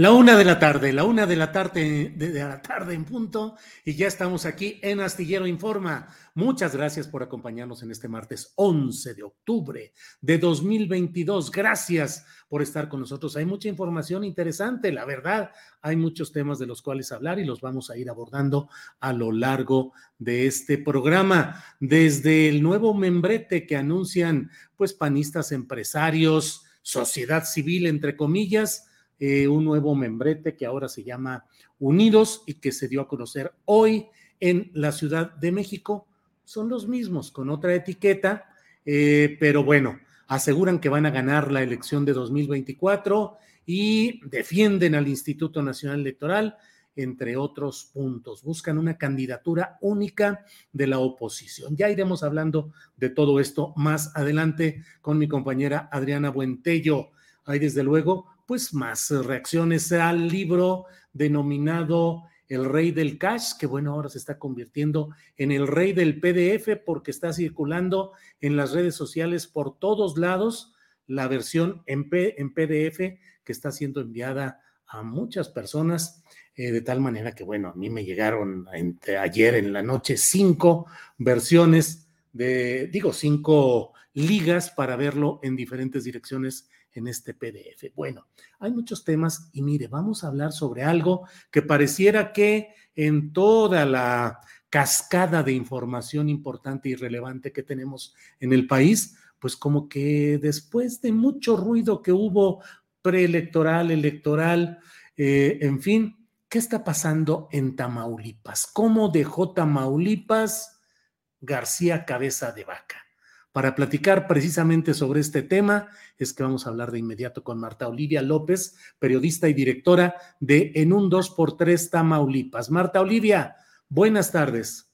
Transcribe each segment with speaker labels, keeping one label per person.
Speaker 1: La una de la tarde, la una de la tarde, de, la tarde en punto, y ya estamos aquí en Astillero Informa. Muchas gracias por acompañarnos en este martes 11 de octubre de 2022. Gracias por estar con nosotros. Hay mucha información interesante, la verdad. Hay muchos temas de los cuales hablar y los vamos a ir abordando a lo largo de este programa. Desde el nuevo membrete que anuncian, pues, panistas empresarios, sociedad civil, entre comillas, eh, un nuevo membrete que ahora se llama Unidos y que se dio a conocer hoy en la Ciudad de México. Son los mismos, con otra etiqueta, eh, pero bueno, aseguran que van a ganar la elección de 2024 y defienden al Instituto Nacional Electoral, entre otros puntos. Buscan una candidatura única de la oposición. Ya iremos hablando de todo esto más adelante con mi compañera Adriana Buentello. Hay desde luego pues más reacciones al libro denominado El Rey del Cash, que bueno, ahora se está convirtiendo en el Rey del PDF porque está circulando en las redes sociales por todos lados la versión en, en PDF que está siendo enviada a muchas personas, eh, de tal manera que bueno, a mí me llegaron ayer en la noche cinco versiones de, digo, cinco ligas para verlo en diferentes direcciones en este PDF. Bueno, hay muchos temas y mire, vamos a hablar sobre algo que pareciera que en toda la cascada de información importante y relevante que tenemos en el país, pues como que después de mucho ruido que hubo preelectoral, electoral, eh, en fin, ¿qué está pasando en Tamaulipas? ¿Cómo dejó Tamaulipas García Cabeza de Vaca? Para platicar precisamente sobre este tema es que vamos a hablar de inmediato con Marta Olivia López, periodista y directora de En un 2x3 Tamaulipas. Marta Olivia, buenas tardes.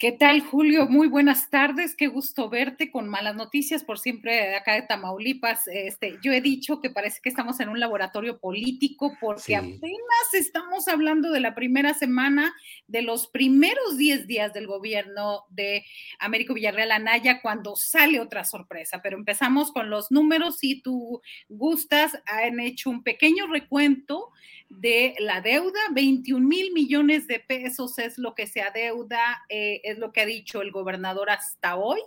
Speaker 2: ¿Qué tal, Julio? Muy buenas tardes. Qué gusto verte con malas noticias por siempre acá de Tamaulipas. Este, yo he dicho que parece que estamos en un laboratorio político porque sí. apenas estamos hablando de la primera semana de los primeros 10 días del gobierno de Américo Villarreal Anaya cuando sale otra sorpresa. Pero empezamos con los números. Si tú gustas, han hecho un pequeño recuento de la deuda, 21 mil millones de pesos es lo que se adeuda, eh, es lo que ha dicho el gobernador hasta hoy.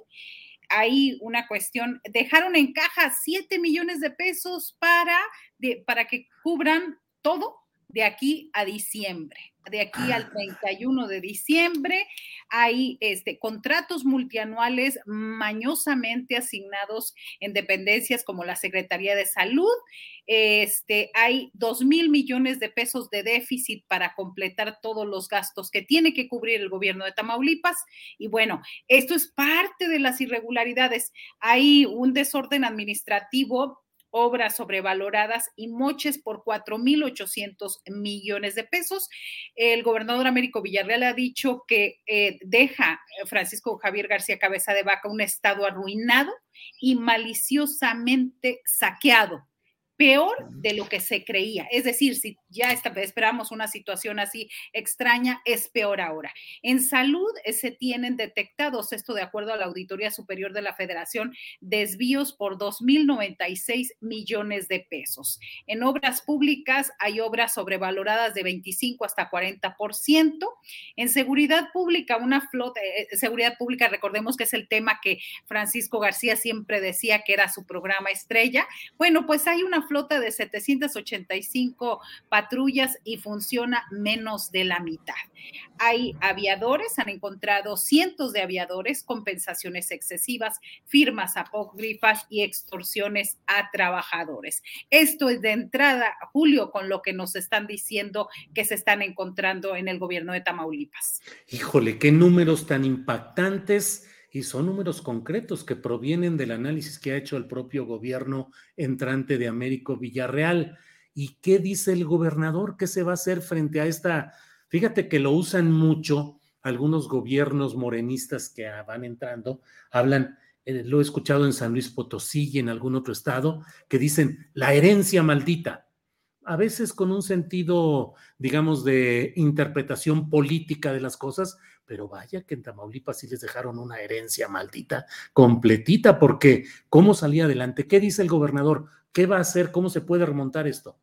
Speaker 2: Hay una cuestión, dejaron en caja 7 millones de pesos para, para que cubran todo de aquí a diciembre de aquí al 31 de diciembre. Hay este, contratos multianuales mañosamente asignados en dependencias como la Secretaría de Salud. Este, hay 2 mil millones de pesos de déficit para completar todos los gastos que tiene que cubrir el gobierno de Tamaulipas. Y bueno, esto es parte de las irregularidades. Hay un desorden administrativo obras sobrevaloradas y moches por 4.800 millones de pesos. El gobernador Américo Villarreal ha dicho que eh, deja Francisco Javier García Cabeza de Vaca un estado arruinado y maliciosamente saqueado peor de lo que se creía. Es decir, si ya esperamos una situación así extraña, es peor ahora. En salud eh, se tienen detectados, esto de acuerdo a la Auditoría Superior de la Federación, desvíos por 2.096 millones de pesos. En obras públicas hay obras sobrevaloradas de 25 hasta 40%. En seguridad pública, una flota, eh, eh, seguridad pública, recordemos que es el tema que Francisco García siempre decía que era su programa estrella. Bueno, pues hay una flota de 785 patrullas y funciona menos de la mitad. Hay aviadores, han encontrado cientos de aviadores, compensaciones excesivas, firmas apócrifas y extorsiones a trabajadores. Esto es de entrada, Julio, con lo que nos están diciendo que se están encontrando en el gobierno de Tamaulipas.
Speaker 1: Híjole, qué números tan impactantes y son números concretos que provienen del análisis que ha hecho el propio gobierno entrante de Américo Villarreal. ¿Y qué dice el gobernador? ¿Qué se va a hacer frente a esta? Fíjate que lo usan mucho algunos gobiernos morenistas que van entrando, hablan, eh, lo he escuchado en San Luis Potosí y en algún otro estado, que dicen la herencia maldita a veces con un sentido, digamos, de interpretación política de las cosas, pero vaya que en Tamaulipas sí les dejaron una herencia maldita, completita, porque ¿cómo salía adelante? ¿Qué dice el gobernador? ¿Qué va a hacer? ¿Cómo se puede remontar esto?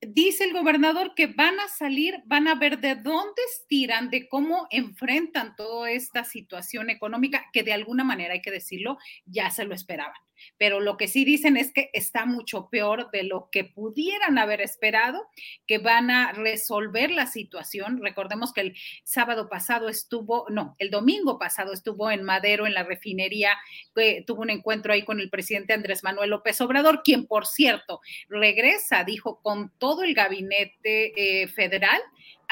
Speaker 2: dice el gobernador que van a salir, van a ver de dónde estiran, de cómo enfrentan toda esta situación económica, que de alguna manera, hay que decirlo, ya se lo esperaban pero lo que sí dicen es que está mucho peor de lo que pudieran haber esperado, que van a resolver la situación. Recordemos que el sábado pasado estuvo, no, el domingo pasado estuvo en Madero, en la refinería, tuvo un encuentro ahí con el presidente Andrés Manuel López Obrador, quien, por cierto, regresa, dijo, con todo el gabinete eh, federal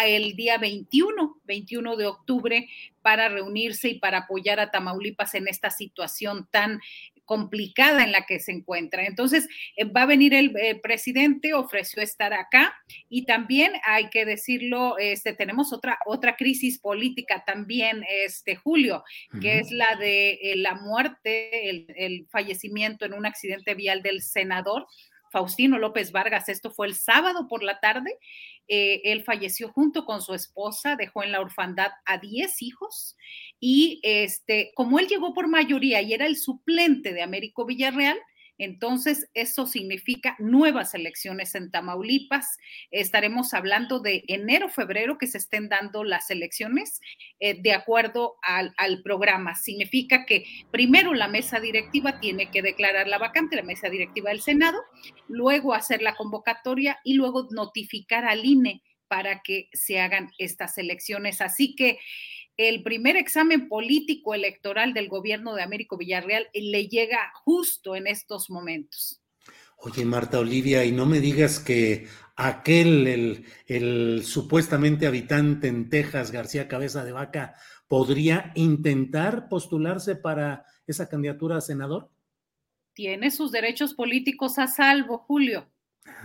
Speaker 2: el día 21, 21 de octubre, para reunirse y para apoyar a Tamaulipas en esta situación tan complicada en la que se encuentra. Entonces, eh, va a venir el, presidente, ofreció estar acá y también hay que decirlo, este, tenemos otra, otra crisis política también, este, Julio, que es la de eh, la muerte, el, el fallecimiento en un accidente vial del senador. Faustino López Vargas, esto fue el sábado por la tarde, eh, él falleció junto con su esposa, dejó en la orfandad a 10 hijos y este, como él llegó por mayoría y era el suplente de Américo Villarreal, entonces, eso significa nuevas elecciones en Tamaulipas. Estaremos hablando de enero, febrero, que se estén dando las elecciones eh, de acuerdo al, al, programa. Significa que primero la mesa directiva tiene que declarar la vacante, la mesa directiva del Senado, luego hacer la convocatoria y luego notificar al INE para que se hagan estas elecciones. Así que el primer examen político electoral del gobierno de Américo Villarreal le llega justo en estos momentos.
Speaker 1: Oye, Marta Olivia, y no me digas que aquel, el, el, supuestamente habitante en Texas, García Cabeza de Vaca, podría intentar postularse para esa candidatura a senador?
Speaker 2: Tiene sus derechos políticos a salvo, Julio.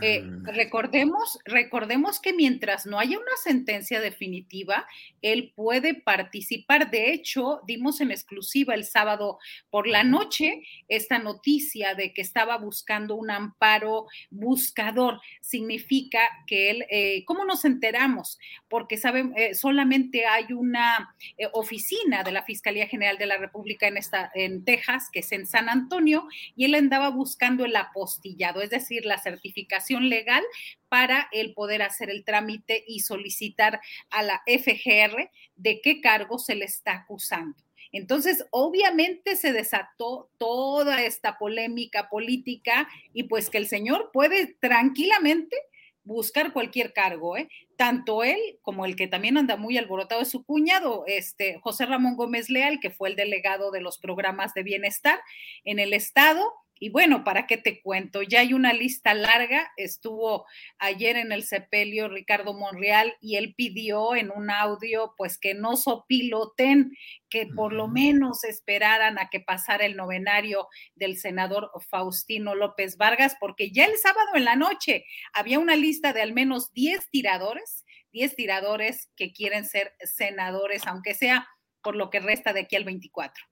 Speaker 2: Eh, ah. recordemos, recordemos que mientras no haya una sentencia definitiva, él puede participar. De hecho, dimos en exclusiva el sábado por la noche esta noticia de que estaba buscando un amparo buscador. Significa que él, eh, ¿cómo nos enteramos? Porque saben, eh, solamente hay una oficina de la Fiscalía General de la República en, esta, en Texas, que es en San Antonio, y él andaba buscando el apostillado, es decir, la certificación legal para el poder hacer el trámite y solicitar a la FGR de qué cargo se le está acusando. Entonces, obviamente se desató toda esta polémica política y pues que el señor puede tranquilamente buscar cualquier cargo, ¿eh? tanto él como el que también anda muy alborotado es su cuñado, este José Ramón Gómez Leal, que fue el delegado de los programas de bienestar en el estado Y bueno, ¿para qué te cuento? Ya hay una lista larga. Estuvo ayer en el sepelio Ricardo Monreal y él pidió en un audio pues que no sopiloten, que por lo menos esperaran a que pasara el novenario del senador Faustino López Vargas, porque ya el sábado en la noche había una lista de al menos 10 tiradores, 10 tiradores que quieren ser senadores, aunque sea por lo que resta de aquí al 24.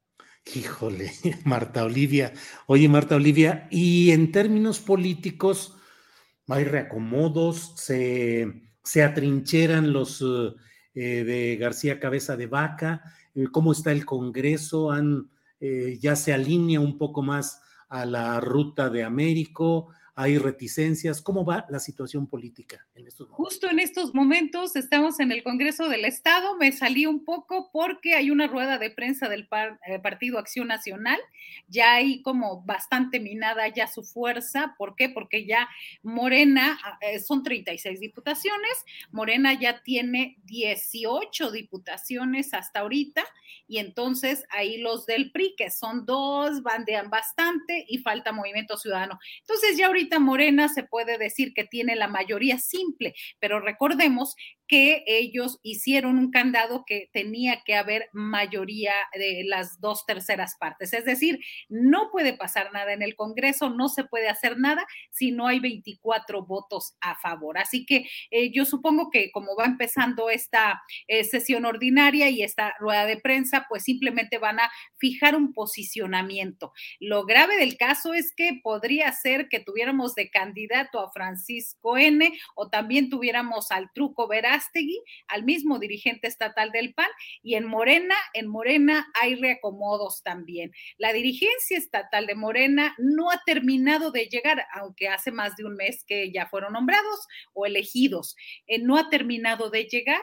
Speaker 1: Híjole, Marta Olivia. Oye, Marta Olivia, y en términos políticos, hay reacomodos, se, se atrincheran los eh, de García Cabeza de Vaca, eh, cómo está el Congreso, Han, eh, ya se alinea un poco más a la ruta de Américo, hay reticencias. ¿Cómo va la situación política en estos
Speaker 2: momentos? Justo en estos momentos estamos en el Congreso del Estado. Me salí un poco porque hay una rueda de prensa del eh, Partido Acción Nacional. Ya hay como bastante minada ya su fuerza. ¿Por qué? Porque ya Morena, ah, eh, son 36 diputaciones, Morena ya tiene 18 diputaciones hasta ahorita y entonces ahí los del PRI, que son dos, bandean bastante y falta Movimiento Ciudadano. Entonces ya ahorita Morena se puede decir que tiene la mayoría simple, pero recordemos que ellos hicieron un candado que tenía que haber mayoría de las dos terceras partes. Es decir, no puede pasar nada en el Congreso, no se puede hacer nada si no hay 24 votos a favor. Así que eh, yo supongo que como va empezando esta eh, sesión ordinaria y esta rueda de prensa, pues simplemente van a fijar un posicionamiento. Lo grave del caso es que podría ser que tuviéramos de candidato a Francisco N o también tuviéramos al truco verás al mismo dirigente estatal del PAN, y en Morena, en Morena hay reacomodos también. La dirigencia estatal de Morena no ha terminado de llegar, aunque hace más de un mes que ya fueron nombrados o elegidos, eh, no ha terminado de llegar.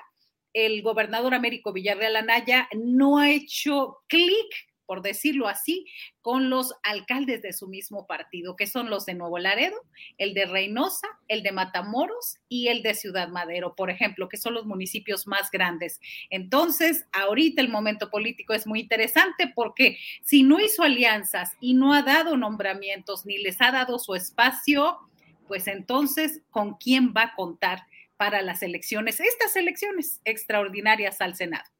Speaker 2: El gobernador Américo Villarreal Anaya no ha hecho clic por decirlo así, con los alcaldes de su mismo partido, que son los de Nuevo Laredo, el de Reynosa, el de Matamoros y el de Ciudad Madero, por ejemplo, que son los municipios más grandes. Entonces, ahorita el momento político es muy interesante porque si no hizo alianzas y no ha dado nombramientos ni les ha dado su espacio, pues entonces, ¿con quién va a contar para las elecciones, estas elecciones extraordinarias al Senado?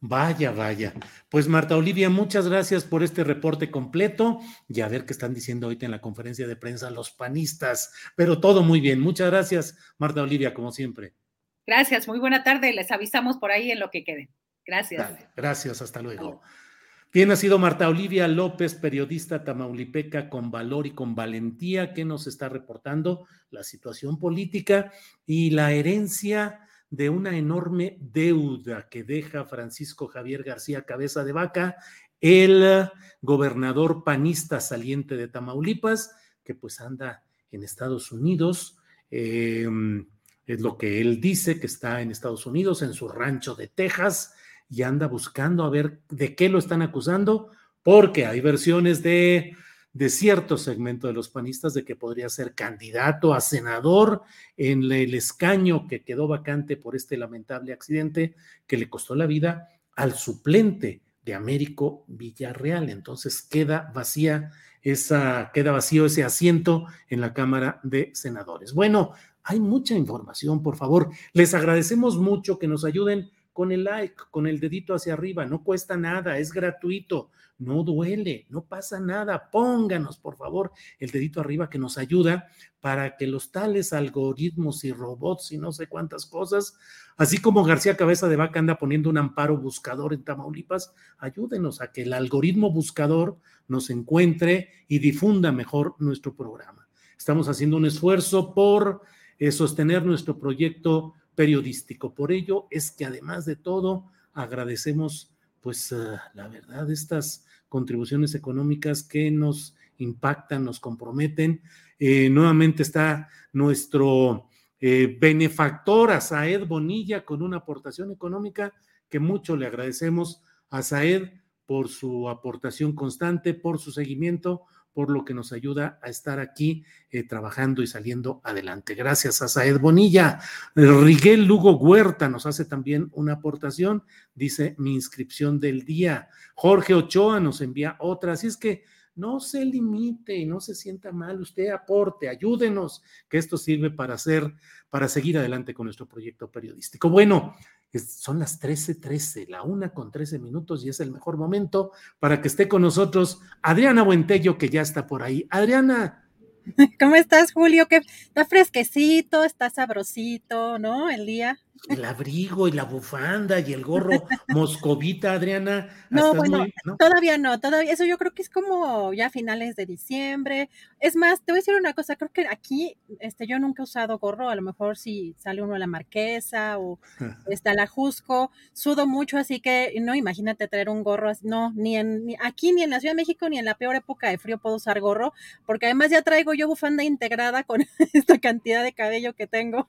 Speaker 1: Vaya, vaya. Pues Marta Olivia, muchas gracias por este reporte completo y a ver qué están diciendo ahorita en la conferencia de prensa los panistas, pero todo muy bien. Muchas gracias, Marta Olivia, como siempre.
Speaker 2: Gracias, muy buena tarde. Les avisamos por ahí en lo que quede. Gracias.
Speaker 1: gracias, hasta luego. Bien, ha sido Marta Olivia López, periodista tamaulipeca con valor y con valentía, que nos está reportando la situación política y la herencia de una enorme deuda que deja Francisco Javier García Cabeza de Vaca, el gobernador panista saliente de Tamaulipas, que pues anda en Estados Unidos. Em, es lo que él dice, que está en Estados Unidos, en su rancho de Texas, y anda buscando a ver de qué lo están acusando, porque hay versiones de de cierto segmento de los panistas de que podría ser candidato a senador en el escaño que quedó vacante por este lamentable accidente que le costó la vida al suplente de Américo Villarreal. Entonces queda vacía esa, queda vacío ese asiento en la Cámara de Senadores. Bueno, hay mucha información, por favor. Les agradecemos mucho que nos ayuden con el like, con el dedito hacia arriba, no cuesta nada, es gratuito, no duele, no pasa nada. Pónganos, por favor, el dedito arriba que nos ayuda para que los tales algoritmos y robots y no sé cuántas cosas, así como García Cabeza de Vaca anda poniendo un amparo buscador en Tamaulipas, ayúdenos a que el algoritmo buscador nos encuentre y difunda mejor nuestro programa. Estamos haciendo un esfuerzo por eh, sostener nuestro proyecto periodístico. Por ello es que además de todo agradecemos, pues ah, la verdad, estas contribuciones económicas que nos impactan, nos comprometen. Eh, nuevamente está nuestro eh, benefactor, a Saed Bonilla, con una aportación económica que mucho le agradecemos a Saed por su aportación constante, por su seguimiento, por lo que nos ayuda a estar aquí eh, trabajando y saliendo adelante. Gracias a Saed Bonilla. Riguel Lugo Huerta nos hace también una aportación, dice mi inscripción del día. Jorge Ochoa nos envía otra, así es que no se limite y no se sienta mal, usted aporte, ayúdenos, que esto sirve para hacer, para seguir adelante con nuestro proyecto periodístico. Bueno, son las 13:13, la una con 13 minutos y es el mejor momento para que esté con nosotros Adriana Buentello, que ya está por ahí. Adriana,
Speaker 3: ¿Cómo estás, Julio? Que está fresquecito, está sabrosito, ¿no? El día.
Speaker 1: El abrigo y la bufanda y el gorro moscovita, Adriana.
Speaker 3: No, bueno, todavía no, todavía. Eso yo creo que es como ya finales de diciembre. Es más, te voy a decir una cosa, creo que aquí, este, yo nunca he usado gorro, a lo mejor si sale uno a la marquesa o está la Jusco, sudo mucho, así que no, imagínate traer un gorro, no, ni en, ni aquí, ni en la Ciudad de México, ni en la peor época de frío puedo usar gorro, porque además ya traigo yo bufanda integrada con esta cantidad de cabello que tengo.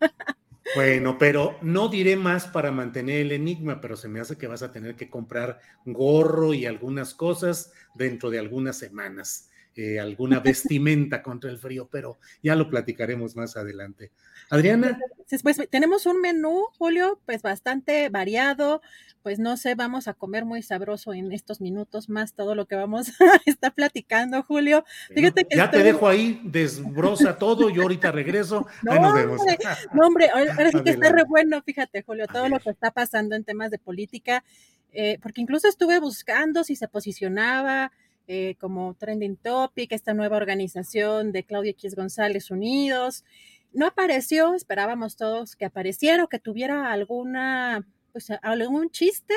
Speaker 1: Bueno, pero no diré más para mantener el enigma, pero se me hace que vas a tener que comprar gorro y algunas cosas dentro de algunas semanas, eh, alguna vestimenta contra el frío, pero ya lo platicaremos más adelante. Adriana.
Speaker 3: Pues, tenemos un menú, Julio, pues bastante variado, pues no sé, vamos a comer muy sabroso en estos minutos más todo lo que vamos a estar platicando, Julio.
Speaker 1: Fíjate que ya te dejo ahí, desbroza todo, yo ahorita regreso, no, ahí nos vemos.
Speaker 3: no, hombre, ahora, sí que está re bueno, fíjate, Julio, todo lo que está pasando en temas de política, eh, porque incluso estuve buscando si se posicionaba eh, como trending topic, esta nueva organización de Claudia X González Unidos. No apareció, esperábamos todos que apareciera o que tuviera alguna, pues algún chiste.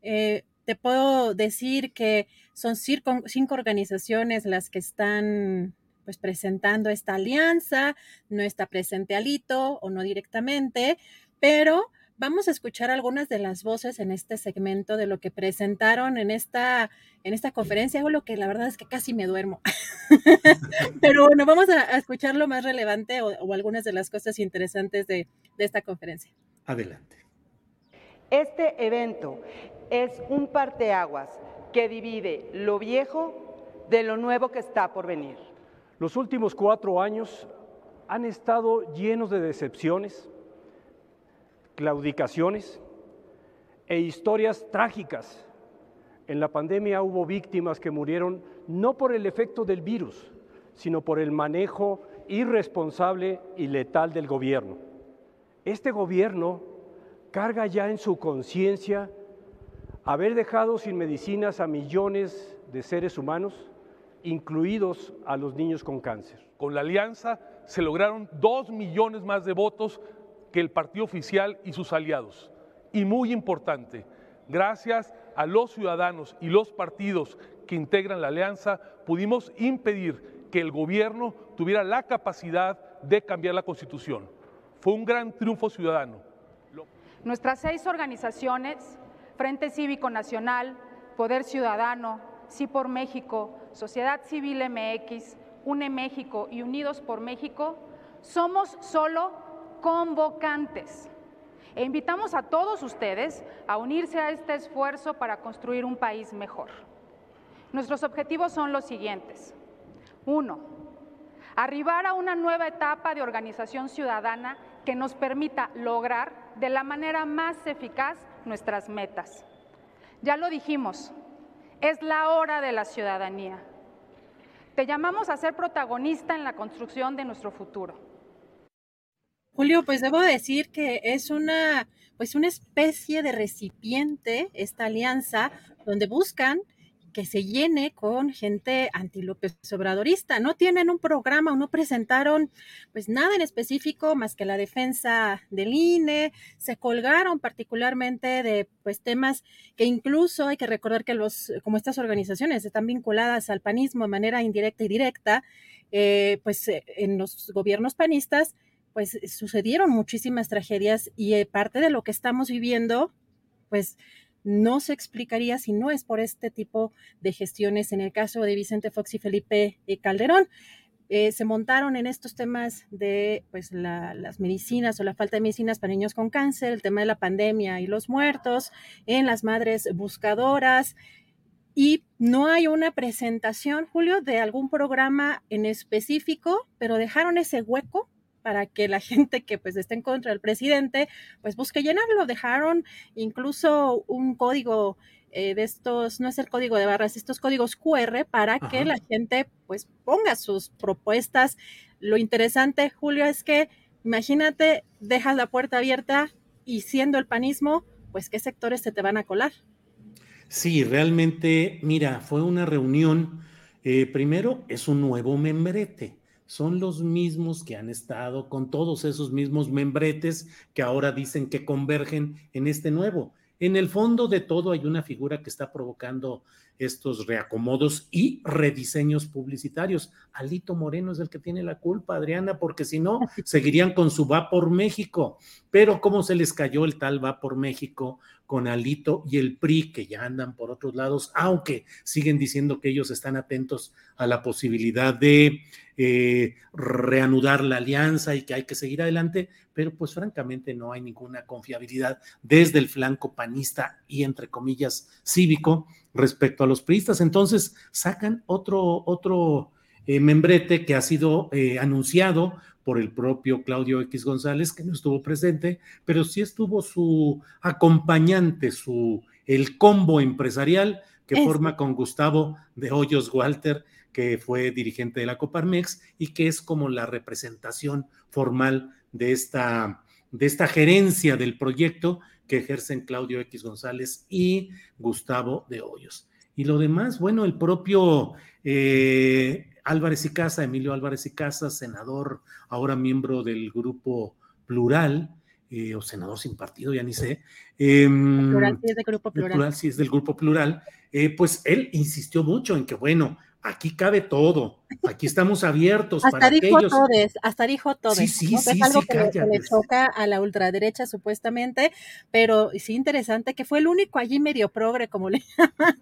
Speaker 3: Eh, te puedo decir que son cinco, organizaciones las que están pues presentando esta alianza, no está presente Alito o no directamente, pero Vamos a escuchar algunas de las voces en este segmento de lo que presentaron en esta, en esta conferencia, o lo que la verdad es que casi me duermo. Pero bueno, vamos a, escuchar lo más relevante o, algunas de las cosas interesantes de, de esta conferencia.
Speaker 1: Adelante.
Speaker 4: Este evento es un parteaguas que divide lo viejo de lo nuevo que está por venir.
Speaker 5: Los últimos cuatro años han estado llenos de decepciones, claudicaciones e historias trágicas. En la pandemia hubo víctimas que murieron no por el efecto del virus, sino por el manejo irresponsable y letal del gobierno. Este gobierno carga ya en su conciencia haber dejado sin medicinas a millones de seres humanos, incluidos a los niños con cáncer.
Speaker 6: Con la alianza se lograron dos millones más de votos que el partido oficial y sus aliados. Y muy importante, gracias a los ciudadanos y los partidos que integran la alianza, pudimos impedir que el gobierno tuviera la capacidad de cambiar la constitución. Fue un gran triunfo ciudadano.
Speaker 7: Nuestras seis organizaciones, Frente Cívico Nacional, Poder Ciudadano, Sí por México, Sociedad Civil MX, UNE México y Unidos por México, somos solo convocantes. E invitamos a todos ustedes a unirse a este esfuerzo para construir un país mejor. Nuestros objetivos son los siguientes. Uno, arribar a una nueva etapa de organización ciudadana que nos permita lograr de la manera más eficaz nuestras metas. Ya lo dijimos, es la hora de la ciudadanía. Te llamamos a ser protagonista en la construcción de nuestro futuro.
Speaker 3: Julio, pues debo decir que es una, pues una especie de recipiente, esta alianza, donde buscan que se llene con gente anti-López Obradorista. No tienen un programa no presentaron pues nada en específico más que la defensa del INE, se colgaron particularmente de pues temas que incluso hay que recordar que los, como estas organizaciones están vinculadas al panismo de manera indirecta y directa, eh, pues eh, en los gobiernos panistas pues sucedieron muchísimas tragedias y eh, parte de lo que estamos viviendo, pues no se explicaría si no es por este tipo de gestiones. En el caso de Vicente Fox y Felipe eh, Calderón, eh, se montaron en estos temas de pues, las medicinas o la falta de medicinas para niños con cáncer, el tema de la pandemia y los muertos, en las madres buscadoras. Y no hay una presentación, Julio, de algún programa en específico, pero dejaron ese hueco para que la gente que pues esté en contra del presidente pues busque llenarlo. Dejaron incluso un código eh, de estos, no es el código de barras, estos códigos QR para que la gente pues ponga sus propuestas. Lo interesante, Julio, es que imagínate, dejas la puerta abierta y siendo el panismo, pues qué sectores se te van a colar.
Speaker 1: Sí, realmente, mira, fue una reunión. Eh, primero, es un nuevo membrete. Son los mismos que han estado con todos esos mismos membretes que ahora dicen que convergen en este nuevo. En el fondo de todo hay una figura que está provocando estos reacomodos y rediseños publicitarios. Alito Moreno es el que tiene la culpa, Adriana, porque si no, seguirían con su va por México. Pero cómo se les cayó el tal va por México con Alito y el PRI, que ya andan por otros lados, aunque siguen diciendo que ellos están atentos a la posibilidad de eh, reanudar la alianza y que hay que seguir adelante, pero pues francamente no hay ninguna confiabilidad desde el flanco panista y entre comillas cívico respecto a los priistas. Entonces sacan otro, otro eh, membrete que ha sido eh, anunciado por el propio Claudio X González, que no estuvo presente, pero sí estuvo su acompañante, su el combo empresarial que forma con Gustavo de Hoyos Walter, que fue dirigente de la Coparmex y que es como la representación formal de esta, de esta gerencia del proyecto que ejercen Claudio X González y Gustavo de Hoyos. Y lo demás, bueno, el propio eh, Álvarez y Casa, Emilio Álvarez y Casa, senador, ahora miembro del grupo Plural, eh, o senador sin partido, ya ni sé.
Speaker 3: Em, plural sí es del grupo
Speaker 1: plural. plural sí es del grupo plural. Eh, pues él insistió mucho en que, bueno, aquí cabe todo, aquí estamos abiertos
Speaker 3: hasta
Speaker 1: para
Speaker 3: dijo
Speaker 1: aquellos.
Speaker 3: Todes, hasta dijo todes.
Speaker 1: Sí, sí,
Speaker 3: ¿no?
Speaker 1: sí,
Speaker 3: es algo
Speaker 1: sí,
Speaker 3: que, le, que le
Speaker 1: cállate.
Speaker 3: choca a la ultraderecha supuestamente, pero sí interesante que fue el único allí medio progre, como le llaman.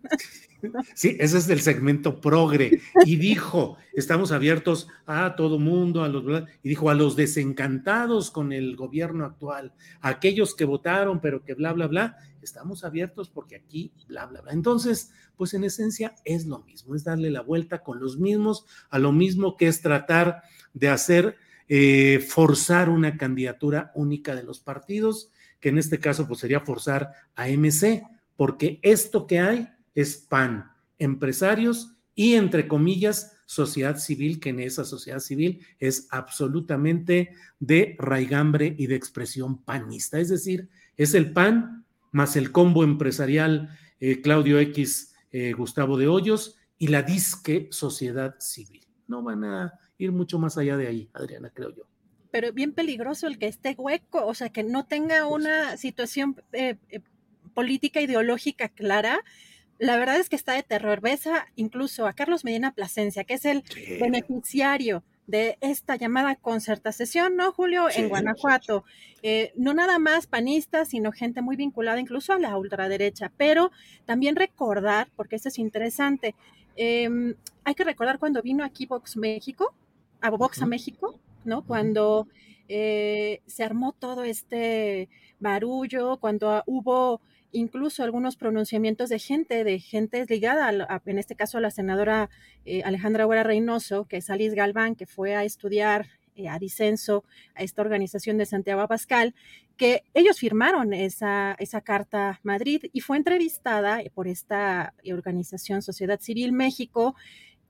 Speaker 1: Sí, ese es del segmento progre. Y dijo, estamos abiertos a todo mundo, a los y dijo a los desencantados con el gobierno actual, a aquellos que votaron, pero que bla, bla, bla, estamos abiertos porque aquí, bla, bla, bla. Entonces, pues en esencia es lo mismo, es darle la vuelta con los mismos a lo mismo que es tratar de hacer, eh, forzar una candidatura única de los partidos, que en este caso pues sería forzar a MC, porque esto que hay es PAN, empresarios y entre comillas sociedad civil, que en esa sociedad civil es absolutamente de raigambre y de expresión panista. Es decir, es el PAN más el combo empresarial eh, Claudio X, eh, Gustavo de Hoyos y la disque sociedad civil. No van a ir mucho más allá de ahí, Adriana, creo yo.
Speaker 3: Pero bien peligroso el que esté hueco, o sea, que no tenga una situación eh, eh, política ideológica clara. La verdad es que está de terror. Ves a, incluso a Carlos Medina Plasencia, que es el
Speaker 1: Sí.
Speaker 3: beneficiario de esta llamada concertación, ¿no, Julio?
Speaker 1: Sí,
Speaker 3: en Guanajuato. Eh, no nada más panistas, sino gente muy vinculada incluso a la ultraderecha. Pero también recordar, porque esto es interesante, eh, hay que recordar cuando vino aquí Vox México, a Vox a. México, ¿no? Cuando eh, se armó todo este barullo, cuando hubo incluso algunos pronunciamientos de gente, de gente ligada, a en este caso a la senadora eh, Alejandra Huera Reynoso, que es Alice Galván, que fue a estudiar eh, a disenso a esta organización de Santiago Abascal, que ellos firmaron esa, esa carta Madrid y fue entrevistada por esta organización Sociedad Civil México.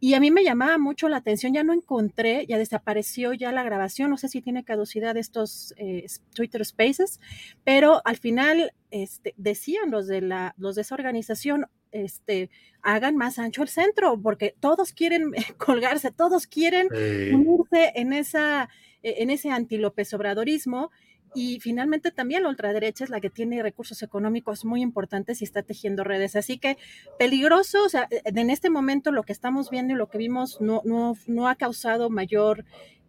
Speaker 3: Y a mí me llamaba mucho la atención, ya no encontré, ya desapareció ya la grabación, no sé si tiene caducidad estos eh, Twitter Spaces, pero al final este, decían los de, la, los de esa organización, este, hagan más ancho el centro, porque todos quieren colgarse, todos quieren unirse en, esa, eh, en ese anti-López Obradorismo. Y finalmente también la ultraderecha es la que tiene recursos económicos muy importantes y está tejiendo redes. Así que peligroso, o sea, eh, en este momento lo que estamos viendo y lo que vimos no, no, no ha causado mayor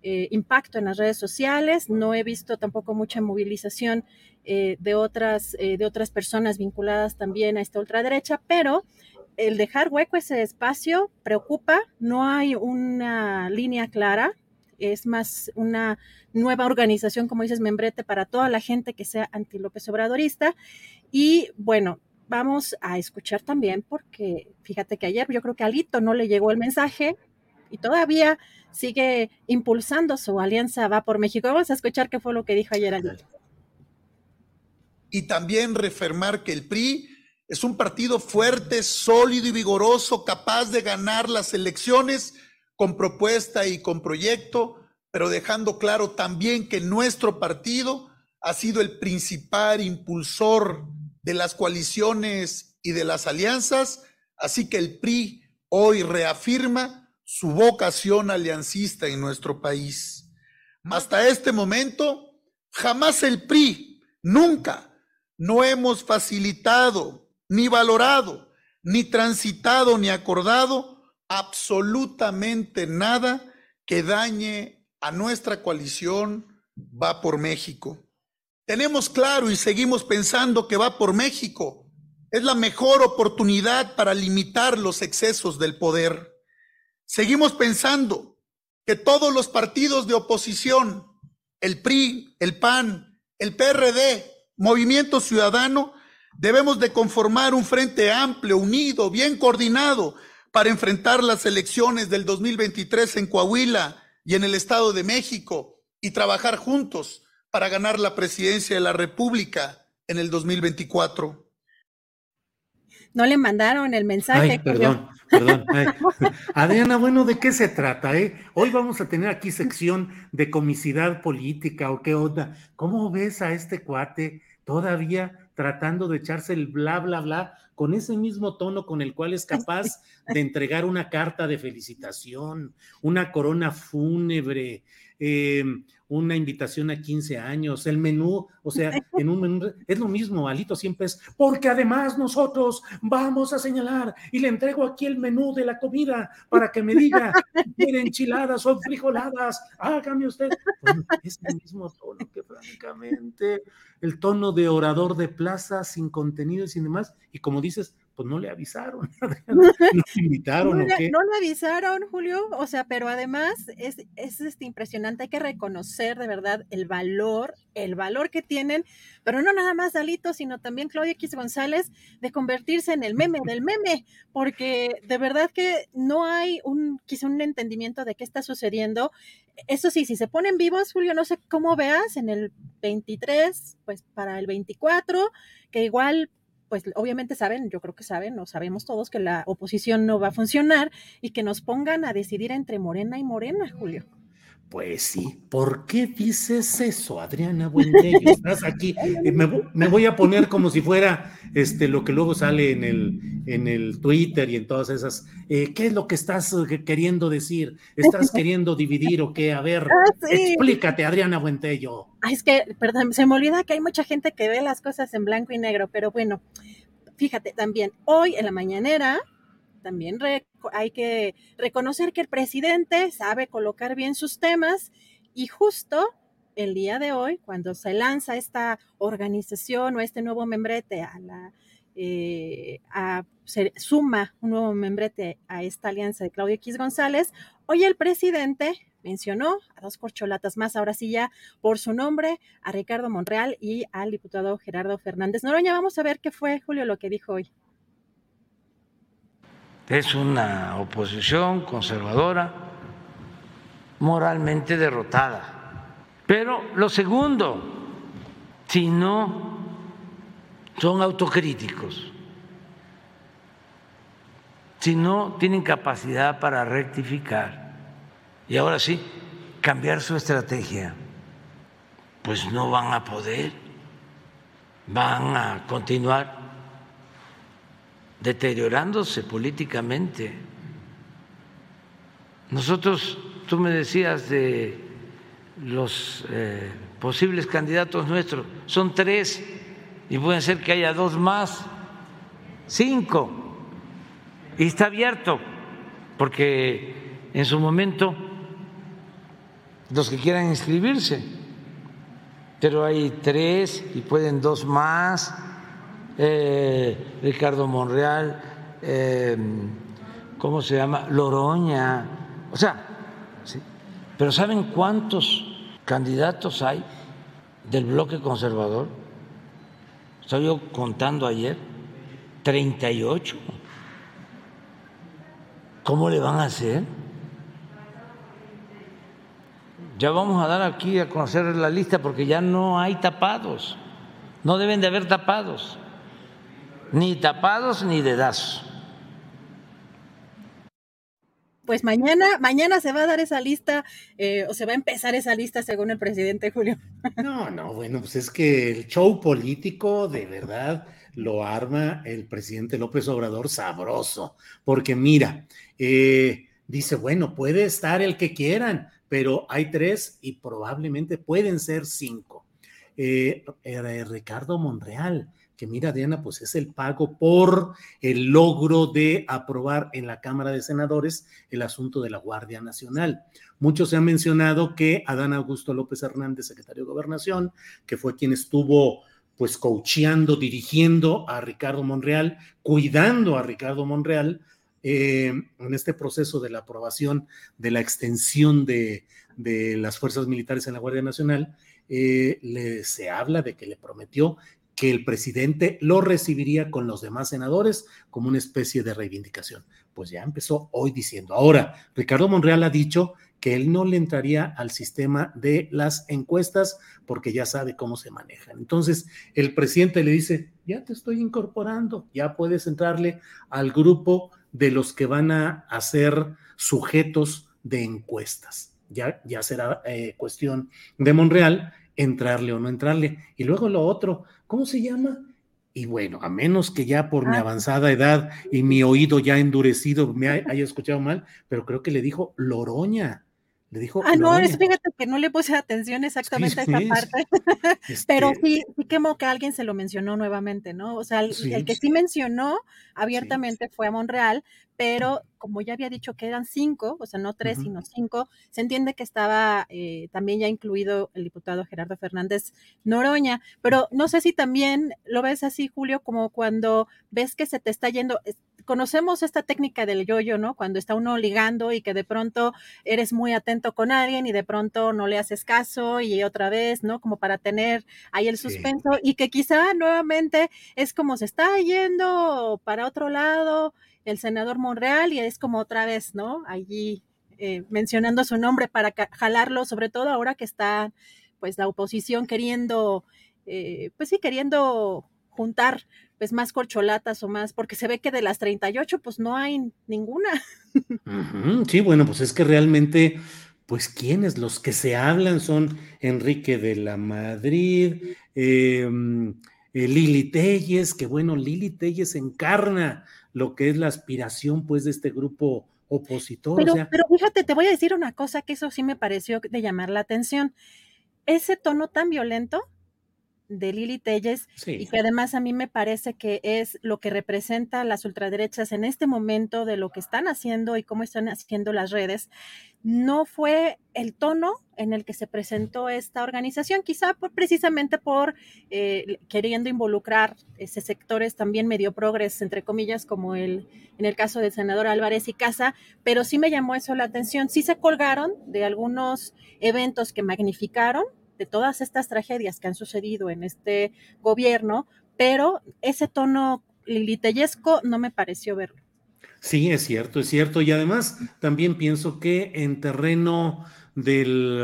Speaker 3: eh, impacto en las redes sociales. No he visto tampoco mucha movilización eh, de, otras, eh, de otras personas vinculadas también a esta ultraderecha, pero el dejar hueco ese espacio preocupa, no hay una línea clara, es más una nueva organización, como dices, membrete para toda la gente que sea anti López Obradorista. Y bueno, vamos a escuchar también, porque fíjate que ayer yo creo que a Alito no le llegó el mensaje y todavía sigue impulsando su alianza Va por México. Vamos a escuchar qué fue lo que dijo ayer Alito.
Speaker 8: Y también reafirmar que el PRI es un partido fuerte, sólido y vigoroso, capaz de ganar las elecciones con propuesta y con proyecto, pero dejando claro también que nuestro partido ha sido el principal impulsor de las coaliciones y de las alianzas, así que el PRI hoy reafirma su vocación aliancista en nuestro país. Hasta este momento, jamás el PRI, nunca, no hemos facilitado, ni valorado, ni transitado, ni acordado absolutamente nada que dañe a nuestra coalición Va por México. Tenemos claro y seguimos pensando que Va por México es la mejor oportunidad para limitar los excesos del poder. Seguimos pensando que todos los partidos de oposición, el PRI, el PAN, el PRD, Movimiento Ciudadano, debemos de conformar un frente amplio, unido, bien coordinado para enfrentar las elecciones del 2023 en Coahuila y en el Estado de México y trabajar juntos para ganar la presidencia de la República en el 2024.
Speaker 3: No le mandaron el mensaje.
Speaker 1: Ay, perdón, perdón. Adriana, bueno, ¿de qué se trata? Eh? Hoy vamos a tener aquí sección de comicidad política o qué onda. ¿Cómo ves a este cuate todavía tratando de echarse el bla, bla, bla con ese mismo tono con el cual es capaz de entregar una carta de felicitación, una corona fúnebre, eh, una invitación a 15 años, el menú, o sea, en un menú, es lo mismo, Alito siempre es, porque además nosotros vamos a señalar y le entrego aquí el menú de la comida para que me diga, ¿quiere enchiladas o frijoladas? Hágame usted. es el mismo tono que francamente, el tono de orador de plaza sin contenido y sin demás, y como dices, pues no le avisaron, no le invitaron.
Speaker 3: No,
Speaker 1: ¿o qué?
Speaker 3: no le avisaron, Julio, o sea, pero además es, es este, impresionante, hay que reconocer de verdad el valor, el valor que tienen, pero no nada más Dalito, sino también Claudia X González, de convertirse en el meme del meme, porque de verdad que no hay un, quizá un entendimiento de qué está sucediendo. Eso sí, si se ponen vivos, Julio, no sé cómo veas en el 23, pues para el 24, que igual pues obviamente saben, yo creo que saben, o sabemos todos que la oposición no va a funcionar y que nos pongan a decidir entre Morena y Morena, Julio.
Speaker 1: Pues sí, ¿por qué dices eso, Adriana Buentello? Estás aquí, eh, me, me voy a poner como si fuera este, lo que luego sale en el, en el Twitter y en todas esas. eh, ¿Qué es lo que estás eh, queriendo decir? ¿Estás queriendo dividir o qué? A ver,
Speaker 3: Ah, sí.
Speaker 1: explícate, Adriana Buentello.
Speaker 3: Ay, es que, perdón, se me olvida que hay mucha gente que ve las cosas en blanco y negro, pero bueno, fíjate, también hoy en la mañanera, también hay que reconocer que el presidente sabe colocar bien sus temas y justo el día de hoy, cuando se lanza esta organización o este nuevo membrete a la... eh, a- se suma un nuevo membrete a esta alianza de Claudio X González, hoy el presidente mencionó a dos corcholatas más, ahora sí ya por su nombre, a Ricardo Monreal y al diputado Gerardo Fernández Noroña. Vamos a ver qué fue, Julio, lo que dijo hoy.
Speaker 9: Es una oposición conservadora, moralmente derrotada. Pero lo segundo, si no son autocríticos, si no tienen capacidad para rectificar y ahora sí cambiar su estrategia, pues no van a poder, van a continuar deteriorándose políticamente. Nosotros, tú me decías de los eh, posibles candidatos nuestros, son tres y pueden ser que haya dos más, cinco, y está abierto, porque en su momento los que quieran inscribirse, pero hay tres y pueden dos más eh, Ricardo Monreal, eh, ¿cómo se llama? Loroña, o sea, pero ¿saben cuántos candidatos hay del bloque conservador? Estaba yo contando ayer, 38. ¿Cómo le van a hacer ya vamos a dar aquí a conocer la lista porque ya no hay tapados, no deben de haber tapados, ni tapados ni dedazos.
Speaker 3: Pues mañana, mañana se va a dar esa lista, eh, o se va a empezar esa lista según el presidente Julio.
Speaker 1: No, no, bueno, pues es que el show político de verdad lo arma el presidente López Obrador sabroso, porque mira, eh, dice, bueno, puede estar el que quieran, pero hay tres y probablemente pueden ser cinco. Eh, Ricardo Monreal, que mira, Diana, pues es el pago por el logro de aprobar en la Cámara de Senadores el asunto de la Guardia Nacional. Muchos se han mencionado que Adán Augusto López Hernández, secretario de Gobernación, que fue quien estuvo pues coacheando, dirigiendo a Ricardo Monreal, cuidando a Ricardo Monreal eh, en este proceso de la aprobación de la extensión de, las fuerzas militares en la Guardia Nacional, eh, le, se habla de que le prometió que el presidente lo recibiría con los demás senadores como una especie de reivindicación. Pues ya empezó hoy diciendo. Ahora, Ricardo Monreal ha dicho que él no le entraría al sistema de las encuestas porque ya sabe cómo se manejan. Entonces, el presidente le dice, ya te estoy incorporando, ya puedes entrarle al grupo de los que van a hacer sujetos de encuestas. Ya, ya será eh, cuestión de Monreal entrarle o no entrarle. Y luego lo otro, ¿cómo se llama? Y bueno, a menos que ya por mi ah. avanzada edad y mi oído ya endurecido me haya escuchado mal, pero creo que le dijo Loroña. Le dijo.
Speaker 3: Ah, no, fíjate que no le puse atención exactamente a esa parte, pero este sí, sí quemó que alguien se lo mencionó nuevamente, ¿no? O sea, el, que sí mencionó abiertamente fue a Monreal, pero como ya había dicho que eran cinco, o sea, no tres, sino cinco, se entiende que estaba eh, también ya incluido el diputado Gerardo Fernández Noroña, pero no sé si también lo ves así, Julio, como cuando ves que se te está yendo, conocemos esta técnica del yoyo, ¿no? Cuando está uno ligando y que de pronto eres muy atento con alguien y de pronto no le haces caso y otra vez, ¿no? Como para tener ahí el suspenso y que quizá nuevamente es como se está yendo para otro lado el senador Monreal y es como otra vez, ¿no? Allí eh, mencionando su nombre para jalarlo, sobre todo ahora que está pues la oposición queriendo, eh, pues sí, queriendo juntar pues más corcholatas o más, porque se ve que de las 38 pues no hay ninguna.
Speaker 1: Sí, bueno, pues es que realmente, pues quienes los que se hablan son Enrique de la Madrid, em, eh, Lili Telles, que bueno, Lili Telles encarna lo que es la aspiración pues de este grupo opositor.
Speaker 3: Pero, pero fíjate, te voy a decir una cosa que eso sí me pareció de llamar la atención. Ese tono tan violento de Lili Telles y que además a mí me parece que es lo que representa las ultraderechas en este momento de lo que están haciendo y cómo están haciendo las redes, no fue el tono en el que se presentó esta organización, quizá por, precisamente por eh, queriendo involucrar ese sectores también medio progres, entre comillas, como el, en el caso del senador Álvarez y Casa, pero sí me llamó eso la atención. Sí se colgaron de algunos eventos que magnificaron, de todas estas tragedias que han sucedido en este gobierno, pero ese tono lilitellesco no me pareció verlo.
Speaker 1: Sí, es cierto, es cierto. Y además también pienso que en terreno del,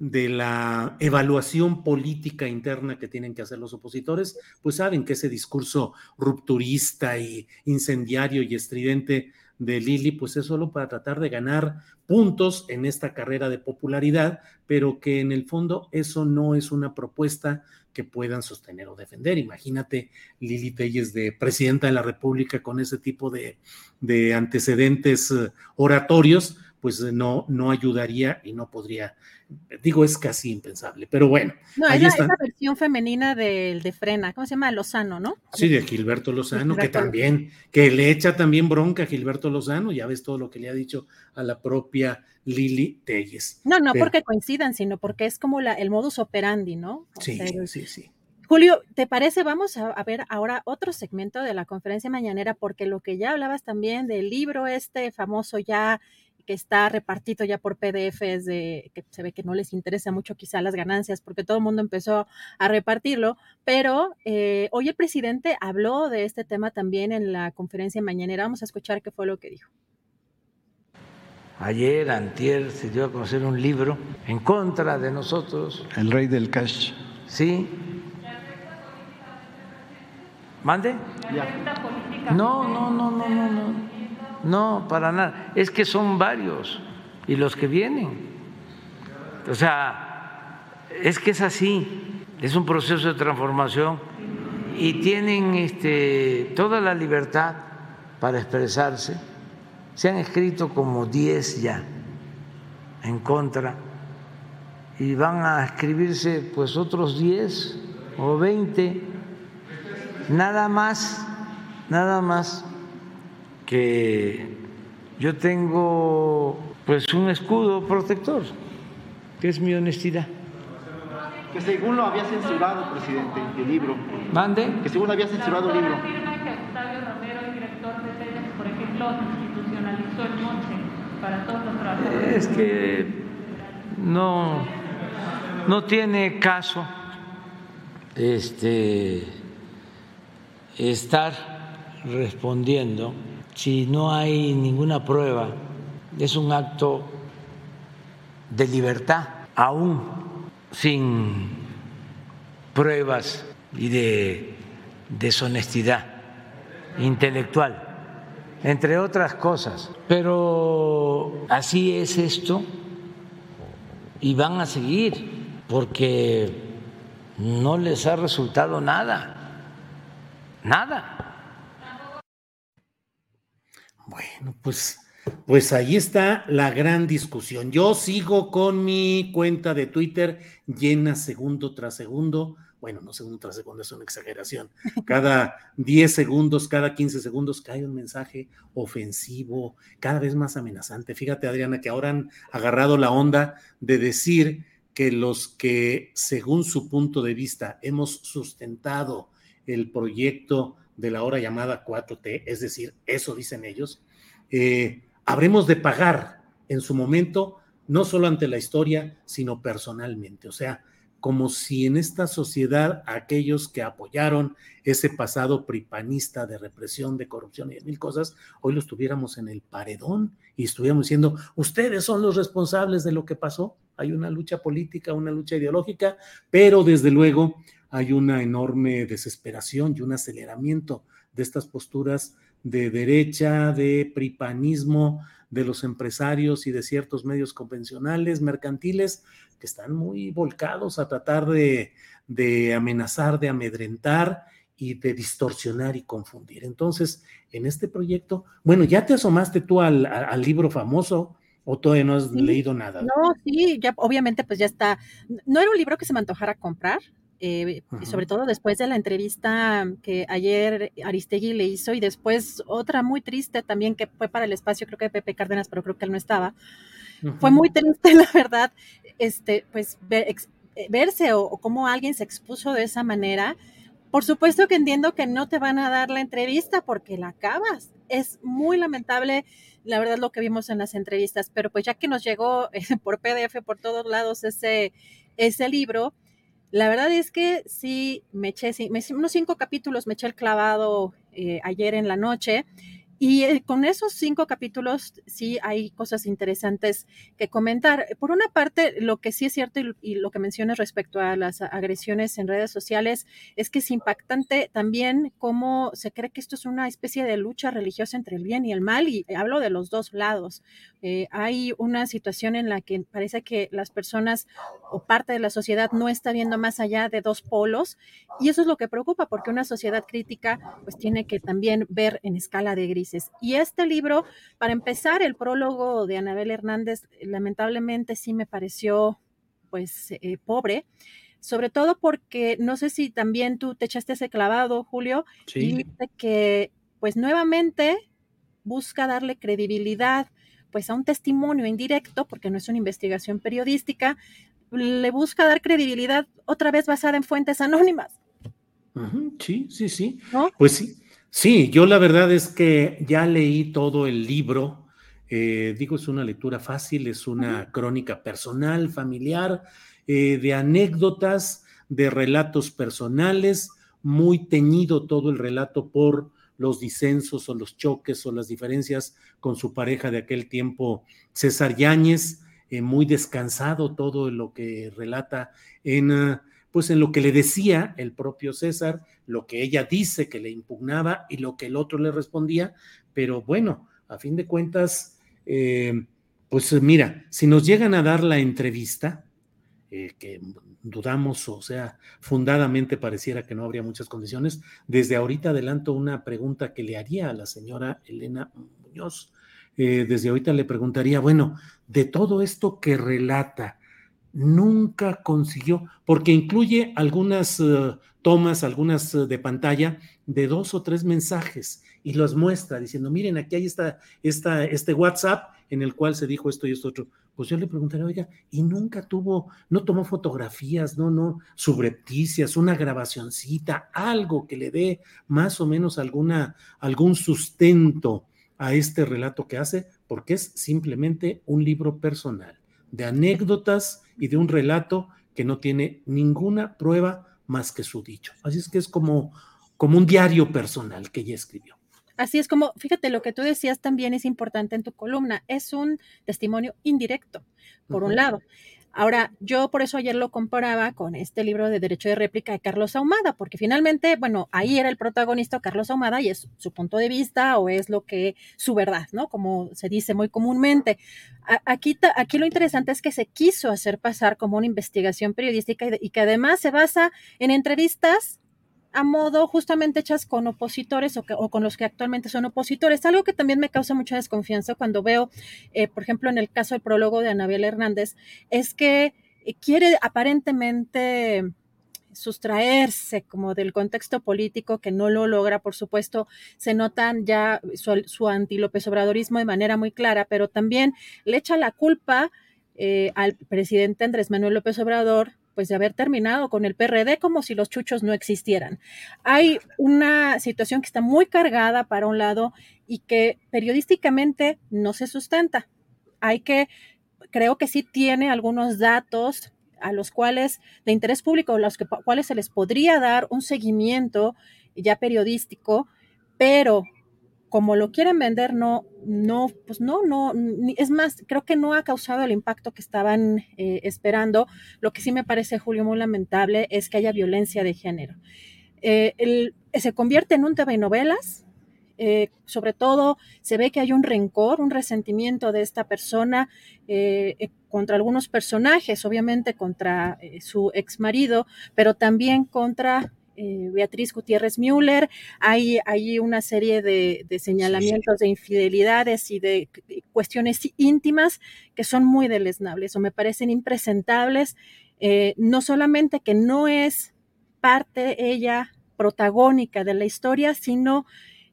Speaker 1: de la evaluación política interna que tienen que hacer los opositores, pues saben que ese discurso rupturista y incendiario y estridente de Lili, pues es solo para tratar de ganar puntos en esta carrera de popularidad, pero que en el fondo eso no es una propuesta que puedan sostener o defender. Imagínate Lili Telles de presidenta de la República con ese tipo de, de antecedentes eh, oratorios, pues no, no ayudaría y no podría, digo, es casi impensable, pero bueno.
Speaker 3: No, es la, versión femenina del de Frena, ¿cómo se llama? Lozano, ¿no?
Speaker 1: Sí, de Gilberto Lozano, que también, que le echa también bronca a Gilberto Lozano, ya ves todo lo que le ha dicho a la propia Lili Telles.
Speaker 3: No, no porque coincidan, sino porque es como la, el modus operandi, ¿no?
Speaker 1: sí, sí, sí.
Speaker 3: Julio, ¿te parece? Vamos a, ver ahora otro segmento de la conferencia mañanera, porque lo que ya hablabas también del libro este famoso ya que está repartido ya por PDFs de que se ve que no les interesa mucho quizá las ganancias porque todo el mundo empezó a repartirlo, pero eh, hoy el presidente habló de este tema también en la conferencia mañanera. Vamos a escuchar qué fue lo que dijo.
Speaker 9: ayer, antier, se dio a conocer un libro en contra de nosotros.
Speaker 10: El rey del cash.
Speaker 9: Sí. ¿Mande? No, no, no, no, no, no. No, para nada. Es que son varios y los que vienen. O sea, es que es así. Es un proceso de transformación y tienen este, toda la libertad para expresarse. Se han escrito como 10 ya en contra y van a escribirse pues otros 10 o 20, nada más, nada más que yo tengo pues un escudo protector, que es mi honestidad.
Speaker 11: Que según lo había censurado, presidente, el libro.
Speaker 9: ¿Mande?
Speaker 11: Que según había censurado el libro.
Speaker 12: que Octavio Romero, el director de TEDx, por ejemplo, institucionalizó el monte para todos los trabajadores.
Speaker 9: Es que no, no tiene caso este, estar respondiendo si no hay ninguna prueba. Es un acto de libertad, aún sin pruebas y de deshonestidad intelectual, entre otras cosas. Pero así es esto y van a seguir porque no les ha resultado nada, nada.
Speaker 1: Bueno, pues, pues ahí está la gran discusión. Yo sigo con mi cuenta de Twitter llena segundo tras segundo. Bueno, no segundo tras segundo, es una exageración. Cada 10 segundos, cada 15 segundos cae un mensaje ofensivo, cada vez más amenazante. Fíjate, Adriana, que ahora han agarrado la onda de decir que los que, según su punto de vista, hemos sustentado el proyecto de la hora llamada 4T, es decir, eso dicen ellos, eh, habremos de pagar en su momento, no solo ante la historia, sino personalmente. O sea, como si en esta sociedad aquellos que apoyaron ese pasado pripanista de represión, de corrupción y mil cosas, hoy los tuviéramos en el paredón y estuviéramos diciendo, ustedes son los responsables de lo que pasó. Hay una lucha política, una lucha ideológica, pero desde luego hay una enorme desesperación y un aceleramiento de estas posturas de derecha, de pripanismo, de los empresarios y de ciertos medios convencionales, mercantiles, que están muy volcados a tratar de, amenazar, de amedrentar y de distorsionar y confundir. Entonces, en este proyecto, bueno, ya te asomaste tú al, libro famoso o todavía no has leído nada.
Speaker 3: No, sí, ya obviamente pues ya está. No era un libro que se me antojara comprar, eh, sobre todo después de la entrevista que ayer Aristegui le hizo y después otra muy triste también que fue para el espacio, creo que de Pepe Cárdenas, pero creo que él no estaba. Fue muy triste, la verdad, este, pues eh, verse o, cómo alguien se expuso de esa manera. Por supuesto que entiendo que no te van a dar la entrevista porque la acabas. Es muy lamentable, la verdad, lo que vimos en las entrevistas, pero pues ya que nos llegó por PDF por todos lados ese, ese libro, la verdad es que sí, me eché unos cinco capítulos, me eché el clavado eh, ayer en la noche y eh, con esos cinco capítulos sí hay cosas interesantes que comentar. Por una parte, lo que sí es cierto y, lo que mencionas respecto a las agresiones en redes sociales es que es impactante también cómo se cree que esto es una especie de lucha religiosa entre el bien y el mal y hablo de los dos lados. Eh, hay una situación en la que parece que las personas o parte de la sociedad no está viendo más allá de dos polos y eso es lo que preocupa porque una sociedad crítica pues tiene que también ver en escala de gris y este libro, para empezar, el prólogo de Anabel Hernández, lamentablemente sí me pareció pues eh, pobre sobre todo porque no sé si también tú te echaste ese clavado, Julio, y dice que pues nuevamente busca darle credibilidad pues a un testimonio indirecto, porque no es una investigación periodística, le busca dar credibilidad otra vez basada en fuentes anónimas.
Speaker 1: Sí, sí, sí. Pues sí, Sí, yo la verdad es que ya leí todo el libro. Eh, digo, es una lectura fácil, es una crónica personal, familiar, eh, de anécdotas, de relatos personales, muy teñido todo el relato por los disensos o los choques o las diferencias con su pareja de aquel tiempo, César Yáñez, eh, muy descansado todo lo que relata en, pues en lo que le decía el propio César, lo que ella dice que le impugnaba y lo que el otro le respondía, pero bueno, a fin de cuentas, eh, pues mira, si nos llegan a dar la entrevista, eh, que dudamos, o sea, fundadamente pareciera que no habría muchas condiciones, desde ahorita adelanto una pregunta que le haría a la señora Elena Muñoz. Eh, desde ahorita le preguntaría, bueno, de todo esto que relata, nunca consiguió, porque incluye algunas eh, tomas, algunas de pantalla de dos o tres mensajes y los muestra diciendo, miren, aquí hay esta, esta, este WhatsApp en el cual se dijo esto y esto otro. Pues yo le preguntaría, oiga, y nunca tuvo, no tomó fotografías, no, no, subrepticias, una grabacioncita, algo que le dé más o menos alguna, algún sustento a este relato que hace, porque es simplemente un libro personal de anécdotas y de un relato que no tiene ninguna prueba más que su dicho. Así es que es como, como un diario personal que ella escribió.
Speaker 3: Así es como, fíjate, lo que tú decías también es importante en tu columna, es un testimonio indirecto, por un lado. Ahora, yo por eso ayer lo comparaba con este libro de Derecho de Réplica de Carlos Ahumada, porque finalmente, bueno, ahí era el protagonista Carlos Ahumada y es su punto de vista o es lo que, su verdad, ¿no? Como se dice muy comúnmente. Aquí, aquí lo interesante es que se quiso hacer pasar como una investigación periodística y que además se basa en entrevistas a modo justamente hechas con opositores o, con los que actualmente son opositores. Algo que también me causa mucha desconfianza cuando veo, eh, por ejemplo, en el caso del prólogo de Anabel Hernández, es que eh, quiere aparentemente sustraerse como del contexto político que no lo logra, por supuesto, se notan ya su, su anti-López Obradorismo de manera muy clara, pero también le echa la culpa eh, al presidente Andrés Manuel López Obrador pues de haber terminado con el PRD como si los chuchos no existieran. Hay una situación que está muy cargada para un lado y que periodísticamente no se sustenta. Hay que, creo que sí tiene algunos datos a los cuales de interés público, a los cuales se les podría dar un seguimiento ya periodístico, pero como lo quieren vender, no, no, pues no, no, es más, creo que no ha causado el impacto que estaban eh, esperando. Lo que sí me parece, Julio, muy lamentable es que haya violencia de género. Eh, se convierte en un TV novelas, eh, sobre todo se ve que hay un rencor, un resentimiento de esta persona contra algunos personajes, obviamente contra su ex marido, pero también contra eh, Beatriz Gutiérrez Müller, hay, hay una serie de, señalamientos de infidelidades y de cuestiones íntimas que son muy deleznables o me parecen impresentables, eh, no solamente que no es parte ella protagónica de la historia, sino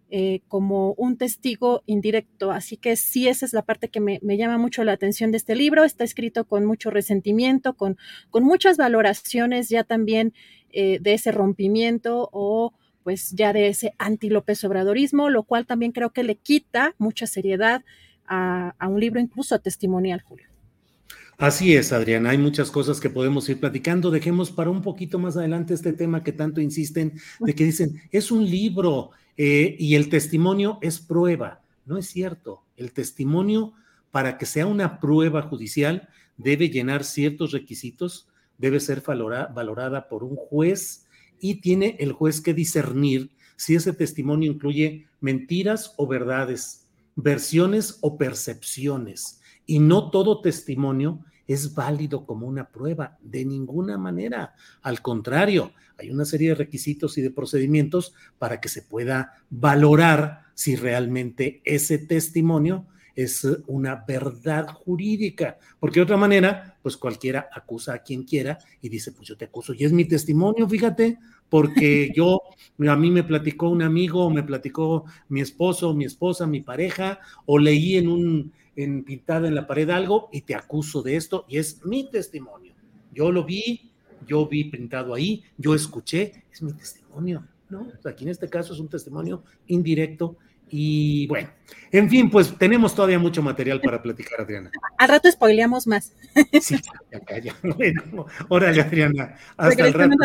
Speaker 3: eh, como un testigo indirecto. Así que sí, esa es la parte que me, llama mucho la atención de este libro. Está escrito con mucho resentimiento, con, con muchas valoraciones ya también eh, de ese rompimiento o pues ya de ese anti-López Obradorismo, lo cual también creo que le quita mucha seriedad a, un libro incluso testimonial, Julio.
Speaker 1: Así es, Adriana. Hay muchas cosas que podemos ir platicando. Dejemos para un poquito más adelante este tema que tanto insisten, de que dicen, es un libro eh, y el testimonio es prueba. No es cierto. El testimonio, para que sea una prueba judicial, debe llenar ciertos requisitos debe ser valorada por un juez y tiene el juez que discernir si ese testimonio incluye mentiras o verdades, versiones o percepciones. Y no todo testimonio es válido como una prueba, de ninguna manera. Al contrario, hay una serie de requisitos y de procedimientos para que se pueda valorar si realmente ese testimonio es una verdad jurídica, porque de otra manera, pues cualquiera acusa a quien quiera y dice, pues yo te acuso, y es mi testimonio, fíjate, porque yo, a mí me platicó un amigo, me platicó mi esposo, mi esposa, mi pareja, o leí en un, en pintada en la pared algo y te acuso de esto, y es mi testimonio. Yo lo vi, yo vi pintado ahí, yo escuché, es mi testimonio, ¿no? Aquí en este caso es un testimonio indirecto y bueno, en fin, pues tenemos todavía mucho material para platicar, Adriana.
Speaker 3: Al rato spoileamos más.
Speaker 1: Sí, ya, ya, Bueno, órale, Adriana. Hasta el rato.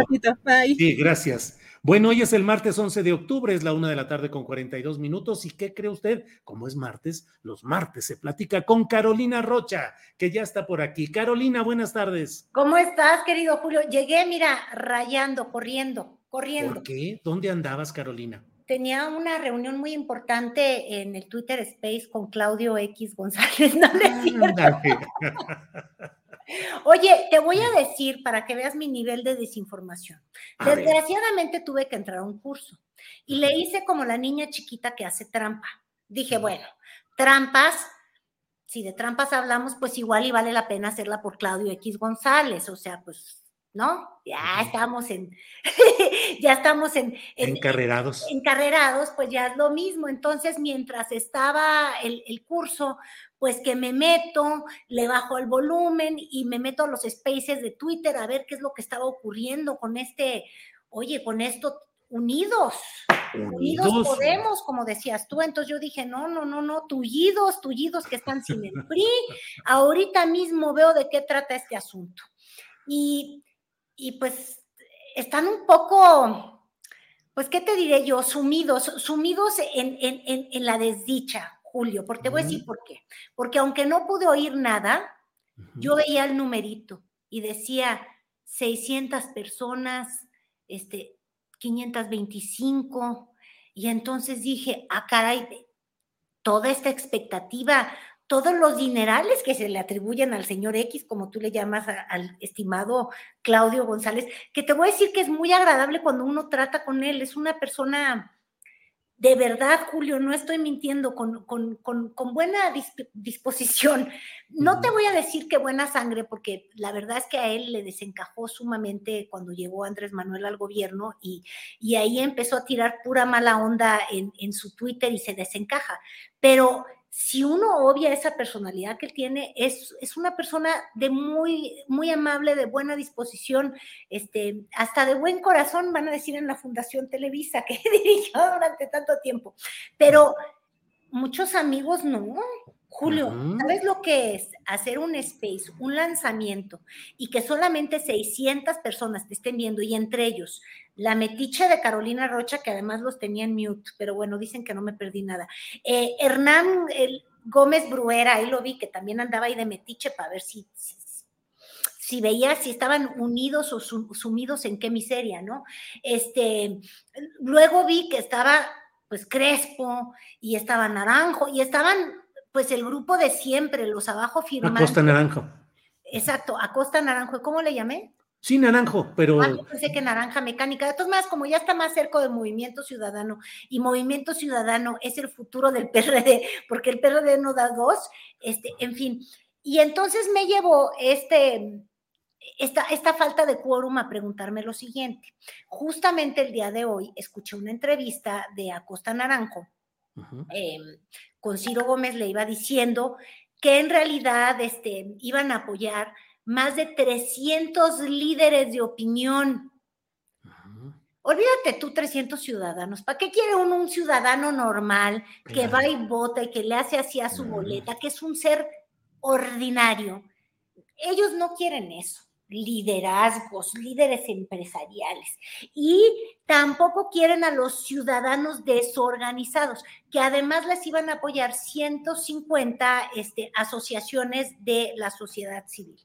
Speaker 1: Sí, gracias. Bueno, hoy es el martes 11 de octubre, es la una de la tarde con 42 minutos. ¿Y qué cree usted? Como es martes, los martes se platica con Carolina Rocha, que ya está por aquí. Carolina, buenas tardes.
Speaker 10: ¿Cómo estás, querido Julio? Llegué, mira, rayando, corriendo, corriendo.
Speaker 1: ¿Por qué? ¿Dónde andabas, Carolina?
Speaker 10: Tenía una reunión muy importante en el Twitter Space con Claudio X González. No le Oye, te voy a decir para que veas mi nivel de desinformación. Desgraciadamente tuve que entrar a un curso y le hice como la niña chiquita que hace trampa. Dije, bueno, trampas, si de trampas hablamos, pues igual y vale la pena hacerla por Claudio X González, o sea, pues ¿no? Ya estamos en, ya estamos en,
Speaker 1: encarrerados.
Speaker 10: Encarrerados, pues ya es lo mismo. Entonces, mientras estaba el, el, curso, pues que me meto, le bajo el volumen y me meto a los spaces de Twitter a ver qué es lo que estaba ocurriendo con este, oye, con esto, unidos, unidos, podemos, como decías tú. Entonces yo dije, no, no, no, no, tullidos, tullidos que están sin el PRI. Ahorita mismo veo de qué trata este asunto. Y y pues están un poco, pues, ¿qué te diré yo? Sumidos, sumidos en, en, la desdicha, Julio, porque te voy a decir por qué. Porque aunque no pude oír nada, yo veía el numerito y decía 600 personas, este, 525, y entonces dije, ah, caray, toda esta expectativa, todos los dinerales que se le atribuyen al señor X, como tú le llamas al estimado Claudio González, que te voy a decir que es muy agradable cuando uno trata con él, es una persona de verdad, Julio, no estoy mintiendo, con, buena disposición. No te voy a decir que buena sangre, porque la verdad es que a él le desencajó sumamente cuando llegó Andrés Manuel al gobierno y, y ahí empezó a tirar pura mala onda en, en su Twitter y se desencaja. Pero si uno obvia esa personalidad que él tiene, es, es, una persona de muy, muy amable, de buena disposición, este, hasta de buen corazón, van a decir en la Fundación Televisa, que dirigió durante tanto tiempo. Pero muchos amigos no. Julio, ¿sabes lo que es hacer un space, un lanzamiento y que solamente 600 personas te estén viendo y entre ellos la metiche de Carolina Rocha, que además los tenía en mute, pero bueno, dicen que no me perdí nada. Eh, Hernán Gómez Bruera, ahí lo vi, que también andaba ahí de metiche para ver si, si, veía si estaban unidos o sumidos en qué miseria, ¿no? Este, luego vi que estaba pues Crespo y estaba Naranjo y estaban pues el grupo de siempre, los abajo firmantes.
Speaker 1: Acosta Naranjo.
Speaker 10: Exacto, Acosta Naranjo. ¿Cómo le llamé?
Speaker 1: Sí, naranjo, pero.
Speaker 10: Ah, yo pensé que naranja mecánica. De todas maneras, como ya está más cerca del Movimiento Ciudadano y Movimiento Ciudadano es el futuro del PRD, porque el PRD no da dos, este, en fin. Y entonces me llevó este, esta, esta falta de quórum a preguntarme lo siguiente. Justamente el día de hoy escuché una entrevista de Acosta Naranjo em, con Ciro Gómez, le iba diciendo que en realidad este, iban a apoyar más de 300 líderes de opinión. Olvídate tú 300 ciudadanos. ¿Para qué quiere uno un ciudadano normal que va y vota y que le hace así a su boleta, que es un ser ordinario? Ellos no quieren eso liderazgos, líderes empresariales. Y tampoco quieren a los ciudadanos desorganizados, que además les iban a apoyar 150 este, asociaciones de la sociedad civil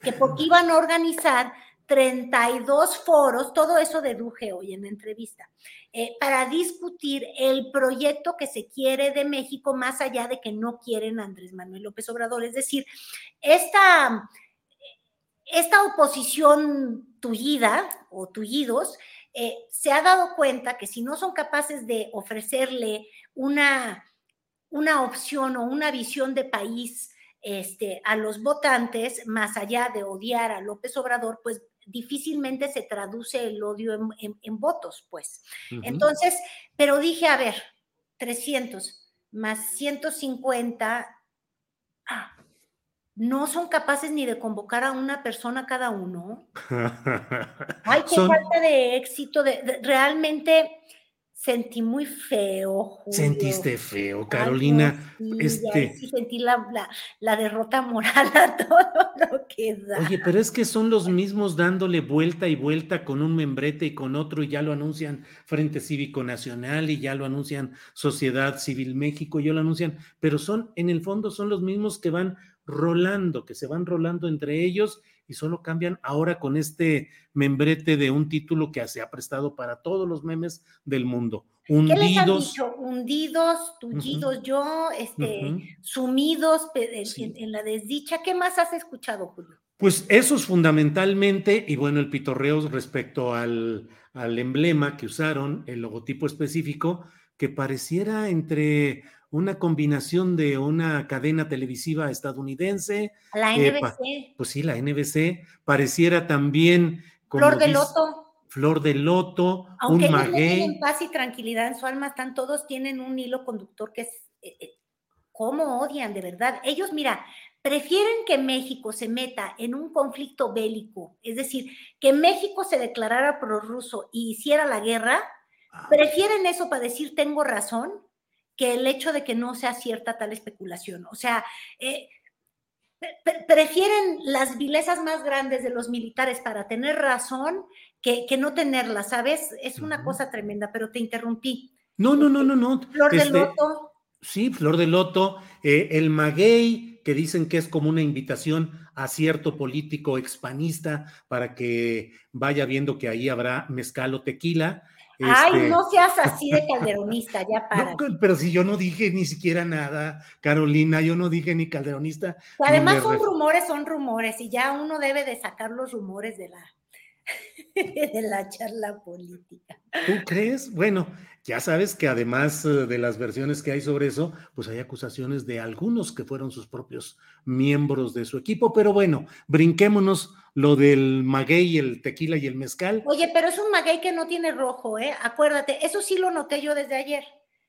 Speaker 10: que porque iban a organizar 32 foros, todo eso deduje hoy en la entrevista, eh, para discutir el proyecto que se quiere de México más allá de que no quieren Andrés Manuel López Obrador. Es decir, esta, esta oposición tullida o tullidos eh, se ha dado cuenta que si no son capaces de ofrecerle una, una opción o una visión de país este, a los votantes, más allá de odiar a López Obrador, pues difícilmente se traduce el odio en, votos, pues. Entonces, pero dije, a ver, 300 más 150, ah, no son capaces ni de convocar a una persona cada uno. Ay, qué falta de éxito, de, realmente sentí muy feo. Julio.
Speaker 1: Sentiste feo, Carolina.
Speaker 10: Ay, no, sí,
Speaker 1: este...
Speaker 10: sí sentí la, la, la, derrota moral a todo lo que da.
Speaker 1: Oye, pero es que son los mismos dándole vuelta y vuelta con un membrete y con otro y ya lo anuncian Frente Cívico Nacional y ya lo anuncian Sociedad Civil México, y ya lo anuncian, pero son, en el fondo, son los mismos que van rolando, que se van rolando entre ellos y solo cambian ahora con este membrete de un título que se ha prestado para todos los memes del mundo. Hundidos.
Speaker 10: ¿Qué les han dicho? Hundidos, tullidos, uh -huh. yo, este, uh -huh. sumidos en, sí. en, en, la desdicha. ¿Qué más has escuchado, Julio?
Speaker 1: Pues esos fundamentalmente, y bueno, el pitorreo respecto al, al emblema que usaron, el logotipo específico, que pareciera entre una combinación de una cadena televisiva estadounidense.
Speaker 10: La
Speaker 1: eh,
Speaker 10: NBC.
Speaker 1: pues sí, la NBC. Pareciera también.
Speaker 10: Como Flor de dice, Loto.
Speaker 1: Flor de Loto,
Speaker 10: Aunque
Speaker 1: un maguey.
Speaker 10: tienen paz y tranquilidad en su alma, están todos tienen un hilo conductor que es. Eh, eh, ¿Cómo odian, de verdad? Ellos, mira, prefieren que México se meta en un conflicto bélico, es decir, que México se declarara prorruso y hiciera la guerra, ah. prefieren eso para decir tengo razón, que el hecho de que no sea cierta tal especulación. O sea, eh, pre prefieren las vilezas más grandes de los militares para tener razón que, que no tenerla, ¿sabes? Es una uh -huh. cosa tremenda, pero te interrumpí.
Speaker 1: No, no, no, no, no.
Speaker 10: Flor este, de Loto.
Speaker 1: Sí, Flor de Loto, eh, el maguey, que dicen que es como una invitación a cierto político expanista para que vaya viendo que ahí habrá mezcal o tequila.
Speaker 10: Ay, este... no seas así de calderonista, ya para.
Speaker 1: No, pero si yo no dije ni siquiera nada, Carolina, yo no dije ni calderonista.
Speaker 10: Además son rumores, son rumores, y ya uno debe de sacar los rumores de la, de la charla política.
Speaker 1: ¿Tú crees? Bueno, ya sabes que además eh, de las versiones que hay sobre eso, pues hay acusaciones de algunos que fueron sus propios miembros de su equipo, pero bueno, brinquémonos lo del maguey, el tequila y el mezcal.
Speaker 10: Oye, pero es un maguey que no tiene rojo, ¿eh? Acuérdate, eso sí lo noté yo desde ayer.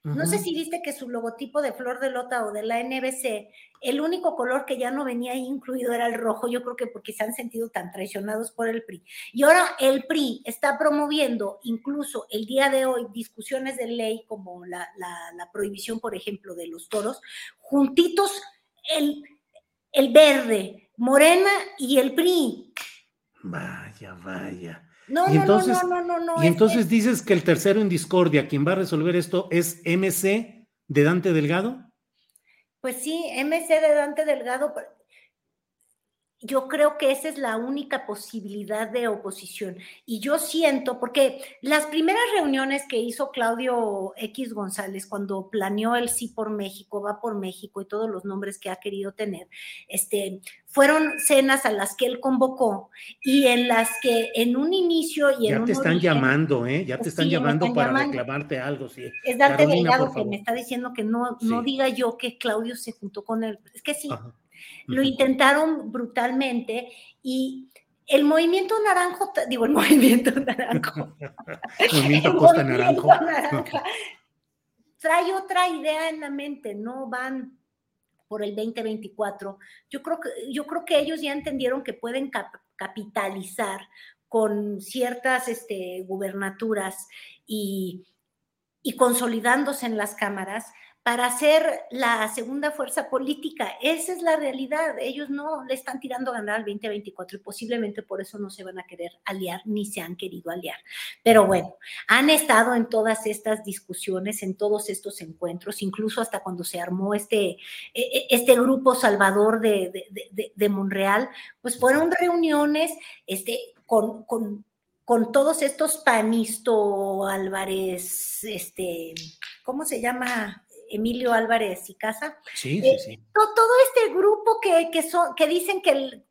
Speaker 10: Uh -huh. No sé si viste que su logotipo de Flor de Lota o de la NBC, el único color que ya no venía incluido era el rojo, yo creo que porque se han sentido tan traicionados por el PRI. Y ahora el PRI está promoviendo incluso el día de hoy discusiones de ley como la, la, la prohibición, por ejemplo, de los toros, juntitos el, el verde, Morena y el PRI.
Speaker 1: Vaya, vaya.
Speaker 10: No,
Speaker 1: y entonces,
Speaker 10: no, no, no, no,
Speaker 1: Y entonces dices que el tercero en discordia, quien va a resolver esto es MC de Dante Delgado.
Speaker 10: Pues sí, MC de Dante Delgado. Yo creo que esa es la única posibilidad de oposición. Y yo siento, porque las primeras reuniones que hizo Claudio X González cuando planeó el sí por México, va por México y todos los nombres que ha querido tener, este, fueron cenas a las que él convocó y en las que en un inicio y en
Speaker 1: ya
Speaker 10: un
Speaker 1: te están
Speaker 10: origen,
Speaker 1: llamando, ¿eh? Ya te están
Speaker 10: sí,
Speaker 1: llamando
Speaker 10: están
Speaker 1: para
Speaker 10: llamando.
Speaker 1: reclamarte algo, sí.
Speaker 10: Es Dante
Speaker 1: Carolina,
Speaker 10: Delgado que me está diciendo que no, no
Speaker 1: Sí.
Speaker 10: diga yo que Claudio se juntó con él. Es que sí,
Speaker 1: Ajá.
Speaker 10: Lo intentaron brutalmente y el movimiento naranjo, digo, el movimiento naranjo,
Speaker 1: Movimiento
Speaker 10: el
Speaker 1: Costa
Speaker 10: movimiento
Speaker 1: Naranjo.
Speaker 10: naranja trae otra idea en la mente, no van por el 2024. Yo creo que, yo creo que ellos ya entendieron que pueden cap- capitalizar con ciertas este, gubernaturas y, y consolidándose en las cámaras para ser la segunda fuerza política. Esa es la realidad. Ellos no le están tirando a ganar al 2024 y posiblemente por eso no se van a querer aliar ni se han querido aliar. Pero bueno, han estado en todas estas discusiones, en todos estos encuentros, incluso hasta cuando se armó este, e- e- este grupo salvador de, de, de- de- de Monreal, pues fueron reuniones este, con, con, con todos estos Panisto Álvarez, este, ¿cómo se llama? Emilio Álvarez y Casa.
Speaker 1: Sí,
Speaker 10: Eh,
Speaker 1: sí, sí.
Speaker 10: to- todo este grupo que, que, son, que dicen que el-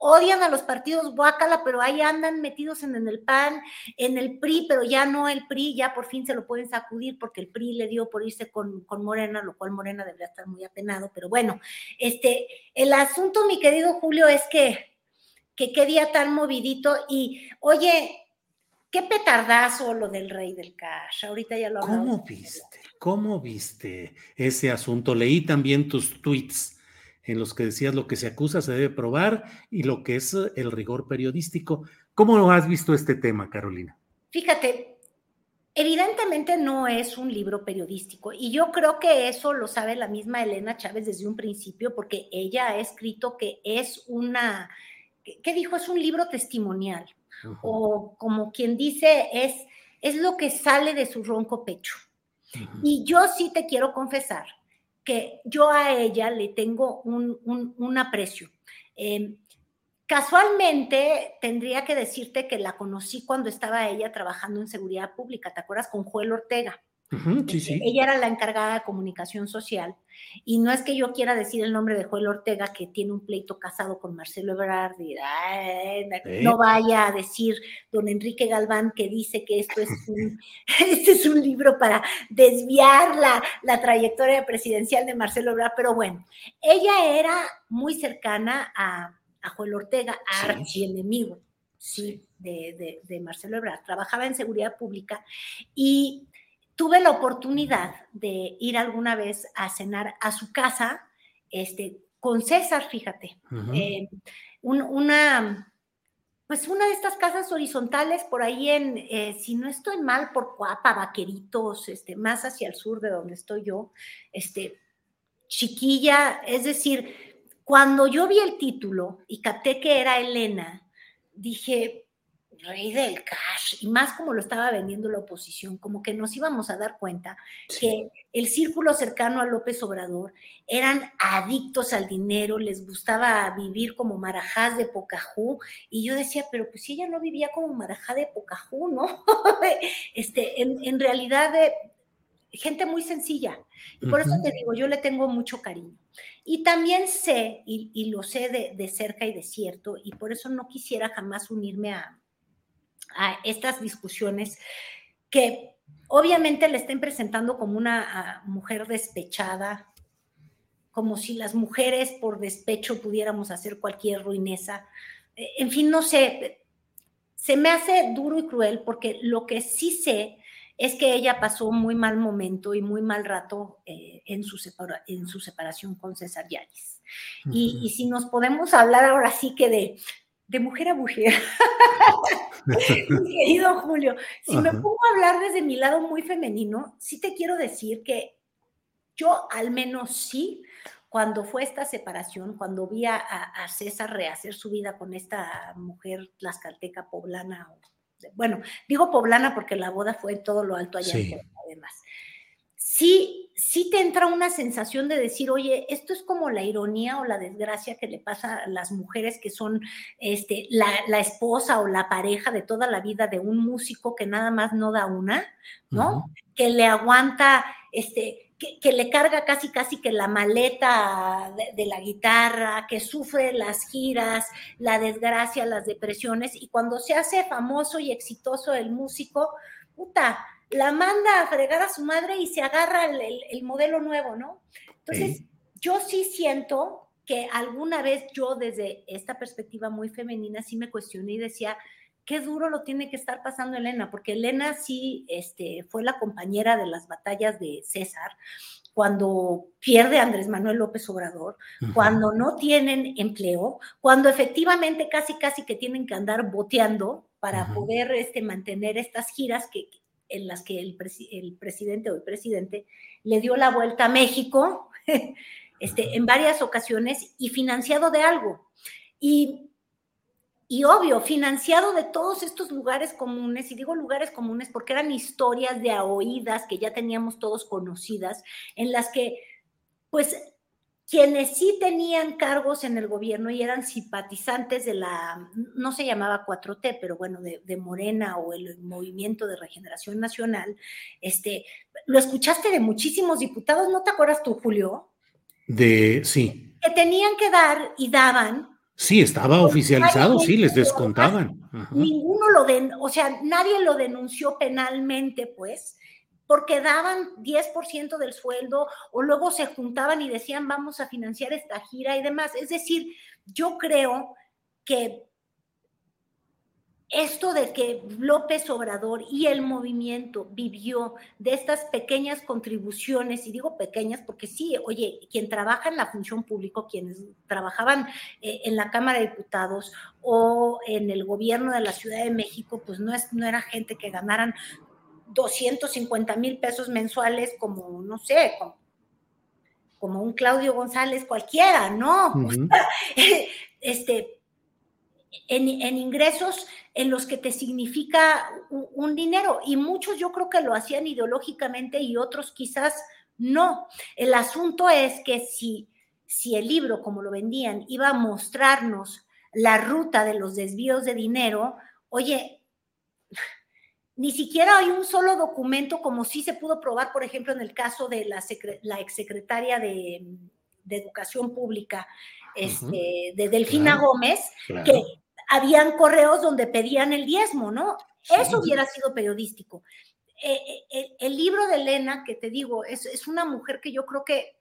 Speaker 10: odian a los partidos guácala, pero ahí andan metidos en, en el PAN, en el PRI, pero ya no el PRI, ya por fin se lo pueden sacudir porque el PRI le dio por irse con, con Morena, lo cual Morena debería estar muy apenado, pero bueno, este, el asunto, mi querido Julio, es que, que qué día tan movidito y, oye, qué petardazo lo del rey del cash, ahorita ya lo hablamos.
Speaker 1: ¿Cómo viste? ¿Cómo viste ese asunto? Leí también tus tweets en los que decías lo que se acusa se debe probar y lo que es eh, el rigor periodístico. ¿Cómo lo has visto este tema, Carolina?
Speaker 10: Fíjate, Evidentemente no es un libro periodístico y yo creo que eso lo sabe la misma Elena Chávez desde un principio porque ella ha escrito que es una, ¿qué dijo? Es un libro testimonial o como quien dice es, es lo que sale de su ronco pecho. Y yo sí te quiero confesar que yo a ella le tengo un, aprecio. Em, Casualmente, tendría que decirte que la conocí cuando estaba ella trabajando en seguridad pública, ¿te acuerdas? Con Joel Ortega.
Speaker 1: Sí, sí.
Speaker 10: Ella era la encargada de comunicación social y no es que yo quiera decir el nombre de Joel Ortega que tiene un pleito casado con Marcelo Ebrard y no vaya a decir don Enrique Galván que dice que esto es un, este es un libro para desviar la, la trayectoria presidencial de Marcelo Ebrard, pero bueno, ella era muy cercana a a Joel Ortega, archienemigo, sí, de, de, Marcelo Ebrard. Trabajaba en seguridad pública y tuve la oportunidad de ir alguna vez a cenar a su casa, este, con César, fíjate, eh, una, pues una de estas casas horizontales por ahí en, eh, si no estoy mal, por Cuapa, Vaqueritos, este, más hacia el sur de donde estoy yo, este, chiquilla, es decir, cuando yo vi el título y capté que era Elena, dije, rey del cash, y más como lo estaba vendiendo la oposición, como que nos íbamos a dar cuenta que el círculo cercano a López Obrador eran adictos al dinero, les gustaba vivir como marajás de Pocahú, y yo decía, pero pues si ella no vivía como marajá de Pocahú, ¿no? este, en, en realidad, eh, gente muy sencilla. Y por eso te digo, yo le tengo mucho cariño. Y también sé, y, lo sé de, cerca y de cierto, y por eso no quisiera jamás unirme a, a estas discusiones que obviamente le estén presentando como una mujer despechada, como si las mujeres por despecho pudiéramos hacer cualquier ruineza. E, en fin, no sé, se me hace duro y cruel porque lo que sí sé es que ella pasó muy mal momento y muy mal rato eh, en, su en su separación con César Yáñez. y, si nos podemos hablar ahora sí que de, de mujer a mujer, mi querido Julio, si me pongo a hablar desde mi lado muy femenino, sí te quiero decir que yo al menos sí, cuando fue esta separación, cuando vi a, a César rehacer su vida con esta mujer tlaxcalteca poblana bueno, digo poblana porque la boda fue en todo lo alto allá, además. Sí, sí te entra una sensación de decir, oye, esto es como la ironía o la desgracia que le pasa a las mujeres que son este, la, esposa o la pareja de toda la vida de un músico que nada más no da una, ¿no? Que le aguanta, este, que, le carga casi casi que la maleta de, la guitarra, que sufre las giras, la desgracia, las depresiones, y cuando se hace famoso y exitoso el músico, puta, la manda a fregar a su madre y se agarra el, modelo nuevo, ¿no? Entonces, yo sí siento que alguna vez yo desde esta perspectiva muy femenina sí me cuestioné y decía, qué duro lo tiene que estar pasando Elena, porque Elena sí este, fue la compañera de las batallas de César, cuando pierde Andrés Manuel López Obrador, cuando no tienen empleo, cuando efectivamente casi casi que tienen que andar boteando para poder este, mantener estas giras que, en las que el, el, presidente o el presidente le dio la vuelta a México este, en varias ocasiones y financiado de algo. Y y obvio, financiado de todos estos lugares comunes, y digo lugares comunes porque eran historias de oídas que ya teníamos todos conocidas, en las que, pues, quienes sí tenían cargos en el gobierno y eran simpatizantes de la, no se llamaba 4T, pero bueno, de, Morena o el Movimiento de Regeneración Nacional, este, lo escuchaste de muchísimos diputados, ¿no te acuerdas tú, Julio?
Speaker 1: De, sí.
Speaker 10: Que tenían que dar y daban
Speaker 1: Sí, estaba oficializado, sí, les descontaban.
Speaker 10: Ninguno lo den, o sea, nadie lo denunció penalmente, pues, porque daban 10% del sueldo o luego se juntaban y decían vamos a financiar esta gira y demás. Es decir, yo creo que esto de que López Obrador y el movimiento vivió de estas pequeñas contribuciones, y digo pequeñas porque sí, oye, quien trabaja en la función pública, quienes trabajaban eh, en la Cámara de Diputados o en el gobierno de la Ciudad de México, pues no, es, no era gente que ganaran 250 mil pesos mensuales como, no sé, como, un Claudio González cualquiera, ¿no? este, en, ingresos en los que te significa un, dinero. Y muchos yo creo que lo hacían ideológicamente y otros quizás no. El asunto es que si, si el libro, como lo vendían, iba a mostrarnos la ruta de los desvíos de dinero, oye, ni siquiera hay un solo documento como sí se pudo probar, por ejemplo, en el caso de la, la exsecretaria de, de Educación Pública, este, de Delfina Gómez, que habían correos donde pedían el diezmo, ¿no? Eso hubiera sido periodístico. Eh, eh, el, libro de Elena, que te digo, es, es una mujer que yo creo que,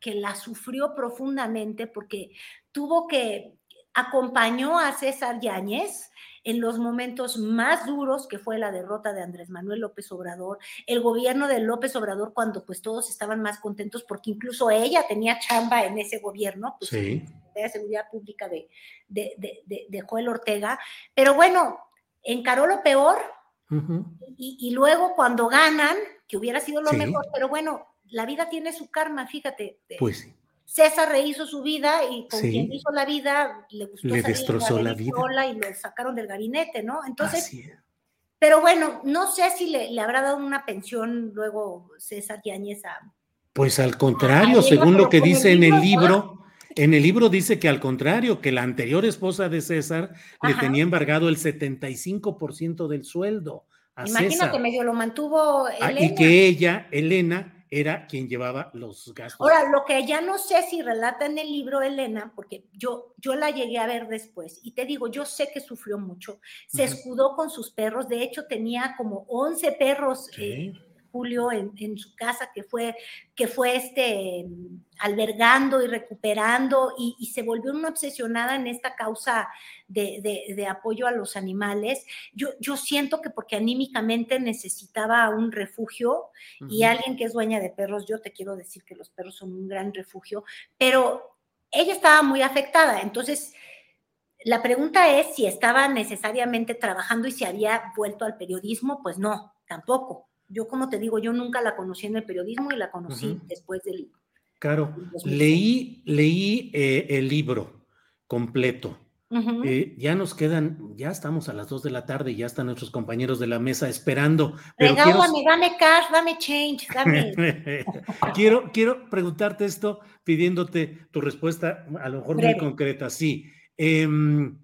Speaker 10: que la sufrió profundamente porque tuvo que, acompañó a César Yáñez, en los momentos más duros, que fue la derrota de Andrés Manuel López Obrador, el gobierno de López Obrador, cuando pues todos estaban más contentos, porque incluso ella tenía chamba en ese gobierno, pues, de Seguridad Pública de, de, Joel Ortega, pero bueno, encaró lo peor, y, luego cuando ganan, que hubiera sido lo mejor, pero bueno, la vida tiene su karma, fíjate.
Speaker 1: Pues sí.
Speaker 10: César rehizo su vida y con quien hizo la vida le gustó
Speaker 1: le destrozó la vida
Speaker 10: y lo sacaron del gabinete, ¿no? Entonces, pero bueno, no sé si le, habrá dado una pensión luego César Yáñez a...
Speaker 1: Pues al contrario, según lo que dice en el libro, en el libro dice que al contrario, que la anterior esposa de César le tenía embargado el 75% del sueldo. A Imagínate,
Speaker 10: medio lo mantuvo
Speaker 1: Elena. Ah, y que ella, Elena, era quien llevaba los gastos.
Speaker 10: Ahora, lo que ya no sé si relata en el libro Elena, porque yo, yo la llegué a ver después, y te digo, yo sé que sufrió mucho, se escudó con sus perros, de hecho tenía como 11 perros. Eh, Julio en, su casa, que fue, que fue este, albergando y recuperando y, se volvió una obsesionada en esta causa de, apoyo a los animales. Yo, yo, siento que porque anímicamente necesitaba un refugio y alguien que es dueña de perros, yo te quiero decir que los perros son un gran refugio, pero ella estaba muy afectada, entonces... La pregunta es si estaba necesariamente trabajando y si había vuelto al periodismo, pues no, tampoco yo como te digo, yo nunca la conocí en el periodismo y la conocí después del...
Speaker 1: Claro, leí, leí eh, el libro completo. Eh, ya nos quedan, ya estamos a las dos de la tarde y ya están nuestros compañeros de la mesa esperando.
Speaker 10: Pero dame cash, dame change, dame.
Speaker 1: quiero, quiero preguntarte esto pidiéndote tu respuesta, a lo mejor muy concreta. Sí. Em,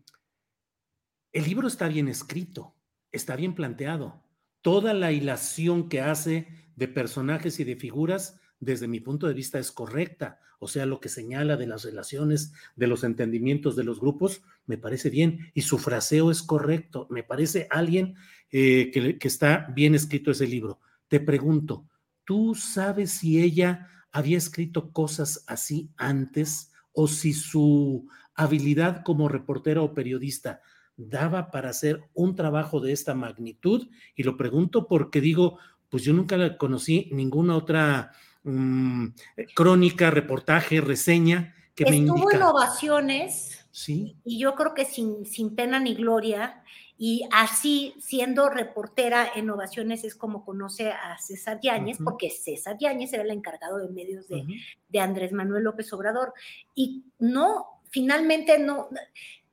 Speaker 1: el libro está bien escrito, está bien planteado toda la hilación que hace de personajes y de figuras, desde mi punto de vista, es correcta. O sea, lo que señala de las relaciones, de los entendimientos de los grupos, me parece bien. Y su fraseo es correcto. Me parece alguien eh, que, que está bien escrito ese libro. Te pregunto, ¿tú sabes si ella había escrito cosas así antes o si su habilidad como reportera o periodista daba para hacer un trabajo de esta magnitud? Y lo pregunto porque digo, pues yo nunca conocí ninguna otra mm, crónica, reportaje, reseña que me indica.
Speaker 10: Estuvo en ovaciones.
Speaker 1: Sí.
Speaker 10: Y yo creo que sin, sin pena ni gloria. Y así, siendo reportera en Ovaciones, es como conoce a César Yáñez, porque César Yáñez era el encargado de medios de, de Andrés Manuel López Obrador. Y no, finalmente no,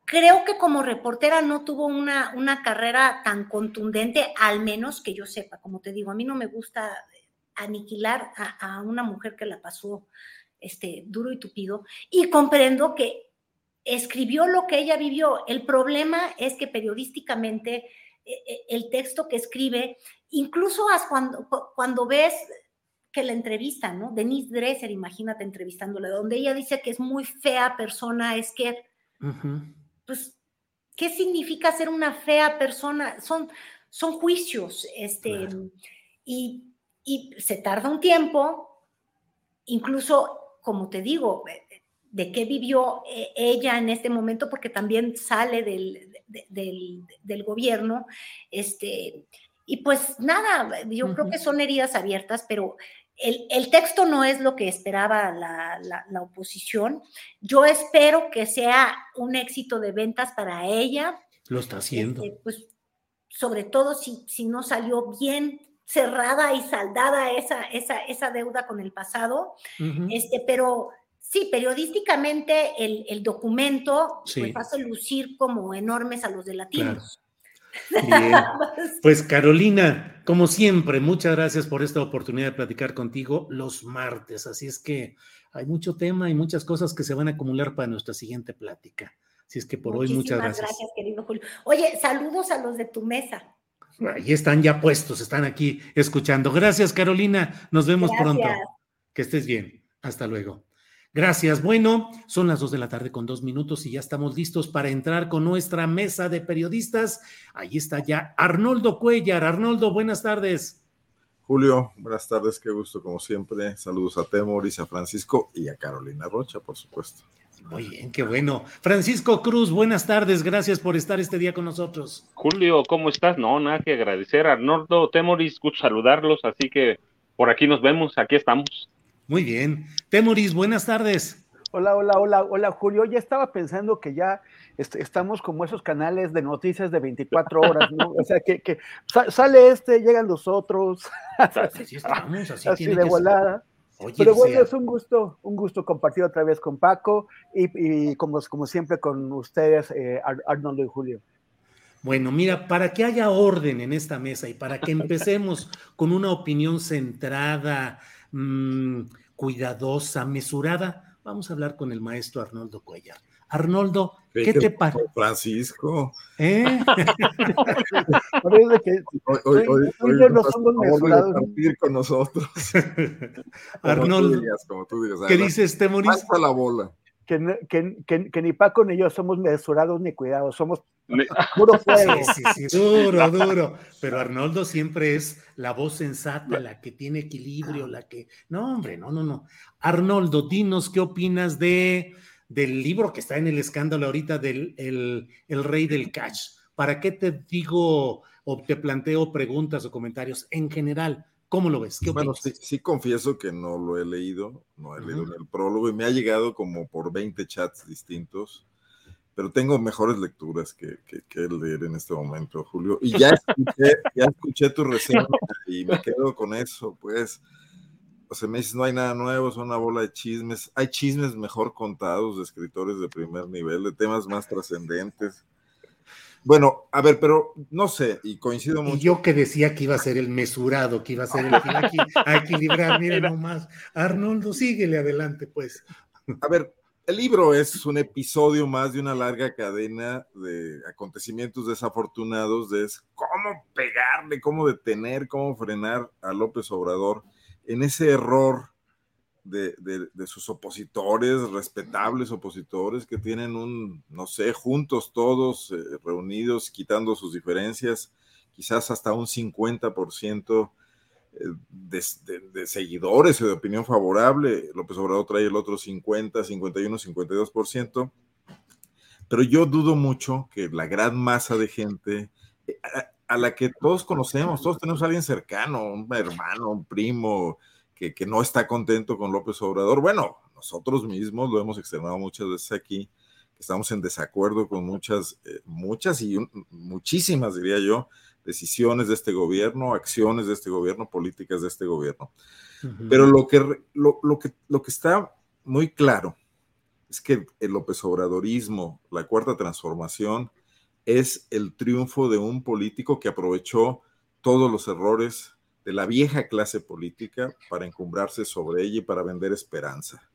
Speaker 10: Creo que como reportera no tuvo una, una carrera tan contundente, al menos que yo sepa, como te digo, a mí no me gusta aniquilar a, una mujer que la pasó este, duro y tupido, y comprendo que escribió lo que ella vivió. El problema es que periodísticamente e, e, el texto que escribe, incluso cuando, cuando ves que la entrevista, ¿no? Denise Dresser, imagínate entrevistándole, donde ella dice que es muy fea persona, es que pues, ¿qué significa ser una fea persona? Son, son juicios, este, y, se tarda un tiempo, incluso, como te digo, de qué vivió eh, ella en este momento, porque también sale del, del, gobierno, este, y pues nada, yo creo que son heridas abiertas, pero el, texto no es lo que esperaba la, oposición. Yo espero que sea un éxito de ventas para ella.
Speaker 1: Lo está haciendo.
Speaker 10: Este, pues, sobre todo si, si no salió bien cerrada y saldada esa, esa, esa deuda con el pasado, este, pero sí, periodísticamente el, el documento pues, hace lucir como enormes a los de latinos.
Speaker 1: Pues Carolina, como siempre, muchas gracias por esta oportunidad de platicar contigo los martes. Así es que hay mucho tema y muchas cosas que se van a acumular para nuestra siguiente plática. Así es que por hoy muchas gracias.
Speaker 10: Gracias, querido Julio. Oye, saludos a los de tu mesa.
Speaker 1: Ahí están ya puestos, están aquí escuchando. Gracias, Carolina. Nos vemos pronto. Que estés bien. Hasta luego. Gracias. Bueno, son las dos de la tarde con dos minutos y ya estamos listos para entrar con nuestra mesa de periodistas. Ahí está ya Arnoldo Cuellar. Arnoldo, buenas tardes.
Speaker 13: Julio, buenas tardes, qué gusto como siempre. Saludos a Temoris, a Francisco y a Carolina Rocha, por supuesto.
Speaker 1: Muy bien, qué bueno. Francisco Cruz, buenas tardes, gracias por estar este día con nosotros.
Speaker 14: Julio, ¿cómo estás? No, nada que agradecer. Arnoldo, Temoris, gusto saludarlos, así que por aquí nos vemos, aquí estamos.
Speaker 1: Muy bien. Temoris, buenas tardes.
Speaker 15: Hola, hola, hola, hola, Julio. Ya estaba pensando que ya estamos como esos canales de noticias de 24 horas, ¿no? O sea, que, sale este, llegan los otros. Así, estamos, así, de volada. Pero bueno, es un gusto, un gusto compartir otra vez con Paco y, como, como siempre con ustedes, eh, Arnoldo y Julio.
Speaker 1: Bueno, mira, para que haya orden en esta mesa y para que empecemos con una opinión centrada, mm, cuidadosa, mesurada, vamos a hablar con el maestro Arnoldo Cuellar. Arnoldo, ¿qué te parece?
Speaker 13: Francisco.
Speaker 1: ¿Eh?
Speaker 13: hoy, hoy, no somos mesurados. con nosotros.
Speaker 1: Arnoldo, ¿qué dices, Temoris?
Speaker 13: Hasta la bola.
Speaker 15: Que, que, que, ni Paco ni yo somos mesurados ni cuidados, somos puro fuego.
Speaker 1: Sí, sí, sí, duro, duro. Pero Arnoldo siempre es la voz sensata, la que tiene equilibrio, la que. No, hombre, no, no, no. Arnoldo, dinos qué opinas de del libro que está en el escándalo ahorita del el, rey del cash. ¿Para qué te digo o te planteo preguntas o comentarios en general? ¿Cómo lo ves?
Speaker 13: bueno, sí, confieso que no lo he leído, no he leído el prólogo y me ha llegado como por 20 chats distintos, pero tengo mejores lecturas que, que, leer en este momento, Julio. Y ya escuché, ya escuché tu reseña y me quedo con eso, pues o sea, me dices, no hay nada nuevo, es una bola de chismes. Hay chismes mejor contados de escritores de primer nivel, de temas más trascendentes. Bueno, a ver, pero no sé, y coincido mucho.
Speaker 1: Y yo que decía que iba a ser el mesurado, que iba a ser el aquí, a equilibrar, mira nomás. Arnoldo, síguele adelante, pues.
Speaker 13: A ver, el libro es un episodio más de una larga cadena de acontecimientos desafortunados, de cómo pegarle, cómo detener, cómo frenar a López Obrador en ese error de, sus opositores, respetables opositores que tienen un, no sé, juntos todos, eh, reunidos, quitando sus diferencias, quizás hasta un 50% eh, de, de, seguidores o de opinión favorable. López Obrador trae el otro 50, 51, 52%. Pero yo dudo mucho que la gran masa de gente eh, a la que todos conocemos, todos tenemos a alguien cercano, un hermano, un primo, que, que, no está contento con López Obrador. Bueno, nosotros mismos lo hemos externado muchas veces aquí, estamos en desacuerdo con muchas, eh, muchas y muchísimas, diría yo, decisiones de este gobierno, acciones de este gobierno, políticas de este gobierno. Pero lo que, lo, lo, que, lo que está muy claro es que el López Obradorismo, la cuarta transformación, es el triunfo de un político que aprovechó todos los errores de la vieja clase política para encumbrarse sobre ella y para vender esperanza.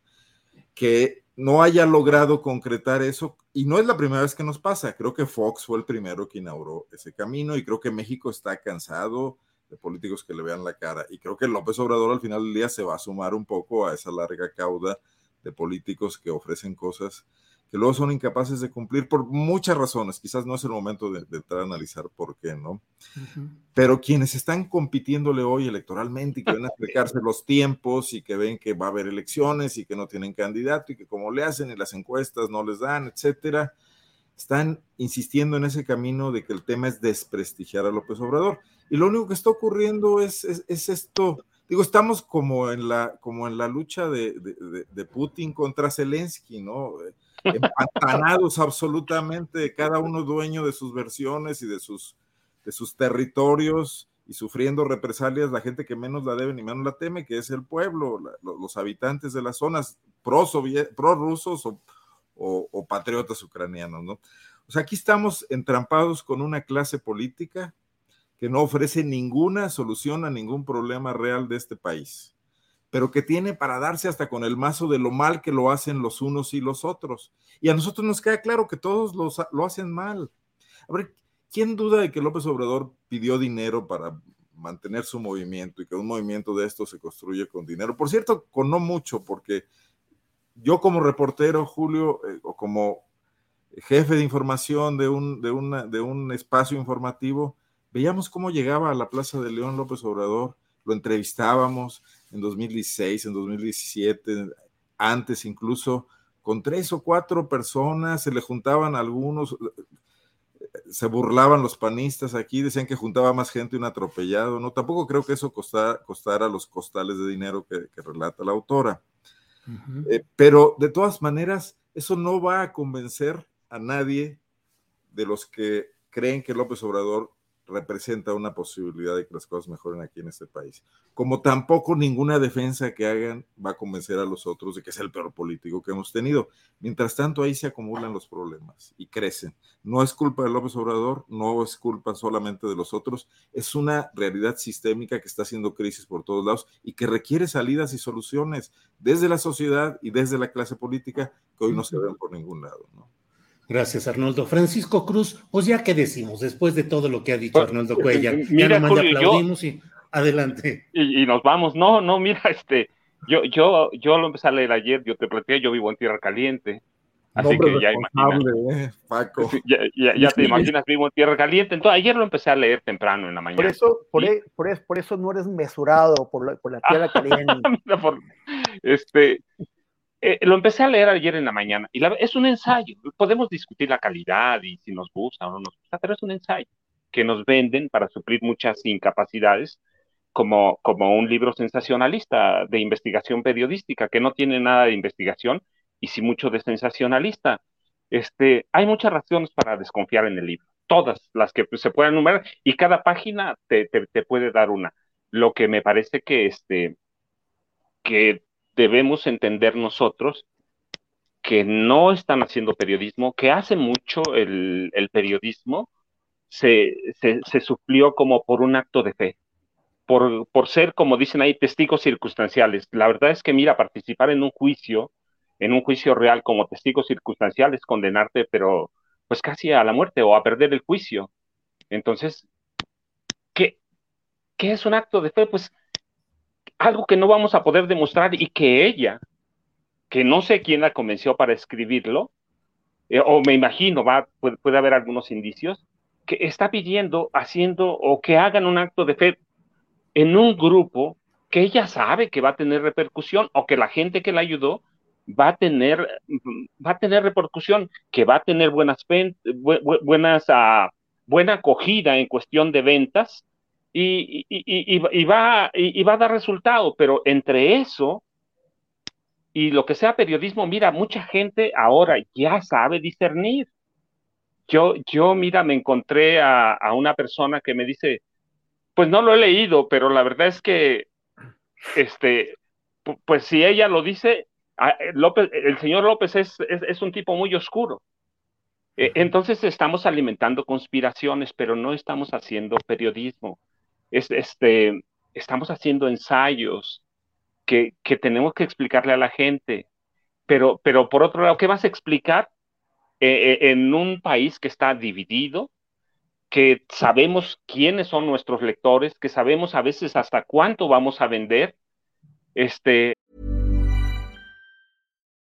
Speaker 13: Que no haya logrado concretar eso, y no es la primera vez que nos pasa, creo que Fox fue el primero que inauguró ese camino y creo que México está cansado de políticos que le vean la cara y creo que López Obrador al final del día se va a sumar un poco a esa larga cauda de políticos que ofrecen cosas que luego son incapaces de cumplir por muchas razones. Quizás no es el momento de, entrar a analizar por qué, ¿no? Pero quienes están compitiéndole hoy electoralmente y que ven a explicarse los tiempos y que ven que va a haber elecciones y que no tienen candidato y que como le hacen y las encuestas no les dan, etcétera, están insistiendo en ese camino de que el tema es desprestigiar a López Obrador. Y lo único que está ocurriendo es, es, esto. Digo, estamos como en la, como en la lucha de, de, de Putin contra Zelensky, ¿no? Empantanados absolutamente, cada uno dueño de sus versiones y de sus, de sus territorios y sufriendo represalias la gente que menos la debe ni menos la teme, que es el pueblo, los habitantes de las zonas pro-rusos o, o, patriotas ucranianos, ¿no? O sea, aquí estamos entrampados con una clase política que no ofrece ninguna solución a ningún problema real de este país, pero que tiene para darse hasta con el mazo de lo mal que lo hacen los unos y los otros. Y a nosotros nos queda claro que todos lo hacen mal. A ver, ¿quién duda de que López Obrador pidió dinero para mantener su movimiento y que un movimiento de esto se construye con dinero? Por cierto, con no mucho, porque yo como reportero, Julio, eh, o como jefe de información de un, de, de un espacio informativo, veíamos cómo llegaba a la Plaza de León López Obrador, lo entrevistábamos en 2016, en 2017, antes incluso, con tres o cuatro personas, se le juntaban algunos, se burlaban los panistas aquí, decían que juntaba más gente un atropellado, ¿no? Tampoco creo que eso costara, costara los costales de dinero que, relata la autora. Eh, pero de todas maneras, eso no va a convencer a nadie de los que creen que López Obrador representa una posibilidad de que las cosas mejoren aquí en este país. Como tampoco ninguna defensa que hagan va a convencer a los otros de que es el peor político que hemos tenido. Mientras tanto, ahí se acumulan los problemas y crecen. No es culpa de López Obrador, no es culpa solamente de los otros, es una realidad sistémica que está haciendo crisis por todos lados y que requiere salidas y soluciones desde la sociedad y desde la clase política que hoy no se ven por ningún lado. ¿no?
Speaker 1: Gracias, Arnoldo. Francisco Cruz, pues ya que decimos, después de todo lo que ha dicho Arnoldo Cuellar, ya nomás le aplaudimos y adelante.
Speaker 14: Y, nos vamos. No, no, mira, este, yo, yo, yo lo empecé a leer ayer, yo te planteé, yo vivo en Tierra Caliente. Así que ya imaginas.
Speaker 13: Eh, Paco.
Speaker 14: Ya, te imaginas, vivo en Tierra Caliente. Entonces, ayer lo empecé a leer temprano en la mañana.
Speaker 15: Por eso, por, e, por, por eso no eres mesurado por la, por la Tierra Caliente.
Speaker 14: este, eh, lo empecé a leer ayer en la mañana y es un ensayo. Podemos discutir la calidad y si nos gusta o no nos gusta, pero es un ensayo que nos venden para suplir muchas incapacidades como, como un libro sensacionalista de investigación periodística que no tiene nada de investigación y sí mucho de sensacionalista. Este, hay muchas razones para desconfiar en el libro, todas las que se puedan enumerar y cada página te, te, te puede dar una. Lo que me parece que, este, que debemos entender nosotros que no están haciendo periodismo, que hace mucho el, periodismo se, se, suplió como por un acto de fe, por, por ser, como dicen ahí, testigos circunstanciales. La verdad es que, mira, participar en un juicio, en un juicio real como testigo circunstancial es condenarte, pero pues casi a la muerte o a perder el juicio. Entonces, ¿qué, qué es un acto de fe? Pues algo que no vamos a poder demostrar y que ella, que no sé quién la convenció para escribirlo, eh, o me imagino, va, puede, haber algunos indicios, que está pidiendo, haciendo o que hagan un acto de fe en un grupo que ella sabe que va a tener repercusión o que la gente que la ayudó va a tener, va a tener repercusión, que va a tener buenas, buenas, uh, buena acogida en cuestión de ventas y, y, va, y, va a dar resultado, pero entre eso y lo que sea periodismo, mira, mucha gente ahora ya sabe discernir. Yo, yo mira, me encontré a, una persona que me dice, pues no lo he leído, pero la verdad es que, este, pues si ella lo dice, López, el señor López es, es un tipo muy oscuro. E, entonces estamos alimentando conspiraciones, pero no estamos haciendo periodismo este, estamos haciendo ensayos que, tenemos que explicarle a la gente, pero, pero por otro lado, ¿qué vas a explicar eh, eh, en un país que está dividido? que sabemos quiénes son nuestros lectores, que sabemos a veces hasta cuánto vamos a vender, este,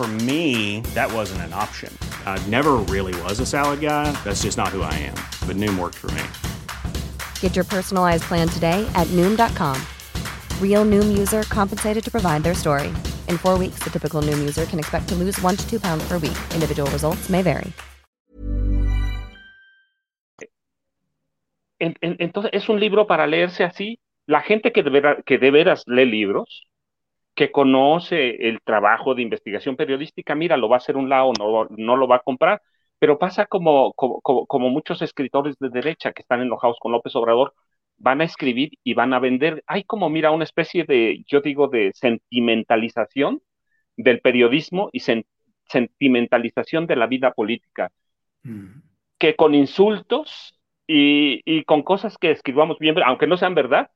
Speaker 16: For me, that wasn't an option. I never really was a salad guy. That's just not who I am. But Noom worked for me.
Speaker 17: Get your personalized plan today at Noom.com. Real Noom user compensated to provide their story. In four weeks, the typical Noom user can expect to lose one to two pounds per week. Individual results may vary.
Speaker 14: En- en- entonces, es un libro para leerse así. La gente que de, vera- que de veras lee libros, que conoce el trabajo de investigación periodística, mira, lo va a hacer un lado, no, no lo va a comprar. Pero pasa como, como, como, muchos escritores de derecha que están enojados con López Obrador, van a escribir y van a vender. Hay como, mira, una especie de, yo digo, de sentimentalización del periodismo y sen- sentimentalización de la vida política que con insultos y, y con cosas que escribamos bien, aunque no sean verdad,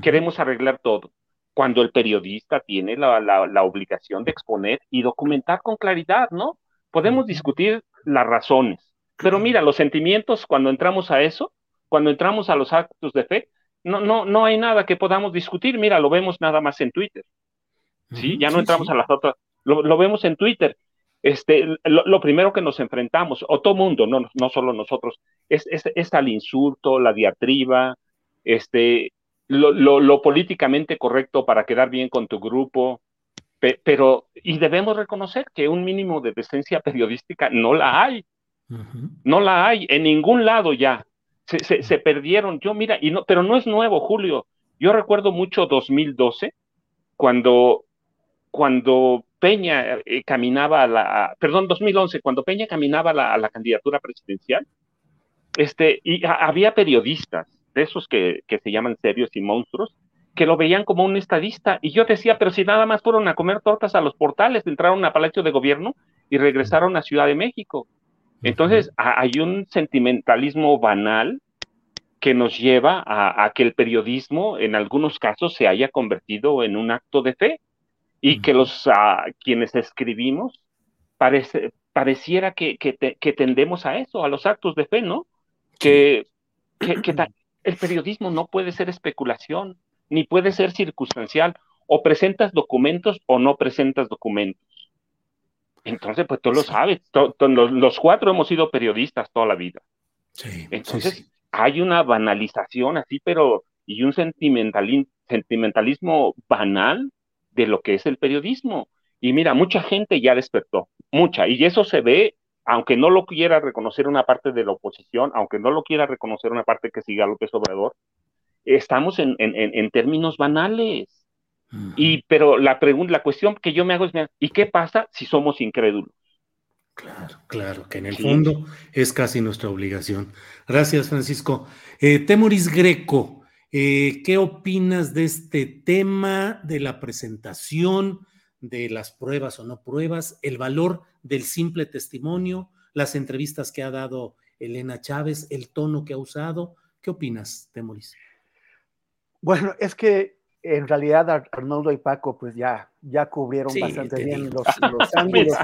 Speaker 14: queremos arreglar todo. Cuando el periodista tiene la, la- la obligación de exponer y documentar con claridad, ¿no? Podemos discutir las razones, pero mira, los sentimientos, cuando entramos a eso, cuando entramos a los actos de fe, no, no, no hay nada que podamos discutir. Mira, lo vemos nada más en Twitter. ¿sí? Ya no
Speaker 1: sí,
Speaker 14: entramos
Speaker 1: sí.
Speaker 14: a las otras, lo, lo vemos en Twitter. Este, lo, lo primero que nos enfrentamos, o todo mundo, no, no solo nosotros, es, es, es al insulto, la diatriba, este, lo, lo, lo políticamente correcto para quedar bien con tu grupo, pe- pero, y debemos reconocer que un mínimo de decencia periodística no la hay, no la hay en ningún lado ya. Se, se, se perdieron. Yo, mira, y no, pero no es nuevo, Julio. Yo recuerdo mucho 2012, cuando, cuando Peña eh, caminaba a la, perdón, 2011, cuando Peña caminaba a la, a la candidatura presidencial, este, y a- había periodistas, de esos que, que se llaman serios y monstruos, que lo veían como un estadista. Y yo decía, pero si nada más fueron a comer tortas a los portales, entraron a Palacio de Gobierno y regresaron a Ciudad de México. Entonces, a- hay un sentimentalismo banal que nos lleva a, a que el periodismo en algunos casos se haya convertido en un acto de fe y que los ah, quienes escribimos parece, pareciera que, que, te- que tendemos a eso, a los actos de fe, ¿no? Que, que, que el periodismo no puede ser especulación, ni puede ser circunstancial. O presentas documentos o no presentas documentos. Entonces, pues tú lo sabes, los, cuatro hemos sido periodistas toda la vida. Entonces, hay una banalización así, pero, y un sentimentali- sentimentalismo banal de lo que es el periodismo. Y mira, mucha gente ya despertó, mucha, y eso se ve, aunque no lo quiera reconocer una parte de la oposición, aunque no lo quiera reconocer una parte que siga a López Obrador, estamos en, en, en- términos banales. Y, pero la pregunta, la cuestión que yo me hago es, ¿y qué pasa si somos incrédulos?
Speaker 1: Claro, que en el
Speaker 14: Sí.
Speaker 1: fondo es casi nuestra obligación. Gracias, Francisco. Eh, Temoris Greco, eh, ¿qué opinas de este tema, de la presentación, de las pruebas o no pruebas, el valor del simple testimonio, las entrevistas que ha dado Elena Chávez, el tono que ha usado? ¿Qué opinas, Temoris?
Speaker 15: Bueno, es que en realidad Ar- Arnoldo y Paco pues ya, ya cubrieron
Speaker 1: Sí,
Speaker 15: bastante
Speaker 1: te
Speaker 15: bien los, los ángulos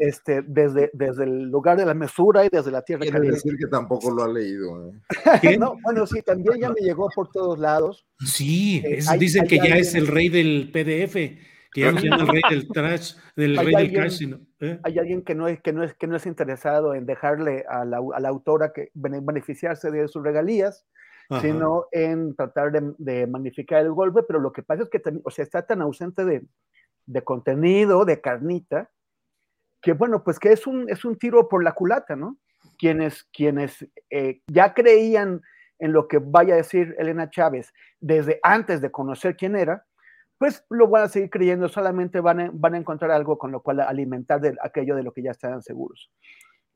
Speaker 15: este, desde, desde el lugar de la mesura y desde la tierra
Speaker 13: Quiere
Speaker 15: caliente.
Speaker 13: decir que tampoco lo ha leído. ¿eh?
Speaker 15: no, bueno, sí, también ya me llegó por todos lados.
Speaker 1: Sí,
Speaker 15: Eh,
Speaker 1: es-
Speaker 15: hay-
Speaker 1: dicen
Speaker 15: hay
Speaker 1: que ya
Speaker 15: alguien-
Speaker 1: es el rey del PDF, que ya no se llama el rey del trash, del
Speaker 15: Hay
Speaker 1: rey del
Speaker 15: alguien-
Speaker 1: crash, sino. ¿eh?
Speaker 15: Hay alguien que no es, que no es, que no es interesado en dejarle a la, a la autora que bene- beneficiarse de sus regalías,
Speaker 1: Ajá.
Speaker 15: sino en tratar de, de magnificar el golpe, pero lo que pasa es que o sea, está tan ausente de, de contenido, de carnita, que bueno, pues que es un, es un tiro por la culata, ¿no? Quienes, quienes eh, ya creían en lo que vaya a decir Elena Chávez desde antes de conocer quién era, pues lo van a seguir creyendo, solamente van a, encontrar algo con lo cual alimentar de aquello de lo que ya estaban seguros.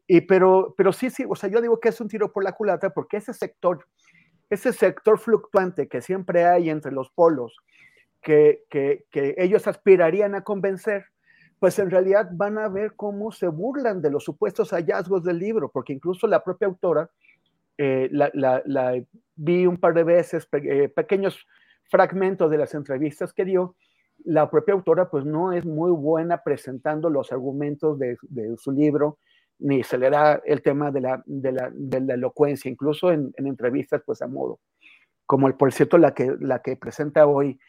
Speaker 15: Y pero, pero sí, sí, o sea, yo digo que es un tiro por la culata porque ese sector, ese sector fluctuante que siempre hay entre los polos, que, que, ellos aspirarían a convencer, pues en realidad van a ver cómo se burlan de los supuestos hallazgos del libro, porque incluso la propia autora, eh, la, vi un par de veces, eh, pequeños fragmentos de las entrevistas que dio, la propia autora pues no es muy buena presentando los argumentos de, de su libro, ni se le da el tema de la, de la, de la elocuencia, incluso en, en entrevistas pues a modo, como el, por cierto la que, la que presenta hoy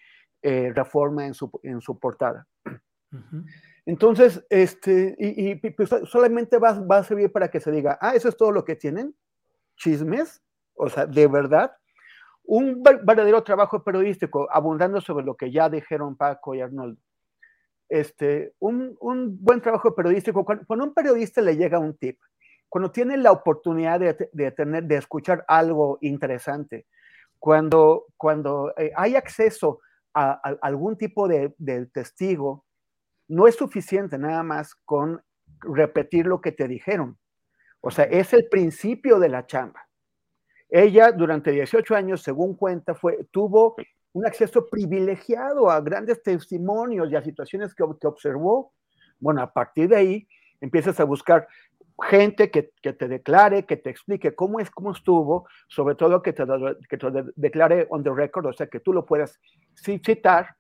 Speaker 15: eh, Reforma en su, en su portada. Entonces, este, y, pues, solamente va, va, a servir para que se diga, ah, eso es todo lo que tienen, chismes, o sea, de verdad, un verdadero trabajo periodístico, abundando sobre lo que ya dijeron Paco y Arnoldo. Este, un, un buen trabajo periodístico, cuando, un periodista le llega un tip, cuando tiene la oportunidad de, de tener, de escuchar algo interesante, cuando, cuando eh, hay acceso a, a, algún tipo de, de testigo, no es suficiente nada más con repetir lo que te dijeron. O sea, es el principio de la chamba. Ella durante 18 años, según cuenta, fue, tuvo un acceso privilegiado a grandes testimonios y a situaciones que, observó. Bueno, a partir de ahí empiezas a buscar gente que, que, te declare, que te explique cómo es, cómo estuvo, sobre todo que te, que te declare on the record, o sea, que tú lo puedas citar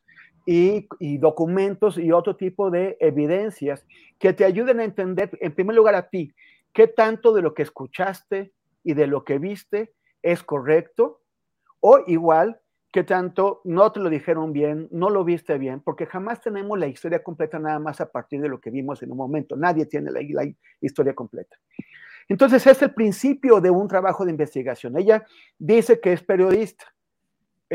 Speaker 15: y, documentos y otro tipo de evidencias que te ayuden a entender, en primer lugar, a ti, qué tanto de lo que escuchaste y de lo que viste es correcto, o igual, qué tanto no te lo dijeron bien, no lo viste bien, porque jamás tenemos la historia completa nada más a partir de lo que vimos en un momento. Nadie tiene la, la historia completa. Entonces, es el principio de un trabajo de investigación. Ella dice que es periodista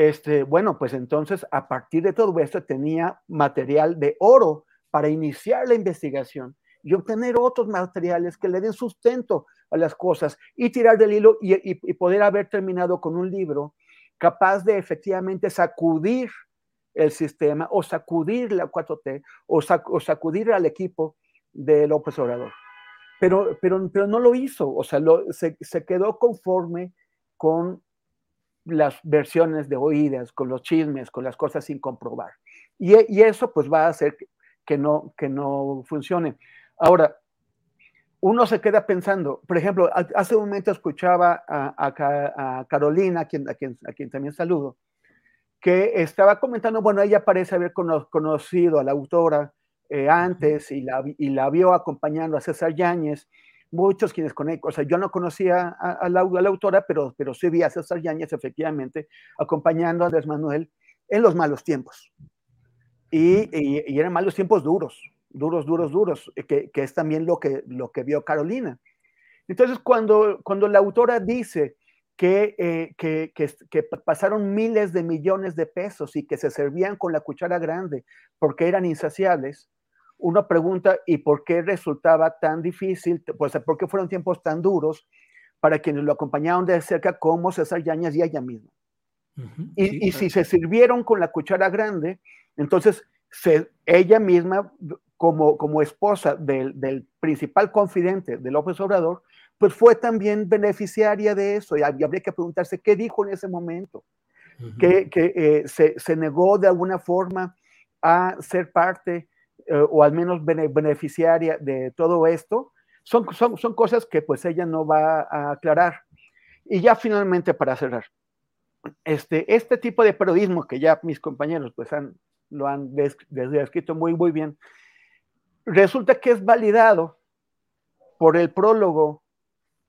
Speaker 15: este, bueno, pues entonces a partir de todo esto tenía material de oro para iniciar la investigación y obtener otros materiales que le den sustento a las cosas y tirar del hilo y, poder haber terminado con un libro capaz de efectivamente sacudir el sistema o sacudir la 4T o, sac, o sacudir al equipo de López Obrador. Pero, pero, pero no lo hizo, o sea, se, quedó conforme con las versiones de oídas, con los chismes, con las cosas sin comprobar. Y, eso pues va a hacer que, no, que no funcione. Ahora, uno se queda pensando, por ejemplo, hace un momento escuchaba a, a, a Carolina, a quien, a, quien, a quien también saludo, que estaba comentando, bueno, ella parece haber cono, conocido a la autora eh, antes y la, y la vio acompañando a César Yáñez, muchos quienes conectan, o sea, yo no conocía a, la, la, autora, pero, pero sí vi a César Yáñez efectivamente acompañando a Andrés Manuel en los malos tiempos. Y, y, y eran malos tiempos duros, duros, duros, duros, que, que, es también lo que, lo que vio Carolina. Entonces, cuando, cuando la autora dice que, eh, que, que, que, pasaron miles de millones de pesos y que se servían con la cuchara grande porque eran insaciables, uno pregunta, ¿y por qué resultaba tan difícil? Pues, ¿por qué fueron tiempos tan duros para quienes lo acompañaron de cerca como César Yañez y ella misma? Uh -huh, y, sí, y claro. si se sirvieron con la cuchara grande, entonces se, ella misma, como, como esposa del, del, principal confidente de López Obrador, pues fue también beneficiaria de eso. Y habría que preguntarse qué dijo en ese momento. Uh -huh. Que, que eh, se, se negó de alguna forma a ser parte eh, o al menos beneficiaria de todo esto, son, son, son cosas que pues ella no va a aclarar. Y ya finalmente para cerrar, este, este tipo de periodismo que ya mis compañeros pues han, lo han descrito muy, muy bien, resulta que es validado por el prólogo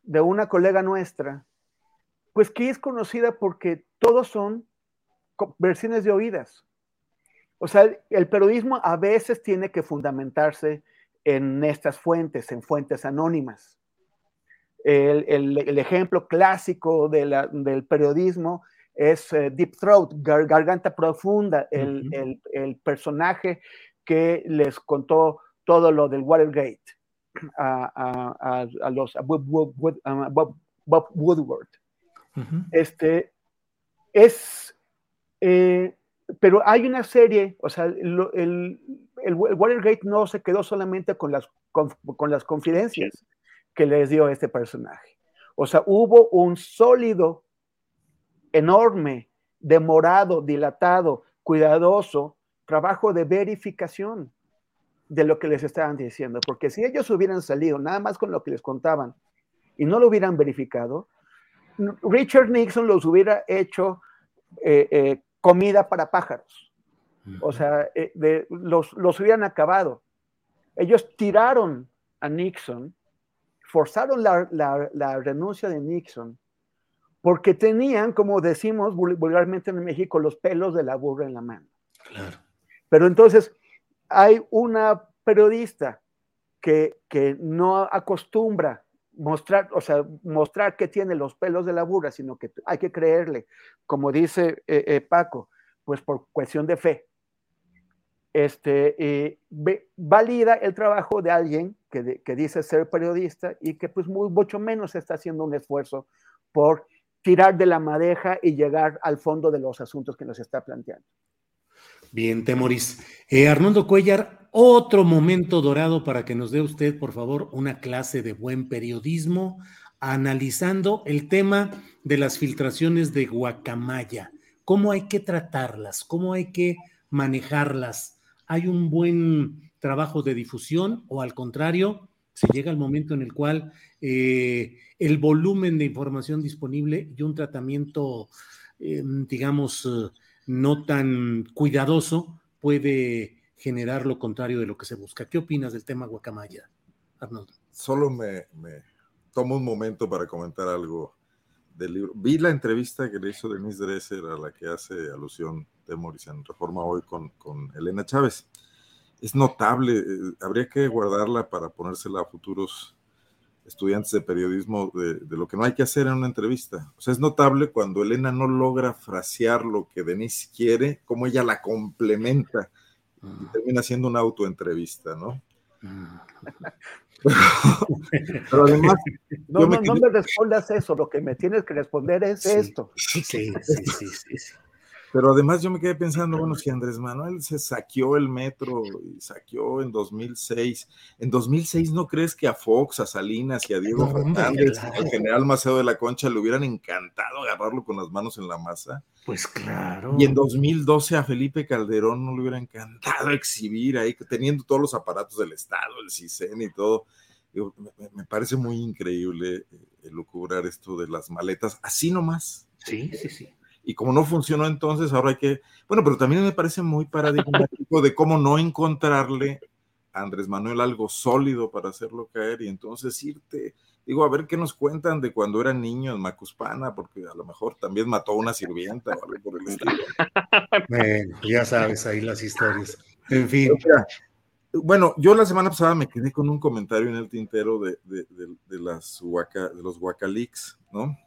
Speaker 15: de una colega nuestra, pues que es conocida porque todos son versiones de oídas. O sea, el periodismo a veces tiene que fundamentarse en estas fuentes, en fuentes anónimas. El, el, el ejemplo clásico de la, del periodismo es uh, Deep Throat, gar, Garganta Profunda, el, uh -huh. el, personaje que les contó todo lo del Watergate a, a, a los a Bob, Bob, Bob, Bob, Woodward. Uh -huh. Este es eh, pero hay una serie, o sea, el, el, el, Watergate no se quedó solamente con las, con, con las confidencias que les dio este personaje. O sea, hubo un sólido, enorme, demorado, dilatado, cuidadoso trabajo de verificación de lo que les estaban diciendo. Porque si ellos hubieran salido nada más con lo que les contaban y no lo hubieran verificado, Richard Nixon los hubiera hecho eh, eh, comida para pájaros. O sea, eh, de, los, los hubieran acabado. Ellos tiraron a Nixon, forzaron la, la, la, renuncia de Nixon, porque tenían, como decimos vulgarmente en México, los pelos de la burra en la mano.
Speaker 1: Claro.
Speaker 15: Pero entonces hay una periodista que, que no acostumbra mostrar, o sea, mostrar que tiene los pelos de la burra, sino que hay que creerle, como dice eh, eh, Paco, pues por cuestión de fe. Este, valida el trabajo de alguien que, que, dice ser periodista y que pues muy, mucho menos está haciendo un esfuerzo por tirar de la madeja y llegar al fondo de los asuntos que nos está planteando.
Speaker 1: Bien, Temoris. Eh, Arnoldo Cuellar, otro momento dorado para que nos dé usted, por favor, una clase de buen periodismo analizando el tema de las filtraciones de Guacamaya. ¿Cómo hay que tratarlas? ¿Cómo hay que manejarlas? ¿Hay un buen trabajo de difusión o al contrario, se llega al momento en el cual eh, el volumen de información disponible y un tratamiento, eh, digamos, no tan cuidadoso puede generar lo contrario de lo que se busca. ¿Qué opinas del tema Guacamaya, Arnoldo?
Speaker 13: Solo me, tomo un momento para comentar algo del libro. Vi la entrevista que le hizo Denise Dresser a la que hace alusión de en Reforma Hoy con, con Elena Chávez. Es notable, eh, habría que guardarla para ponérsela a futuros estudiantes de periodismo de, lo que no hay que hacer en una entrevista. O sea, es notable cuando Elena no logra frasear lo que Denise quiere, como ella la complementa y ah. termina siendo una autoentrevista, ¿no?
Speaker 15: Ah. Pero, además, no, me, no, me respondas eso, lo que me tienes que responder es esto.
Speaker 1: Sí, sí, sí, sí.
Speaker 13: Pero además yo me quedé pensando, bueno, si Andrés Manuel se saqueó el metro y saqueó en 2006, en 2006 no crees que a Fox, a Salinas y a Diego Fernández, al general Maceo de la Concha le hubieran encantado agarrarlo con las manos en la masa?
Speaker 1: Pues claro.
Speaker 13: Y en 2012 a Felipe Calderón no le hubiera encantado exhibir ahí, teniendo todos los aparatos del Estado, el CISEN y todo. me, parece muy increíble eh, lucubrar esto de las maletas, así nomás.
Speaker 1: Sí, sí, sí.
Speaker 13: Y como no funcionó entonces, ahora hay que, bueno, pero también me parece muy paradigmático de cómo no encontrarle a Andrés Manuel algo sólido para hacerlo caer y entonces irte, digo, a ver qué nos cuentan de cuando era niño en Macuspana, porque a lo mejor también mató a una sirvienta o algo por el estilo.
Speaker 1: Bueno, ya sabes ahí las historias. En fin.
Speaker 13: bueno, yo la semana pasada me quedé con un comentario en el tintero de, de, las de los Huacalix, ¿no?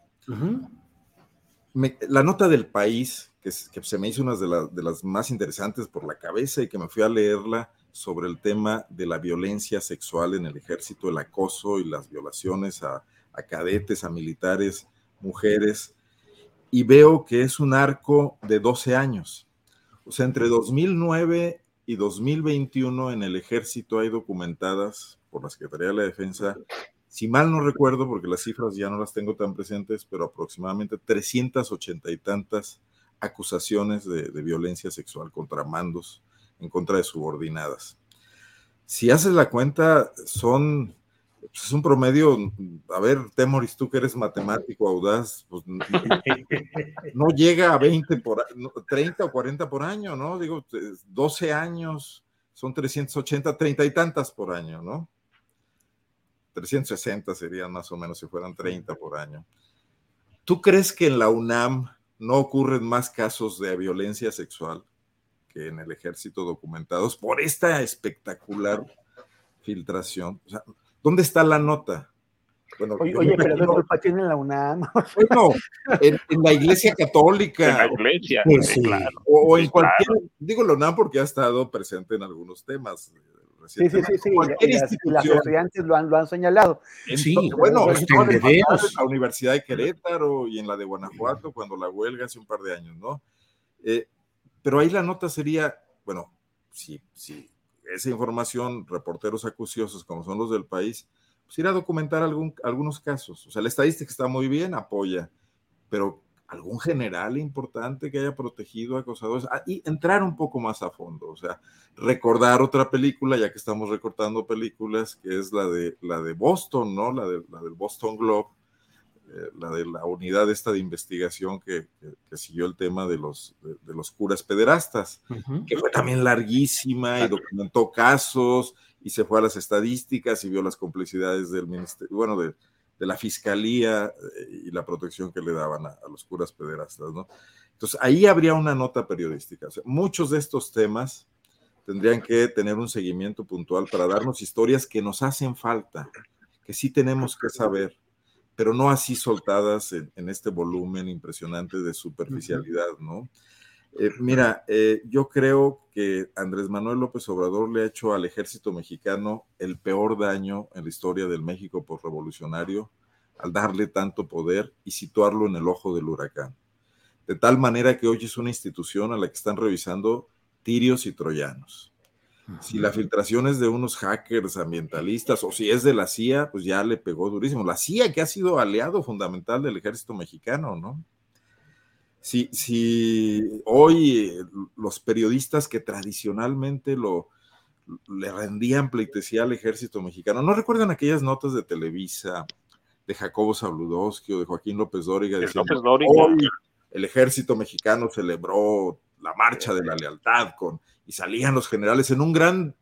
Speaker 13: La nota del país, que, se me hizo una de, las más interesantes por la cabeza y que me fui a leerla sobre el tema de la violencia sexual en el ejército, el acoso y las violaciones a, a cadetes, a militares, mujeres, y veo que es un arco de 12 años. O sea, entre 2009 y 2021 en el ejército hay documentadas por la Secretaría de la Defensa si mal no recuerdo, porque las cifras ya no las tengo tan presentes, pero aproximadamente 380 y tantas acusaciones de, violencia sexual contra mandos en contra de subordinadas. Si haces la cuenta, son, pues, es un promedio, a ver, Temoris, tú que eres matemático audaz, pues no llega a 20 por, 30 o 40 por año, ¿no? Digo, 12 años, son 380, 30 y tantas por año, ¿no? 360 serían más o menos si fueran 30 por año. ¿Tú crees que en la UNAM no ocurren más casos de violencia sexual que en el ejército documentados por esta espectacular filtración? ¿Dónde está la nota?
Speaker 15: oye, pero ¿qué culpa tiene la UNAM?
Speaker 13: Bueno, en, la iglesia católica.
Speaker 14: En la iglesia,
Speaker 13: pues claro. O, en cualquier, digo la UNAM porque ha estado presente en algunos temas
Speaker 15: Sí, sí, sí, sí. Y, las, estudiantes lo han, lo han señalado.
Speaker 13: sí, bueno, en la Universidad de Querétaro y en la de Guanajuato, cuando la huelga hace un par de años, ¿no? Eh, pero ahí la nota sería, bueno, si, si esa información, reporteros acuciosos como son los del país, pues ir a documentar algún, algunos casos. O sea, la estadística está muy bien, apoya, pero algún general importante que haya protegido a acosadores ah, y entrar un poco más a fondo, o sea, recordar otra película, ya que estamos recortando películas, que es la de, la de Boston, ¿no? La, de, la del Boston Globe, eh, la de la unidad esta de investigación que, que, siguió el tema de los, de, los curas pederastas, que fue también larguísima y documentó casos y se fue a las estadísticas y vio las complicidades del ministerio, bueno, de de la fiscalía eh, y la protección que le daban a, los curas pederastas, ¿no? Entonces, ahí habría una nota periodística. muchos de estos temas tendrían que tener un seguimiento puntual para darnos historias que nos hacen falta, que sí tenemos que saber, pero no así soltadas en, este volumen impresionante de superficialidad, ¿no? Eh, mira, eh, yo creo que Andrés Manuel López Obrador le ha hecho al ejército mexicano el peor daño en la historia del México por revolucionario al darle tanto poder y situarlo en el ojo del huracán. De tal manera que hoy es una institución a la que están revisando tirios y troyanos. Si la filtración es de unos hackers ambientalistas o si es de la CIA, pues ya le pegó durísimo. La CIA que ha sido aliado fundamental del ejército mexicano, ¿no? Si, si hoy los periodistas que tradicionalmente lo, le rendían pleitesía al ejército mexicano, ¿no recuerdan aquellas notas de Televisa de Jacobo Sabludowski o de Joaquín López Dóriga diciendo, hoy el ejército mexicano celebró la marcha de la lealtad con, y salían los generales en un gran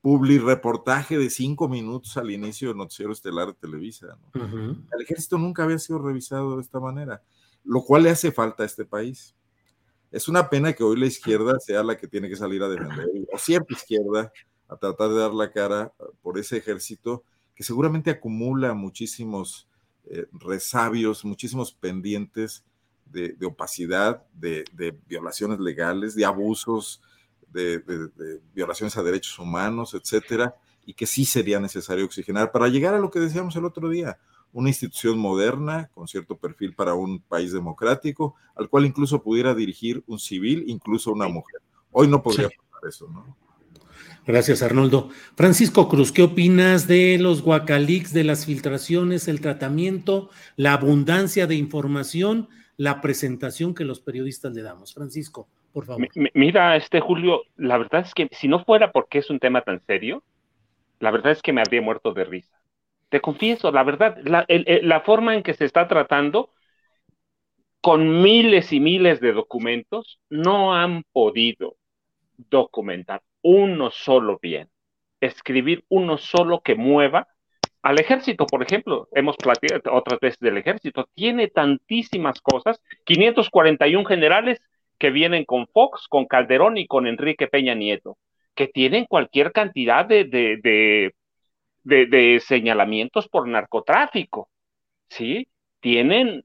Speaker 13: publi reportaje de cinco minutos al inicio del noticiero estelar de Televisa. El ejército nunca había sido revisado de esta manera, lo cual le hace falta a este país. Es una pena que hoy la izquierda sea la que tiene que salir a defender, o cierta izquierda, a tratar de dar la cara por ese ejército que seguramente acumula muchísimos eh, resabios, muchísimos pendientes de, opacidad, de, violaciones legales, de abusos, de, violaciones a derechos humanos, etcétera, y que sí sería necesario oxigenar para llegar a lo que decíamos el otro día, una institución moderna con cierto perfil para un país democrático, al cual incluso pudiera dirigir un civil, incluso una mujer. Hoy no podría pasar eso, ¿no?
Speaker 1: Gracias, Arnoldo. Francisco Cruz, ¿qué opinas de los guacalix, de las filtraciones, el tratamiento, la abundancia de información la presentación que los periodistas le damos. Francisco, por favor.
Speaker 14: Mira, este Julio, la verdad es que si no fuera porque es un tema tan serio, la verdad es que me habría muerto de risa. Te confieso, la verdad, la, forma en que se está tratando, con miles y miles de documentos, no han podido documentar uno solo bien, escribir uno solo que mueva al ejército, por ejemplo, hemos platicado otras veces del ejército, tiene tantísimas cosas, 541 generales que vienen con Fox, con Calderón y con Enrique Peña Nieto, que tienen cualquier cantidad de, de, de, señalamientos por narcotráfico, ¿sí? Tienen,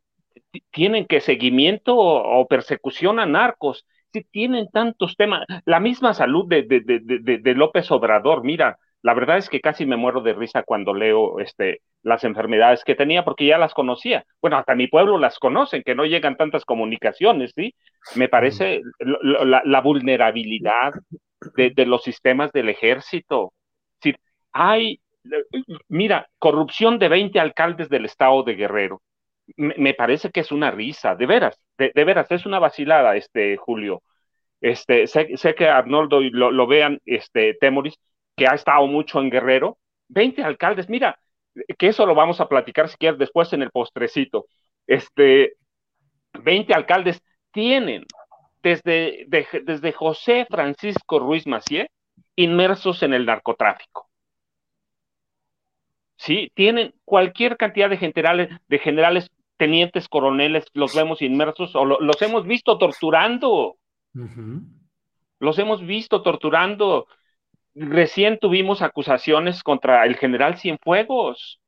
Speaker 14: tienen que seguimiento o, persecución a narcos, sí, tienen tantos temas, la misma salud de, de López Obrador, mira, la verdad es que casi me muero de risa cuando leo este, las enfermedades que tenía, porque ya las conocía. Bueno, hasta mi pueblo las conocen, que no llegan tantas comunicaciones, ¿sí? Me parece la, vulnerabilidad de, los sistemas del ejército. Sí, hay, mira, corrupción de 20 alcaldes del estado de Guerrero. Me, parece que es una risa, de veras, de, veras, es una vacilada, este, Julio. Este, sé, que Arnoldo lo, lo vean, este, Temoris, que ha estado mucho en Guerrero, 20 alcaldes, mira, que eso lo vamos a platicar si quieres después en el postrecito. Este, 20 alcaldes tienen desde, desde José Francisco Ruiz Macié inmersos en el narcotráfico. Sí, tienen cualquier cantidad de generales, de generales, tenientes, coroneles, los vemos inmersos o los hemos visto torturando. Los hemos visto torturando Recién tuvimos acusaciones contra el general Cienfuegos,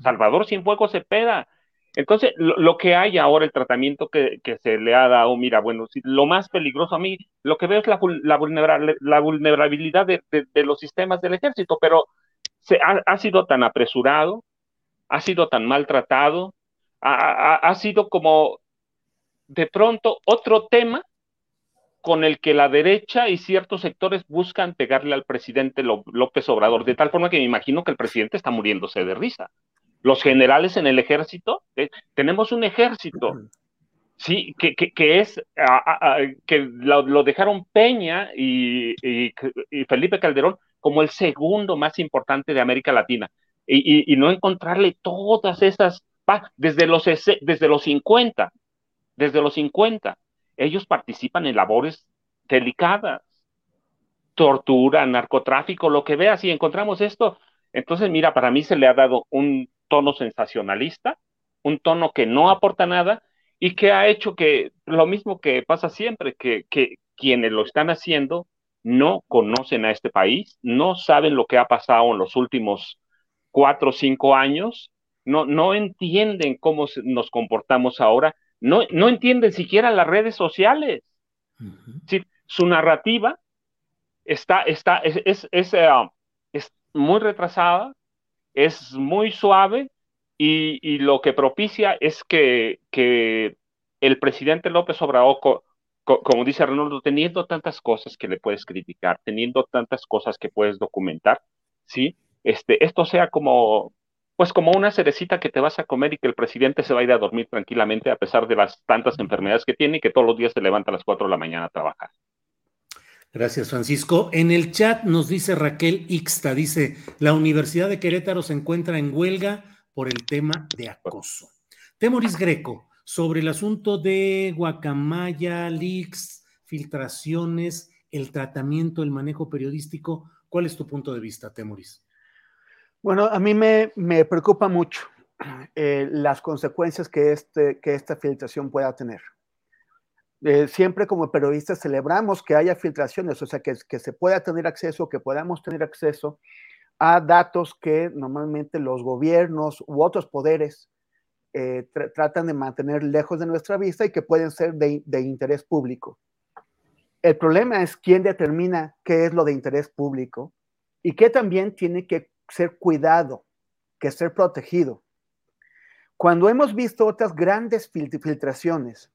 Speaker 14: Salvador Cienfuegos Cepeda. Entonces, lo, que hay ahora, el tratamiento que, se le ha dado, mira, bueno, lo más peligroso a mí, lo que veo es la, vulnerabilidad de, los sistemas del ejército, pero se ha, sido tan apresurado, ha sido tan maltratado, ha sido como de pronto otro tema con el que la derecha y ciertos sectores buscan pegarle al presidente López Obrador, de tal forma que me imagino que el presidente está muriéndose de risa. Los generales en el ejército, eh, tenemos un ejército, sí, que, que, es, que lo, dejaron Peña y, Felipe Calderón como el segundo más importante de América Latina, y, no encontrarle todas esas, desde los, desde los 50, desde los 50, ellos participan en labores delicadas, tortura, narcotráfico, lo que veas, y encontramos esto. Entonces, mira, para mí se le ha dado un tono sensacionalista, un tono que no aporta nada, y que ha hecho que lo mismo que pasa siempre, que, que quienes lo están haciendo no conocen a este país, no saben lo que ha pasado en los últimos cuatro o cinco años, no, no entienden cómo nos comportamos ahora, no, no entienden siquiera las redes sociales. su narrativa está, está, es, es, es, eh, es, muy retrasada, es muy suave y, y lo que propicia es que, que el presidente López Obrador como dice Arnoldo, teniendo tantas cosas que le puedes criticar, teniendo tantas cosas que puedes documentar, ¿sí? Este, esto sea como, pues como una cerecita que te vas a comer y que el presidente se va a ir a dormir tranquilamente a pesar de las tantas enfermedades que tiene y que todos los días se levanta a las 4 de la mañana a trabajar.
Speaker 1: Gracias, Francisco. En el chat nos dice Raquel Ixta, dice, la Universidad de Querétaro se encuentra en huelga por el tema de acoso. Temoris Greco, sobre el asunto de Guacamaya, leaks, filtraciones, el tratamiento, el manejo periodístico. ¿Cuál es tu punto de vista, Temoris?
Speaker 15: Bueno, a mí me, me preocupa mucho eh, las consecuencias que, este, que esta filtración pueda tener. Eh, siempre como periodistas celebramos que haya filtraciones, o sea, que, que se pueda tener acceso, que podamos tener acceso a datos que normalmente los gobiernos u otros poderes eh, tratan de mantener lejos de nuestra vista y que pueden ser de, interés público. El problema es quién determina qué es lo de interés público y que también tiene que ser cuidado, que ser protegido. Cuando hemos visto otras grandes filtraciones,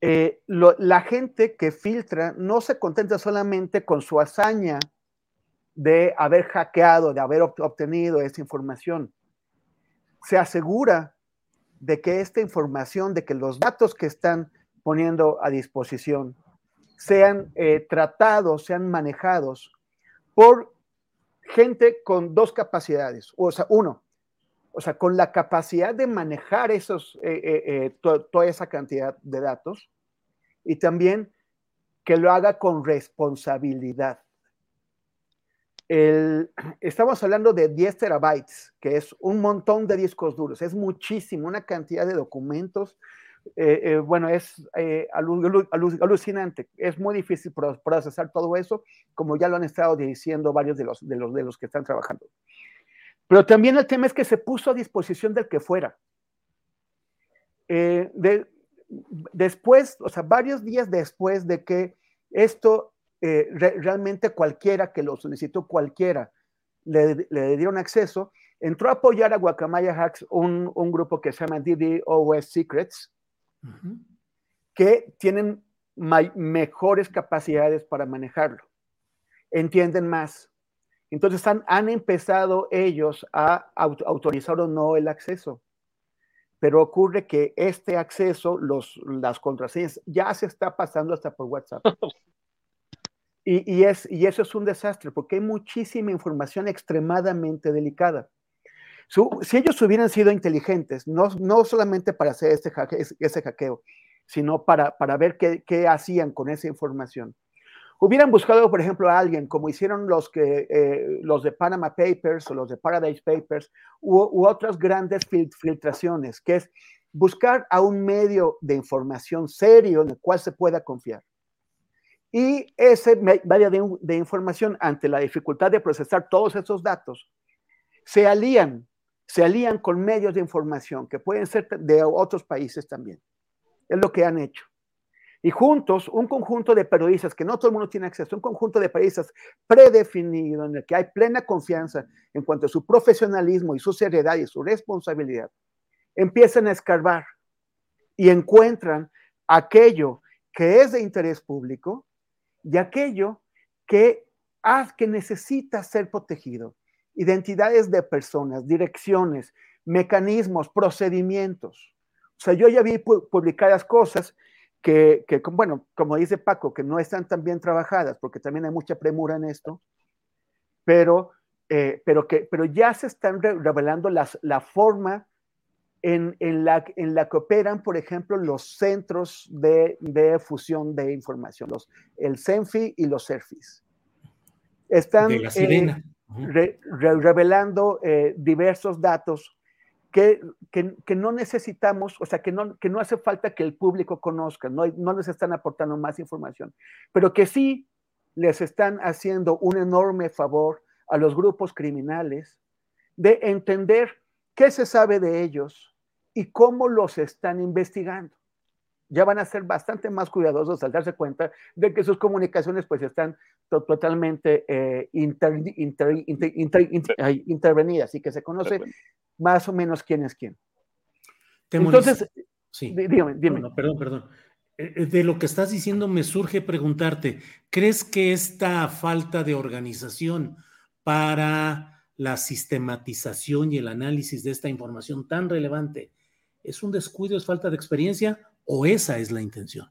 Speaker 15: eh, la gente que filtra no se contenta solamente con su hazaña de haber hackeado, de haber obtenido esa información. Se asegura de que esta información, de que los datos que están poniendo a disposición sean eh, tratados, sean manejados por gente con dos capacidades. O sea, uno, o sea, con la capacidad de manejar esos, eh, eh, toda esa cantidad de datos y también que lo haga con responsabilidad estamos hablando de 10 terabytes, que es un montón de discos duros, es muchísimo, una cantidad de documentos. Eh, eh, bueno, es eh, alucinante, es muy difícil procesar todo eso, como ya lo han estado diciendo varios de los, de los, de los que están trabajando. Pero también el tema es que se puso a disposición del que fuera. De, después, o sea, varios días después de que esto eh, realmente cualquiera que lo solicitó, cualquiera, le, le, dieron acceso, entró a apoyar a Guacamaya Hacks un, un grupo que se llama DDoS Secrets, que tienen mejores capacidades para manejarlo, entienden más. Entonces han, han empezado ellos a autorizar o no el acceso pero ocurre que este acceso, los, las contraseñas, ya se está pasando hasta por WhatsApp. Y, es, y eso es un desastre porque hay muchísima información extremadamente delicada. si ellos hubieran sido inteligentes, no, no solamente para hacer este ese hackeo, sino para, para ver qué, qué, hacían con esa información, hubieran buscado, por ejemplo, a alguien como hicieron los, que, eh, los de Panama Papers o los de Paradise Papers u, u otras grandes filtraciones, que es buscar a un medio de información serio en el cual se pueda confiar y ese medio de, de, información, ante la dificultad de procesar todos esos datos, se alían, se alían con medios de información que pueden ser de otros países también. Es lo que han hecho. Y juntos, un conjunto de periodistas, que no todo el mundo tiene acceso, un conjunto de periodistas predefinido, en el que hay plena confianza en cuanto a su profesionalismo y su seriedad y su responsabilidad, empiezan a escarbar y encuentran aquello que es de interés público y aquello que, que necesita ser protegido. Identidades de personas, direcciones, mecanismos, procedimientos. O sea, yo ya vi publicadas cosas que, que, bueno, como dice Paco, que no están tan bien trabajadas, porque también hay mucha premura en esto, pero, eh, pero, que, pero ya se están revelando las, la forma en, en, la, en la que operan, por ejemplo, los centros de, de fusión de información, los, el CENFI y los CERFIs. Están eh, re, re, revelando eh, diversos datos que, que, no necesitamos, o sea, que no, que no hace falta que el público conozca, no, no les están aportando más información, pero que sí les están haciendo un enorme favor a los grupos criminales de entender qué se sabe de ellos y cómo los están investigando. Ya van a ser bastante más cuidadosos al darse cuenta de que sus comunicaciones pues están totalmente eh, intervenidas y que se conoce más o menos quién es quién.
Speaker 1: Entonces, sí. dígame, dime. perdón, perdón. Eh, eh, de lo que estás diciendo me surge preguntarte, ¿crees que esta falta de organización para la sistematización y el análisis de esta información tan relevante es un descuido, es falta de experiencia o esa es la intención?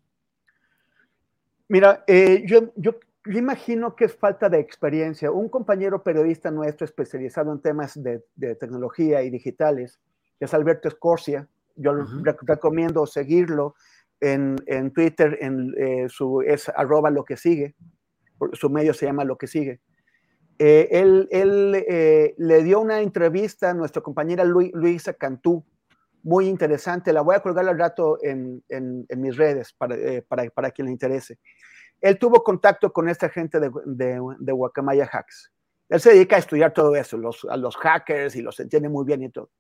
Speaker 15: Mira, eh, yo, yo, imagino que es falta de experiencia. Un compañero periodista nuestro especializado en temas de, tecnología y digitales, es Alberto Escorcia, yo recomiendo seguirlo en, en Twitter, en, eh, su, es arroba lo que sigue, su medio se llama lo que sigue. Eh, él, él le dio una entrevista a nuestra compañera Luisa Cantú, muy interesante. La voy a colgar al rato en, en, mis redes para, eh, para, para, quien le interese. Él tuvo contacto con esta gente de, de, de Guacamaya Hacks. Él se dedica a estudiar todo eso, los, a los hackers y los entiende muy bien y todo.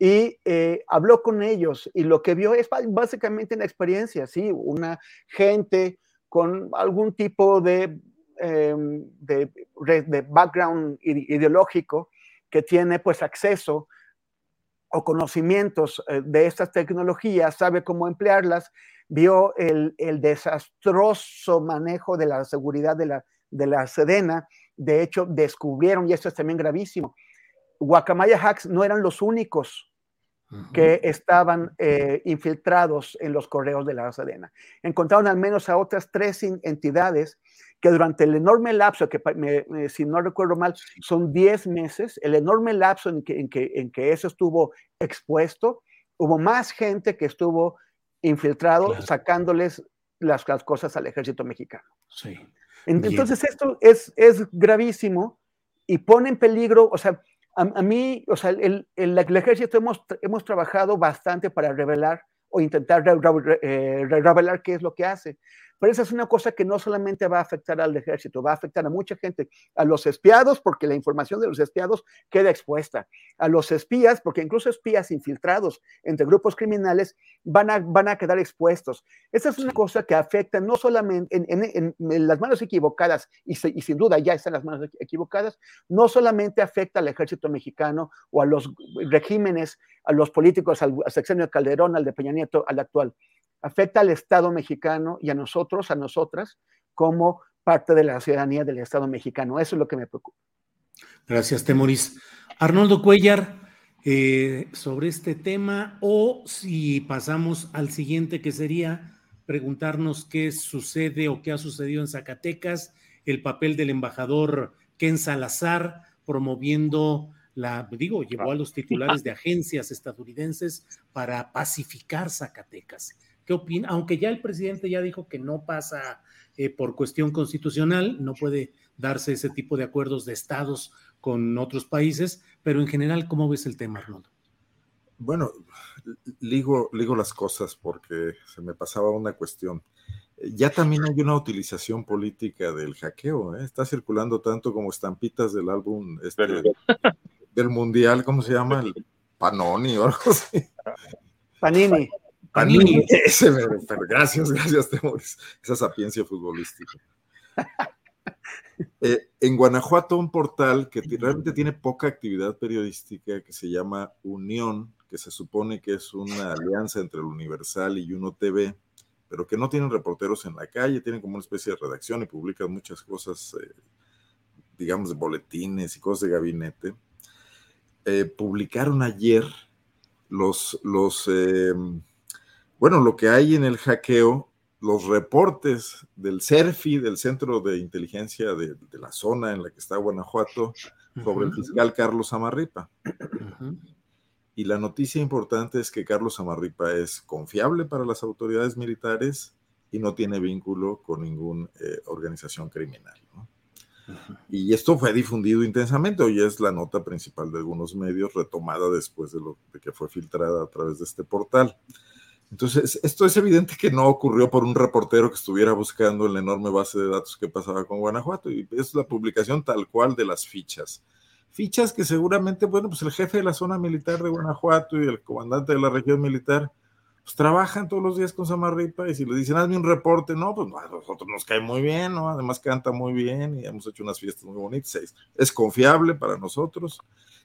Speaker 15: Y eh, habló con ellos y lo que vio es básicamente una experiencia, ¿sí? Una gente con algún tipo de, em, de, de background ideológico que tiene pues acceso o conocimientos eh, de estas tecnologías, sabe cómo emplearlas, vio el, desastroso manejo de la seguridad de la, de la Sedena. De hecho, descubrieron, y esto es también gravísimo, Guacamaya Hacks no eran los únicos que estaban eh, infiltrados en los correos de la Sedena. Encontraron al menos a otras tres entidades que durante el enorme lapso, que si no recuerdo mal, son 10 meses, el enorme lapso en que, en que, eso estuvo expuesto, hubo más gente que estuvo infiltrado sacándoles las, cosas al ejército mexicano.
Speaker 1: Sí.
Speaker 15: Entonces esto es, es gravísimo y pone en peligro, o sea, a, mí, o sea, el, el, el, ejército hemos, hemos trabajado bastante para revelar o intentar eh, revelar qué es lo que hace. Pero esa es una cosa que no solamente va a afectar al ejército, va a afectar a mucha gente, a los espiados, porque la información de los espiados queda expuesta, a los espías, porque incluso espías infiltrados entre grupos criminales van a, van a quedar expuestos. Esa es una cosa que afecta no solamente en, las manos equivocadas, y, y, sin duda ya están las manos equivocadas, no solamente afecta al ejército mexicano o a los regímenes, a los políticos, al, al sexenio de Calderón, al de Peña Nieto, al actual afecta al Estado mexicano y a nosotros, a nosotras, como parte de la ciudadanía del Estado mexicano. Eso es lo que me preocupa.
Speaker 1: Gracias, Temoris. Arnoldo Cuellar, eh, sobre este tema, o si pasamos al siguiente, que sería preguntarnos qué sucede o qué ha sucedido en Zacatecas, el papel del embajador Ken Salazar promoviendo la, digo, llevó a los titulares de agencias estadounidenses para pacificar Zacatecas. ¿Qué opina? Aunque ya el presidente ya dijo que no pasa eh, por cuestión constitucional, no puede darse ese tipo de acuerdos de estados con otros países, pero en general, ¿cómo ves el tema, Arnoldo?
Speaker 13: Bueno, ligo, ligo las cosas porque se me pasaba una cuestión. Ya también hay una utilización política del hackeo, ¿eh? está circulando tanto como estampitas del álbum este, del mundial, ¿cómo se llama? El Panoni o algo así.
Speaker 15: Panini.
Speaker 13: ese, pero gracias, gracias, Temoris. Esa sapiencia futbolística. Eh, en Guanajuato, un portal que realmente tiene poca actividad periodística que se llama Unión, que se supone que es una alianza entre el Universal y Uno TV, pero que no tienen reporteros en la calle, tienen como una especie de redacción y publican muchas cosas, eh, digamos, de boletines y cosas de gabinete. Eh, publicaron ayer los, los bueno, lo que hay en el hackeo, los reportes del CERFI, del Centro de Inteligencia de, la zona en la que está Guanajuato, sobre el fiscal Carlos Amarripa. Y la noticia importante es que Carlos Amarripa es confiable para las autoridades militares y no tiene vínculo con ninguna eh, organización criminal. Y esto fue difundido intensamente, hoy es la nota principal de algunos medios, retomada después de, lo, de que fue filtrada a través de este portal. Entonces, esto es evidente que no ocurrió por un reportero que estuviera buscando la enorme base de datos que pasaba con Guanajuato, y es la publicación tal cual de las fichas. Fichas que seguramente, bueno, pues el jefe de la zona militar de Guanajuato y el comandante de la región militar, pues trabajan todos los días con Samarripa y si le dicen, hazme un reporte, no, pues nosotros nos cae muy bien, ¿no? Además canta muy bien y hemos hecho unas fiestas muy bonitas, es, es confiable para nosotros.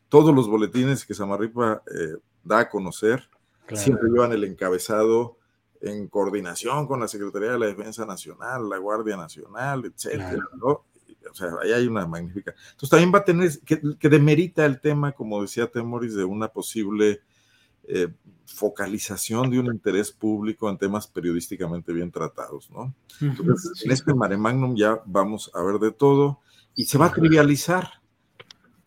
Speaker 13: Todos los boletines que Samarripa eh, da a conocer siempre llevan el encabezado en coordinación con la Secretaría de la Defensa Nacional, la Guardia Nacional, etcétera, ¿no? O sea, ahí hay una magnífica. Entonces también va a tener, que, que demerita el tema, como decía Temoris, de una posible eh, focalización de un interés público en temas periodísticamente bien tratados, ¿no? Entonces, en este mare magnum ya vamos a ver de todo y se va a trivializar,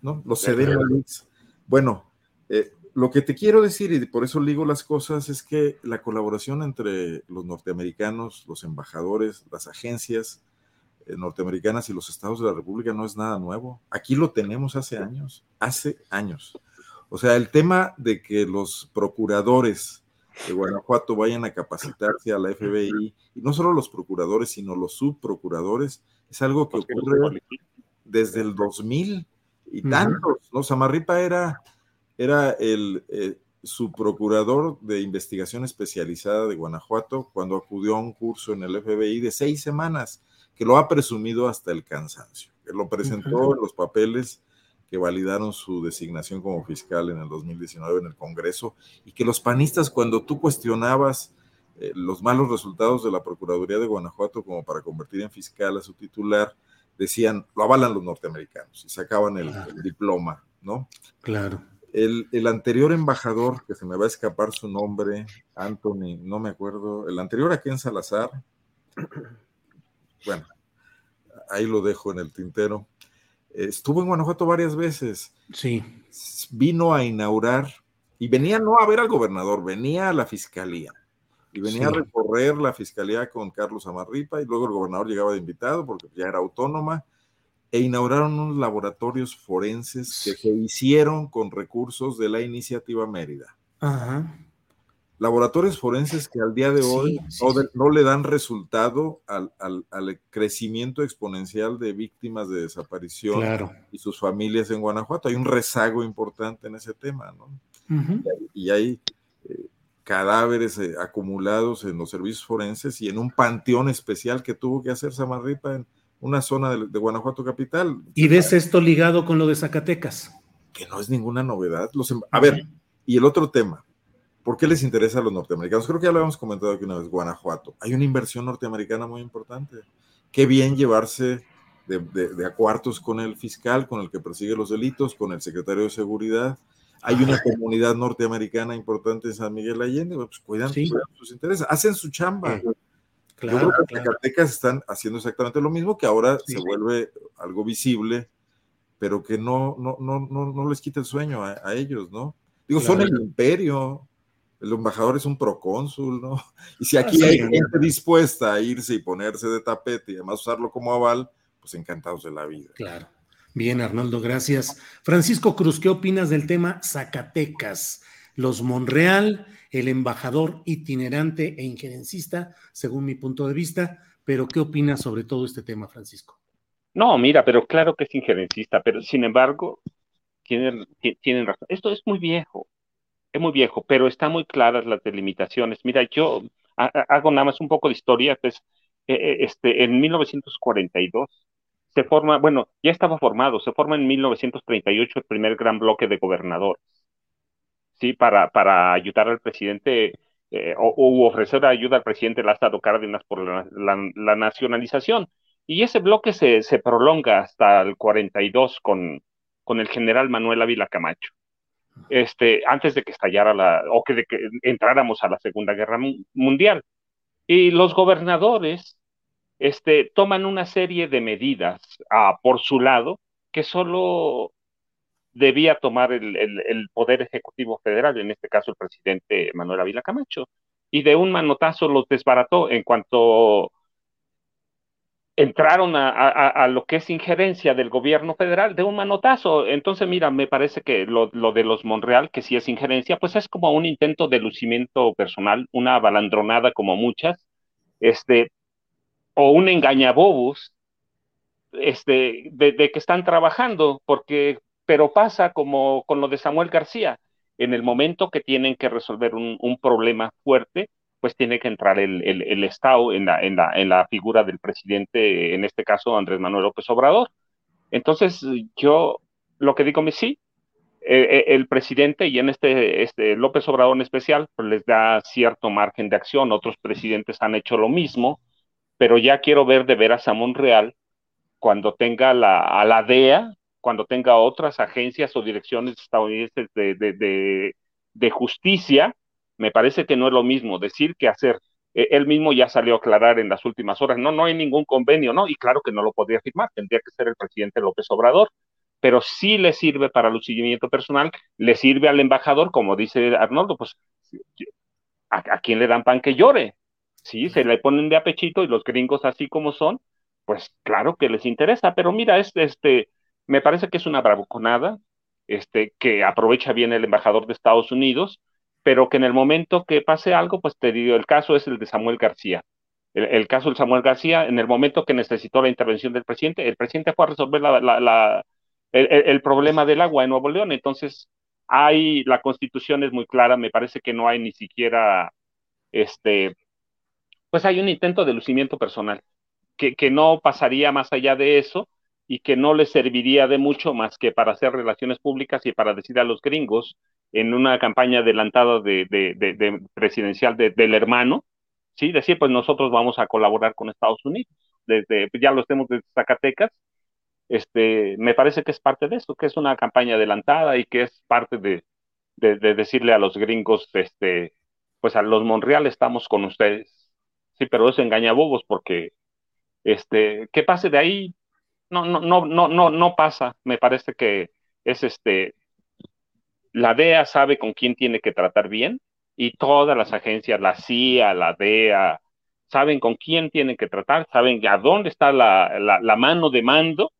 Speaker 13: ¿no? Los CDMX. Bueno, eh, lo que te quiero decir, y por eso ligo las cosas, es que la colaboración entre los norteamericanos, los embajadores, las agencias eh, norteamericanas y los estados de la República no es nada nuevo. Aquí lo tenemos hace años, hace años. O sea, el tema de que los procuradores de Guanajuato vayan a capacitarse a la FBI, y no solo los procuradores, sino los subprocuradores, es algo que ocurre desde el 2000 y tantos, ¿no? Samarripa era, era el eh, subprocurador de investigación especializada de Guanajuato cuando acudió a un curso en el FBI de seis semanas, que lo ha presumido hasta el cansancio, que lo presentó en los papeles que validaron su designación como fiscal en el 2019 en el Congreso y que los panistas cuando tú cuestionabas eh, los malos resultados de la Procuraduría de Guanajuato como para convertir en fiscal a su titular, decían, lo avalan los norteamericanos y sacaban el, el diploma, ¿no?
Speaker 1: Claro.
Speaker 13: El, el, anterior embajador, que se me va a escapar su nombre, Anthony, no me acuerdo, el anterior aquí en Salazar, bueno, ahí lo dejo en el tintero, estuvo en Guanajuato varias veces.
Speaker 1: Sí.
Speaker 13: Vino a inaugurar y venía no a ver al gobernador, venía a la fiscalía. Y venía sí. a recorrer la fiscalía con Carlos Amarripa y luego el gobernador llegaba de invitado porque ya era autónoma e inauguraron unos laboratorios forenses que se hicieron con recursos de la iniciativa Mérida.
Speaker 1: Ajá
Speaker 13: laboratorios forenses que al día de hoy sí, sí, no, de, no, le dan resultado al, al, al, crecimiento exponencial de víctimas de desaparición
Speaker 1: claro.
Speaker 13: y sus familias en Guanajuato. Hay un rezago importante en ese tema, ¿no?
Speaker 1: -huh.
Speaker 13: Y hay, y hay eh, cadáveres eh, acumulados en los servicios forenses y en un panteón especial que tuvo que hacer Samarripa en una zona de, de Guanajuato capital.
Speaker 1: ¿Y ves esto ligado con lo de Zacatecas?
Speaker 13: Que no es ninguna novedad. Los, em, a ver, y el otro tema, ¿Por qué les interesa a los norteamericanos? Creo que ya lo habíamos comentado aquí una vez, Guanajuato. Hay una inversión norteamericana muy importante. Qué bien llevarse de, de, de, a cuartos con el fiscal, con el que persigue los delitos, con el secretario de Seguridad. Hay una comunidad norteamericana importante en San Miguel Allende, pues cuidan, sí. cuidan sus intereses, hacen su chamba.
Speaker 1: Claro,
Speaker 13: Yo creo que claro. Zacatecas están haciendo exactamente lo mismo, que ahora sí. se vuelve algo visible, pero que no, no, no, no, no les quita el sueño a, a ellos, ¿no? Digo, claro. son el imperio, el embajador es un procónsul, ¿no? Y si aquí ah, sí, hay gente dispuesta a irse y ponerse de tapete y además usarlo como aval, pues encantados de la vida.
Speaker 1: Claro. Bien, Arnoldo, gracias. Francisco Cruz, ¿qué opinas del tema Zacatecas? Los Monreal, el embajador itinerante e injerencista, según mi punto de vista, pero ¿qué opinas sobre todo este tema, Francisco?
Speaker 14: No, mira, pero claro que es injerencista, pero sin embargo, tienen, razón. Esto es muy viejo es muy viejo, pero están muy claras las delimitaciones. Mira, yo hago nada más un poco de historia, pues, este, en 1942 se forma, bueno, ya estaba formado, se forma en 1938 el primer gran bloque de gobernadores, ¿sí? Para, para ayudar al presidente eh, o, ofrecer ayuda al presidente Lázaro Cárdenas por la, la, la nacionalización. Y ese bloque se, se, prolonga hasta el 42 con, con el general Manuel Ávila Camacho este, antes de que estallara la, o que, que entráramos a la Segunda Guerra Mundial. Y los gobernadores este, toman una serie de medidas ah, por su lado que solo debía tomar el, Poder Ejecutivo Federal, en este caso el presidente Manuel Ávila Camacho, y de un manotazo los desbarató en cuanto entraron a, lo que es injerencia del gobierno federal de un manotazo. Entonces, mira, me parece que lo, de los Monreal, que sí es injerencia, pues es como un intento de lucimiento personal, una balandronada como muchas, este, o un engañabobos, este, de, que están trabajando, porque, pero pasa como con lo de Samuel García, en el momento que tienen que resolver un, problema fuerte, pues tiene que entrar el, Estado en la, figura del presidente, en este caso Andrés Manuel López Obrador. Entonces, yo lo que digo, sí, eh, eh, el presidente y en este, este López Obrador en especial, pues les da cierto margen de acción. Otros presidentes han hecho lo mismo, pero ya quiero ver de veras a Monreal cuando tenga la, a la DEA, cuando tenga otras agencias o direcciones estadounidenses de, de, de, justicia me parece que no es lo mismo decir que hacer. E, él mismo ya salió a aclarar en las últimas horas, no, no hay ningún convenio, ¿no? Y claro que no lo podría firmar, tendría que ser el presidente López Obrador, pero sí le sirve para lucimiento personal, le sirve al embajador, como dice Arnoldo, pues, ¿a, quién le dan pan que llore? Sí, se le ponen de apechito y los gringos así como son, pues claro que les interesa, pero mira, este, este, me parece que es una bravuconada, este, que aprovecha bien el embajador de Estados Unidos, pero que en el momento que pase algo, pues te digo, el caso es el de Samuel García. El, caso de Samuel García, en el momento que necesitó la intervención del presidente, el presidente fue a resolver la, el, problema del agua en Nuevo León. Entonces, hay, la constitución es muy clara, me parece que no hay ni siquiera, este, pues hay un intento de lucimiento personal, que, que no pasaría más allá de eso y que no le serviría de mucho más que para hacer relaciones públicas y para decir a los gringos en una campaña adelantada de, presidencial del hermano, ¿sí? Decir, pues nosotros vamos a colaborar con Estados Unidos, desde, pues, ya lo estemos desde Zacatecas, este, me parece que es parte de eso, que es una campaña adelantada y que es parte de, decirle a los gringos, este, pues a los Monreal estamos con ustedes, sí, pero es engañabobos porque, este, ¿qué pase de ahí? No, no, no, no, no, no pasa, me parece que es este, la DEA sabe con quién tiene que tratar bien y todas las agencias, la CIA, la DEA, saben con quién tienen que tratar, saben a dónde está la, mano de mando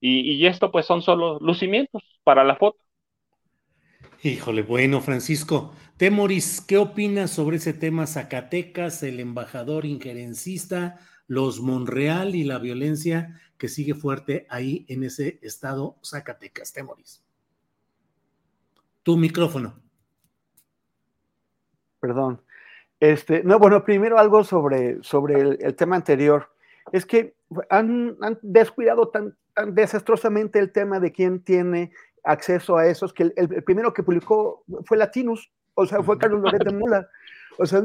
Speaker 14: y, esto pues son solo lucimientos para la foto.
Speaker 1: Híjole, bueno, Francisco. Temoris, ¿qué opinas sobre ese tema Zacatecas, el embajador injerencista, los Monreal y la violencia que sigue fuerte ahí en ese estado Zacatecas? Temoris. Tu micrófono.
Speaker 15: Perdón. Este, no, bueno, primero algo sobre, sobre el, tema anterior. Es que han, descuidado tan, tan, desastrosamente el tema de quién tiene acceso a esos, que el, primero que publicó fue Latinus, o sea, fue Carlos Loret de Mula. O sea,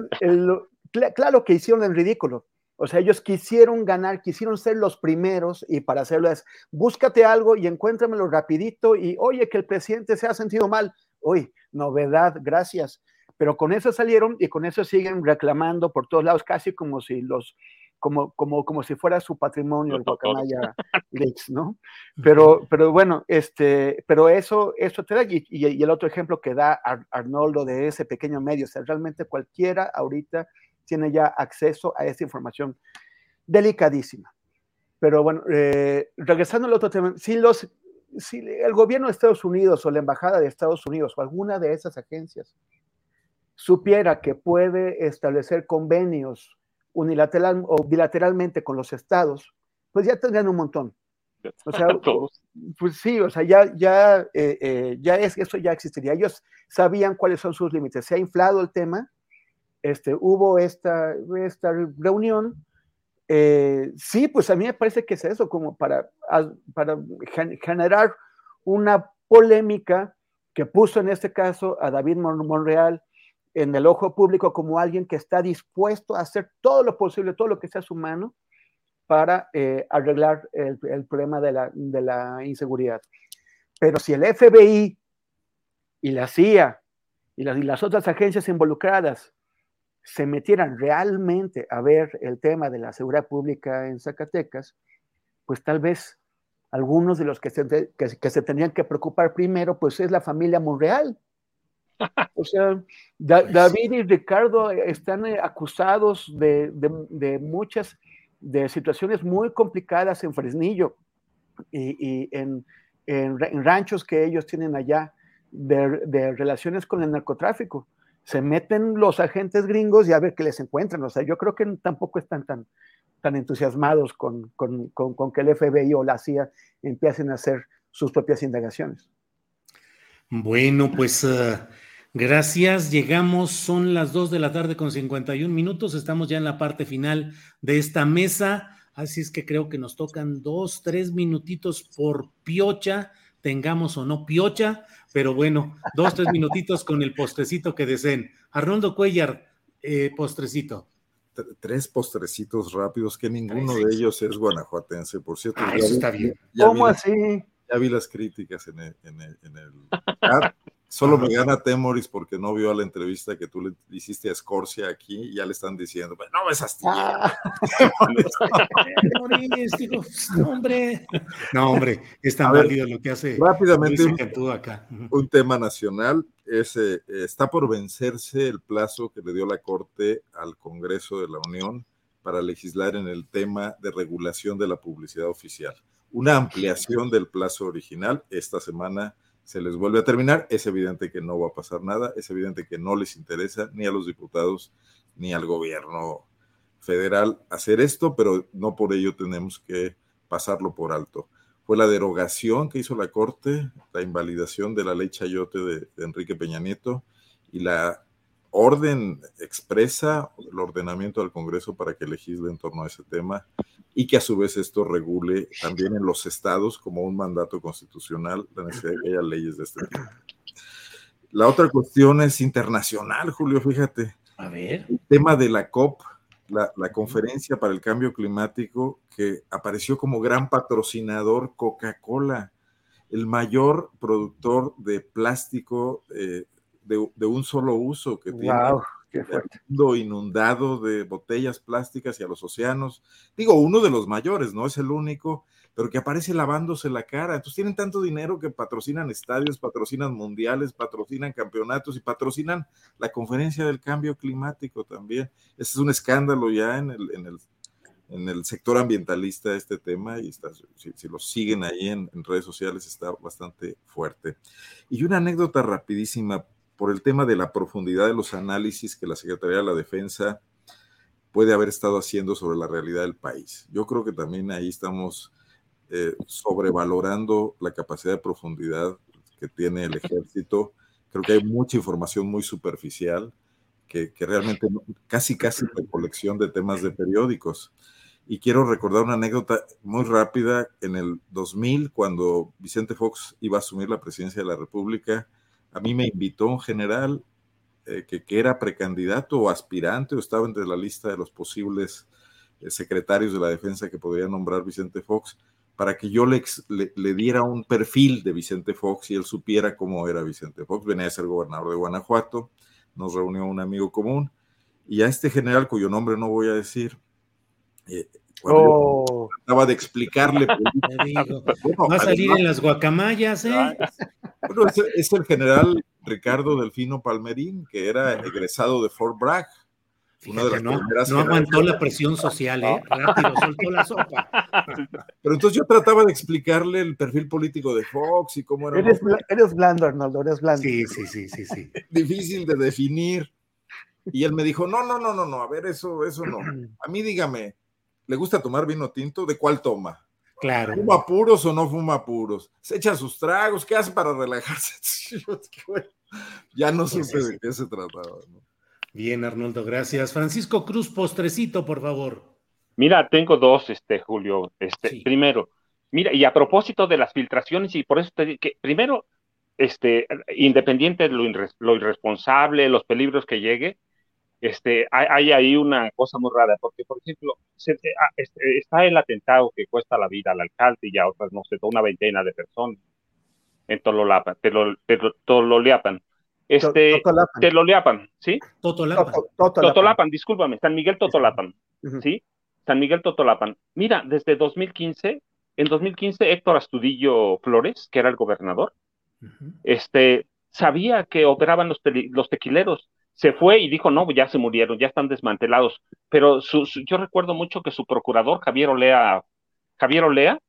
Speaker 15: claro que hicieron el ridículo. O sea, ellos quisieron ganar, quisieron ser los primeros y para hacerlo es, búscate algo y encuéntramelo rapidito y oye que el presidente se ha sentido mal uy, novedad, gracias. Pero con eso salieron y con eso siguen reclamando por todos lados, casi como si los, como, como, como si fuera su patrimonio el Guacamaya Leaks, ¿no? Pero, pero bueno, este, pero eso, eso te da, y, y, el otro ejemplo que da Arnoldo de ese pequeño medio, o sea, realmente cualquiera ahorita tiene ya acceso a esa información delicadísima. Pero bueno, eh, regresando al otro tema, si los si el gobierno de Estados Unidos o la embajada de Estados Unidos o alguna de esas agencias supiera que puede establecer convenios unilateral o bilateralmente con los estados, pues ya tendrían un montón. O sea, pues sí, o sea, ya, ya, eh, eh, ya es, eso ya existiría. Ellos sabían cuáles son sus límites. Se ha inflado el tema. Este, hubo esta, esta reunión eh, sí, pues a mí me parece que es eso, como para, para generar una polémica que puso en este caso a David Monreal en el ojo público como alguien que está dispuesto a hacer todo lo posible, todo lo que sea su mano para eh, arreglar el, problema de la, de la inseguridad. Pero si el FBI y la CIA y las, y las otras agencias involucradas se metieran realmente a ver el tema de la seguridad pública en Zacatecas, pues tal vez algunos de los que se, que, se tendrían que preocupar primero, pues es la familia Monreal. O sea, pues David y Ricardo están eh, acusados de, de, muchas, de situaciones muy complicadas en Fresnillo y, en, ranchos que ellos tienen allá, de, relaciones con el narcotráfico. Se meten los agentes gringos y a ver qué les encuentran. O sea, yo creo que tampoco están tan, tan entusiasmados con, que el FBI o la CIA empiecen a hacer sus propias indagaciones.
Speaker 1: Bueno, pues eh, gracias. Llegamos, son las 2 de la tarde con 51 minutos. Estamos ya en la parte final de esta mesa. Así es que creo que nos tocan dos, tres minutitos por piocha, tengamos o no piocha, pero bueno, dos, tres minutitos con el postrecito que deseen. Arnoldo Cuellar, eh, postrecito.
Speaker 13: Tres postrecitos rápidos, que ninguno de ellos es guanajuatense, por cierto.
Speaker 1: Ah, eso está bien.
Speaker 15: ¿Cómo así?
Speaker 13: Ya vi las críticas en el, en el, en el Solo me gana Temoris porque no vio la entrevista que tú le hiciste a Scorsia aquí y ya le están diciendo, pues no ves astillero. Ah.
Speaker 1: no, hombre. No, hombre, es tan válido lo que hace.
Speaker 13: Rápidamente, un, acá. un tema nacional. Es, eh, está por vencerse el plazo que le dio la Corte al Congreso de la Unión para legislar en el tema de regulación de la publicidad oficial. Una ampliación del plazo original esta semana se les vuelve a terminar, es evidente que no va a pasar nada, es evidente que no les interesa ni a los diputados ni al gobierno federal hacer esto, pero no por ello tenemos que pasarlo por alto. Fue la derogación que hizo la Corte, la invalidación de la ley Chayote de, Enrique Peña Nieto y la orden expresa el ordenamiento del Congreso para que legisle en torno a ese tema y que a su vez esto regule también en los estados como un mandato constitucional la necesidad de que haya leyes de este tipo. La otra cuestión es internacional, Julio, fíjate.
Speaker 1: A ver.
Speaker 13: El tema de la COP, la, la conferencia para el cambio climático, que apareció como gran patrocinador Coca-Cola, el mayor productor de plástico eh, de, de, un solo uso que tiene mundo inundado de botellas plásticas y a los océanos. Digo, uno de los mayores, no es el único, pero que aparece lavándose la cara. Entonces tienen tanto dinero que patrocinan estadios, patrocinan mundiales, patrocinan campeonatos y patrocinan la conferencia del cambio climático también. Ese es un escándalo ya en el, en el, en el sector ambientalista este tema y está, si, lo siguen ahí en, en redes sociales está bastante fuerte. Y una anécdota rapidísima por el tema de la profundidad de los análisis que la Secretaría de la Defensa puede haber estado haciendo sobre la realidad del país. Yo creo que también ahí estamos eh, sobrevalorando la capacidad de profundidad que tiene el ejército. Creo que hay mucha información muy superficial que, que realmente casi casi recolección de temas de periódicos. Y quiero recordar una anécdota muy rápida. En el 2000, cuando Vicente Fox iba a asumir la presidencia de la República, a mí me invitó un general eh, que, era precandidato o aspirante o estaba entre la lista de los posibles eh, secretarios de la defensa que podría nombrar Vicente Fox para que yo le, diera un perfil de Vicente Fox y él supiera cómo era Vicente Fox. Venía a ser gobernador de Guanajuato, nos reunió un amigo común y a este general, cuyo nombre no voy a decir, eh,
Speaker 1: oh.
Speaker 13: trataba de explicarle.
Speaker 1: Va a salir en las guacamayas, ¿eh?
Speaker 13: Bueno, es, el general Ricardo Delfino Palmerín, que era egresado de Fort Bragg.
Speaker 1: Una de las no, no aguantó la presión social, ¿eh? Rápido, soltó la sopa.
Speaker 13: Pero entonces yo trataba de explicarle el perfil político de Fox y cómo era.
Speaker 15: Eres, eres blando, Arnoldo, eres blando.
Speaker 1: Sí, sí, sí, sí, sí.
Speaker 13: Difícil de definir. Y él me dijo, no, no, no, no, no, a ver, eso, eso no. A mí dígame, ¿le gusta tomar vino tinto? ¿De cuál toma?
Speaker 1: Claro.
Speaker 13: ¿Fuma puros o no fuma puros? ¿Se echa sus tragos? ¿Qué hace para relajarse? ya no pues supe de qué se trataba.
Speaker 1: Bien, Arnoldo, gracias. Francisco Cruz, postrecito, por favor.
Speaker 14: Mira, tengo dos, este, Julio. Este, Primero, mira, y a propósito de las filtraciones, y por eso te digo que primero, este, independiente de lo, lo irresponsable, los peligros que llegue, este, hay, ahí una cosa muy rara, porque, por ejemplo, ah, este, está el atentado que cuesta la vida al alcalde y a otras, no sé, una veintena de personas en Tololapan, Tololiapan. Este, Tololiapan, ¿sí?
Speaker 1: Totolapan.
Speaker 14: Totolapan, discúlpame, San Miguel Totolapan, ¿sí? San Miguel Totolapan. Mira, desde 2015, en 2015 Héctor Astudillo Flores, que era el gobernador, este, sabía que operaban los, los tequileros se fue y dijo, no, ya se murieron, ya están desmantelados. Pero yo recuerdo mucho que su procurador, Javier Olea, Javier Olea,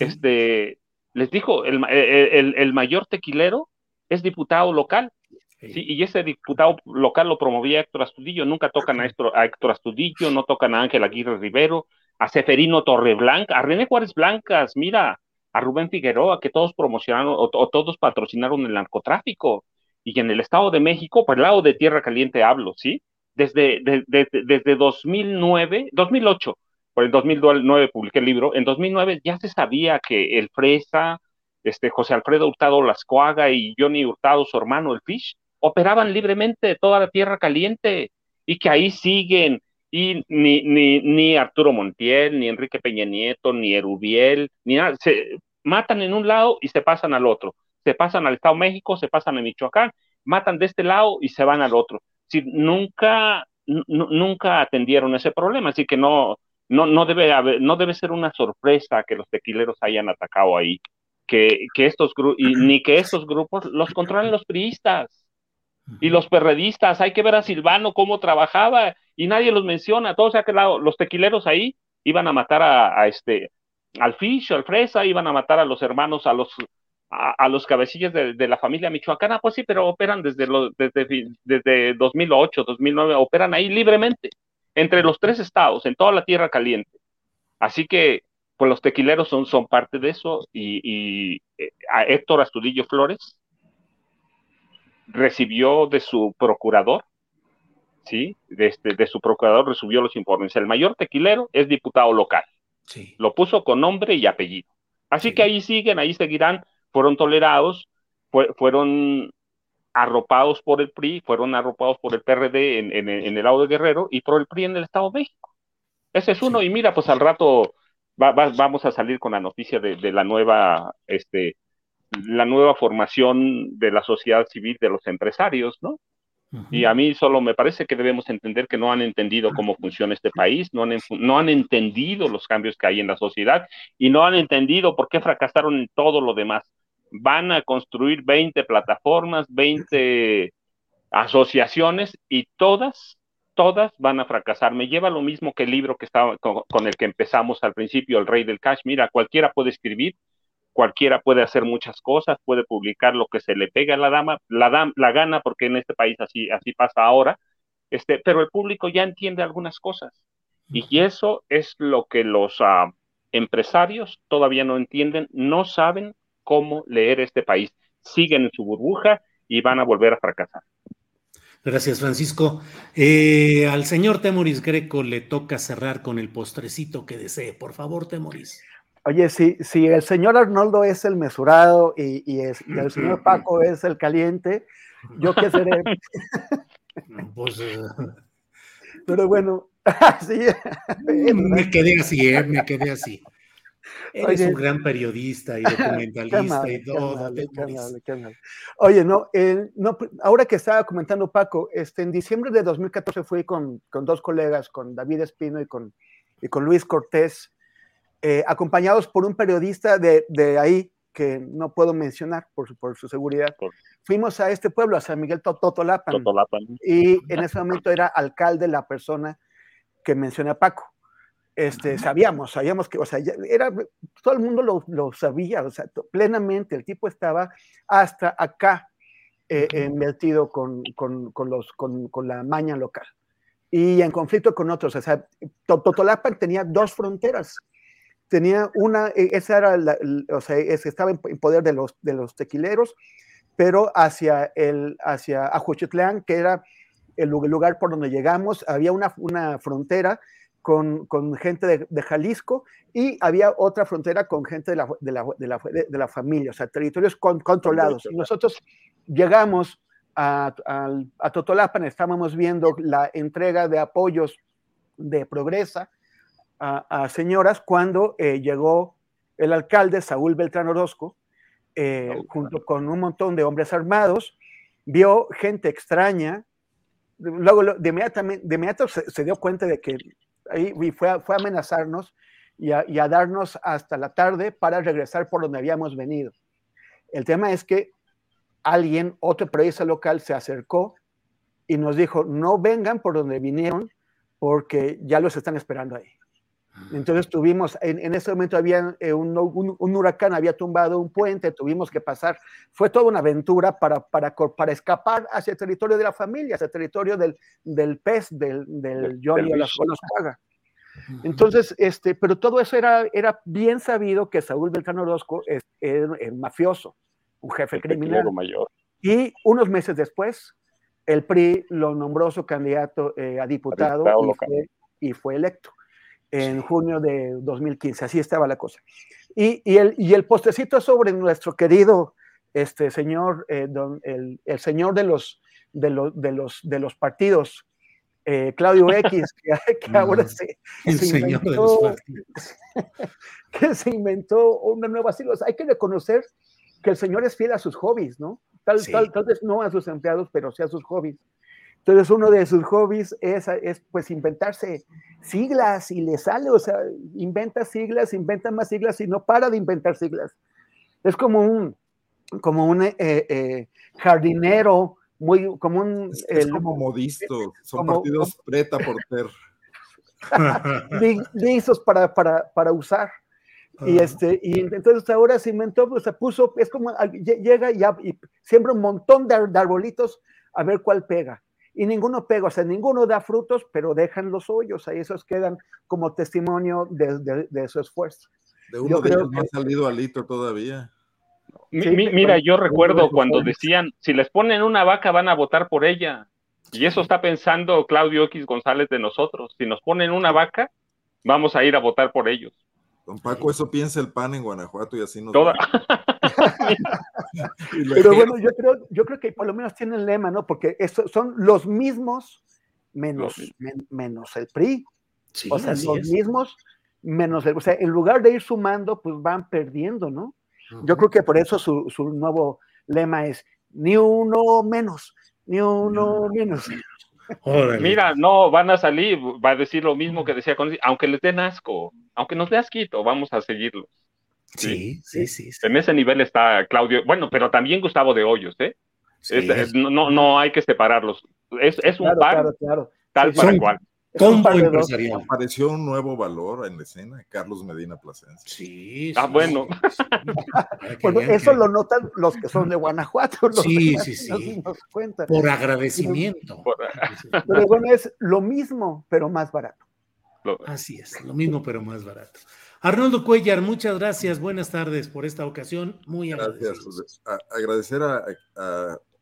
Speaker 14: este, les dijo, el, el, mayor tequilero es diputado local. y ese diputado local lo promovía Héctor Astudillo. Nunca tocan a Héctor, a Héctor Astudillo, no tocan a Ángel Aguirre Rivero, a Seferino Torreblanca, a René Juárez Blancas, mira, a Rubén Figueroa, que todos promocionaron o, todos patrocinaron el narcotráfico. Y en el Estado de México, por el lado de Tierra Caliente hablo, ¿sí? Desde, desde 2009, 2008, por el 2009 publiqué el libro, en 2009 ya se sabía que el Fresa, este, José Alfredo Hurtado Lascoaga y Johnny Hurtado, su hermano, el Fish, operaban libremente de toda la Tierra Caliente y que ahí siguen y ni, ni, ni Arturo Montiel, ni Enrique Peña Nieto, ni Erubiel, ni nada, se matan en un lado y se pasan al otro, se pasan al Estado de México, se pasan a Michoacán, matan de este lado y se van al otro. Si nunca, nunca atendieron ese problema, así que no, no, no, debe haber, no debe ser una sorpresa que los tequileros hayan atacado ahí, que, que estos y ni que estos grupos los controlen los priistas y los perredistas. Hay que ver a Silvano cómo trabajaba y nadie los menciona. Todos sea que los tequileros ahí iban a matar a, este al Fish, al Fresa, iban a matar a los hermanos, a los a, los cabecillas de, la familia michoacana, pues sí, pero operan desde, desde, desde 2008, 2009, operan ahí libremente, entre los tres estados, en toda la tierra caliente. Así que, pues los tequileros son, son parte de eso, y, y eh, a Héctor Astudillo Flores recibió de su procurador ¿sí? De, este, de su procurador recibió los informes. El mayor tequilero es diputado local. Sí. Lo puso con nombre y apellido. Así que ahí siguen, ahí seguirán, fueron tolerados, fueron arropados por el PRI, fueron arropados por el PRD en, el lado de Guerrero y por el PRI en el Estado de México. Ese es uno, y mira, pues al rato vamos a salir con la noticia de, de, la nueva, este, la nueva formación de la sociedad civil de los empresarios, ¿no? Y a mí solo me parece que debemos entender que no han entendido cómo funciona este país, no han, no han entendido los cambios que hay en la sociedad y no han entendido por qué fracasaron en todo lo demás. Van a construir 20 plataformas, 20 asociaciones y todas, todas van a fracasar. Me lleva lo mismo que el libro que estaba con, con el que empezamos al principio, El Rey del Cash. Mira, cualquiera puede escribir, cualquiera puede hacer muchas cosas, puede publicar lo que se le pega a la dama, la, la gana, porque en este país así, así pasa ahora, este, pero el público ya entiende algunas cosas. Y eso es lo que los ah, empresarios todavía no entienden, no saben cómo leer este país. Siguen en su burbuja y van a volver a fracasar.
Speaker 1: Gracias, Francisco. Eh, al señor Temoris Greco le toca cerrar con el postrecito que desee. Por favor, Temoris.
Speaker 15: Oye, si, si el señor Arnoldo es el mesurado y, el señor Paco es el caliente, ¿yo qué seré? Pues, eh, Pero bueno, sí.
Speaker 1: me quedé así, ¿eh? me quedé así. Eres un gran periodista y documentalista y todo.
Speaker 15: Oye, no, no, ahora que estaba comentando Paco, este, en diciembre de 2014 fui con, con dos colegas, con David Espino y con, y con Luis Cortés, eh, acompañados por un periodista de, de, ahí que no puedo mencionar por su, por su seguridad. Fuimos a este pueblo, a San Miguel Totolapan, y en ese momento era alcalde la persona que menciona Paco. Este, sabíamos, sabíamos que, o sea, era, todo el mundo lo, lo sabía, o sea, plenamente, el tipo estaba hasta acá eh, invertido con, con, con, los, con, con la maña local y en conflicto con otros. O sea, Totolapan tenía dos fronteras tenía una, e, esa era, la, o sea, estaba en poder de los, de los tequileros, pero hacia, el, hacia Ajuchitlán, que era el lugar por donde llegamos, había una, una frontera con, con, gente de, de, Jalisco y había otra frontera con gente de la, de la, de la, la familia, o sea, territorios controlados. Y nosotros llegamos a, a, a, Totolapan, estábamos viendo la entrega de apoyos de Progresa, a, señoras cuando eh, llegó el alcalde Saúl Beltrán Orozco, eh, junto con un montón de hombres armados, vio gente extraña, luego de, inmediatamente, de inmediato se, dio cuenta de que ahí fue a, fue amenazarnos y a, y a, darnos hasta la tarde para regresar por donde habíamos venido. El tema es que alguien, otro periodista local, se acercó y nos dijo, no vengan por donde vinieron porque ya los están esperando ahí. Entonces tuvimos, en, ese momento había eh, un, un, huracán, había tumbado un puente, tuvimos que pasar, fue toda una aventura para, para, para escapar hacia el territorio de la familia, hacia el territorio del, del pez, del, del Johnny de las Paga. Entonces, este, pero todo eso era, era bien sabido que Saúl Beltrán Orozco es, el mafioso, un jefe criminal.
Speaker 14: Mayor.
Speaker 15: Y unos meses después, el PRI lo nombró su candidato eh, a diputado y fue, y fue electo en junio de 2015, así estaba la cosa. Y, y, el, y el postecito sobre nuestro querido este señor, eh, don, el, el, señor de los, de los, de los, de los partidos, eh, Claudio X, que, que ahora se, se inventó, que se inventó una nueva sigla. hay que reconocer que el señor es fiel a sus hobbies, ¿no? Tal, tal, tal vez no a sus empleados, pero sí a sus hobbies. Entonces uno de sus hobbies es, es, pues inventarse siglas y le sale, o sea, inventa siglas, inventa más siglas y no para de inventar siglas. Es como un, como un eh, eh, jardinero, muy, como un...
Speaker 13: Es, como modisto, son partidos preta por ter.
Speaker 15: Listos para, para, para usar. Y, este, y entonces ahora se inventó, pues se puso, es como llega y, y siembra un montón de, arbolitos a ver cuál pega y ninguno pega, o sea, ninguno da frutos, pero dejan los hoyos, ahí esos quedan como testimonio de, de, su esfuerzo.
Speaker 13: De uno de ellos no ha salido alito todavía.
Speaker 14: mira, yo recuerdo cuando decían, si les ponen una vaca van a votar por ella. Y eso está pensando Claudio X González de nosotros. Si nos ponen una vaca, vamos a ir a votar por ellos.
Speaker 13: Don Paco, eso piensa el PAN en Guanajuato y así nos...
Speaker 14: Toda...
Speaker 15: Pero bueno, yo creo, yo creo que por lo menos tienen lema, ¿no? Porque eso son los mismos menos, menos el PRI. o sea, los mismos menos el... O sea, en lugar de ir sumando, pues van perdiendo, ¿no? Yo creo que por eso su, su, nuevo lema es ni uno menos, ni uno menos.
Speaker 14: Mira, no, van a salir, va a decir lo mismo que decía con aunque les den asco, aunque nos dé asquito, vamos a seguirlos.
Speaker 1: Sí, sí, sí,
Speaker 14: En ese nivel está Claudio, bueno, pero también Gustavo de Hoyos, ¿eh? no, no hay que separarlos. Es, es un par tal para cual.
Speaker 13: Combo empresarial. Apareció un nuevo valor en la escena, Carlos Medina Plasencia.
Speaker 1: Sí,
Speaker 14: Ah, bueno.
Speaker 15: bueno eso lo notan los que son de Guanajuato.
Speaker 1: sí, sí, sí. Por agradecimiento.
Speaker 15: Pero bueno, es lo mismo, pero más barato.
Speaker 1: Así es, lo mismo, pero más barato. Arnoldo Cuellar, muchas gracias. Buenas tardes por esta ocasión. Muy
Speaker 13: Gracias. agradecer a,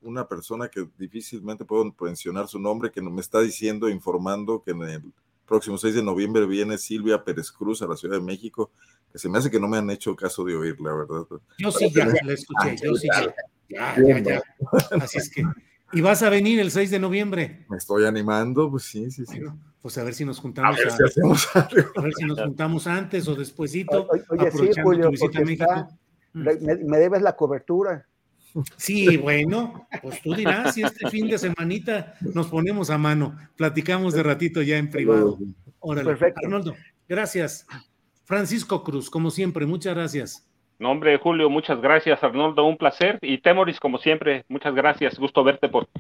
Speaker 13: una persona que difícilmente puedo mencionar su nombre, que me está diciendo, informando que en el próximo 6 de noviembre viene Silvia Pérez Cruz a la Ciudad de México, que se me hace que no me han hecho caso de oír, la verdad.
Speaker 1: Yo sí ya la escuché, yo sí ya. Ya, ya, Así es que. ¿Y vas a venir el 6 de noviembre?
Speaker 13: Me estoy animando, pues sí, sí, sí
Speaker 1: pues a ver si nos juntamos.
Speaker 13: A ver, si, hacemos
Speaker 1: a ver si nos juntamos antes o despuesito.
Speaker 15: Oye, sí, Julio, me, debes la cobertura.
Speaker 1: Sí, bueno, pues tú dirás si este fin de semanita nos ponemos a mano, platicamos de ratito ya en privado. Órale. Perfecto. Arnoldo, gracias. Francisco Cruz, como siempre, muchas gracias.
Speaker 14: No, hombre, Julio, muchas gracias, Arnoldo, un placer. Y Temoris, como siempre, muchas gracias, gusto verte por.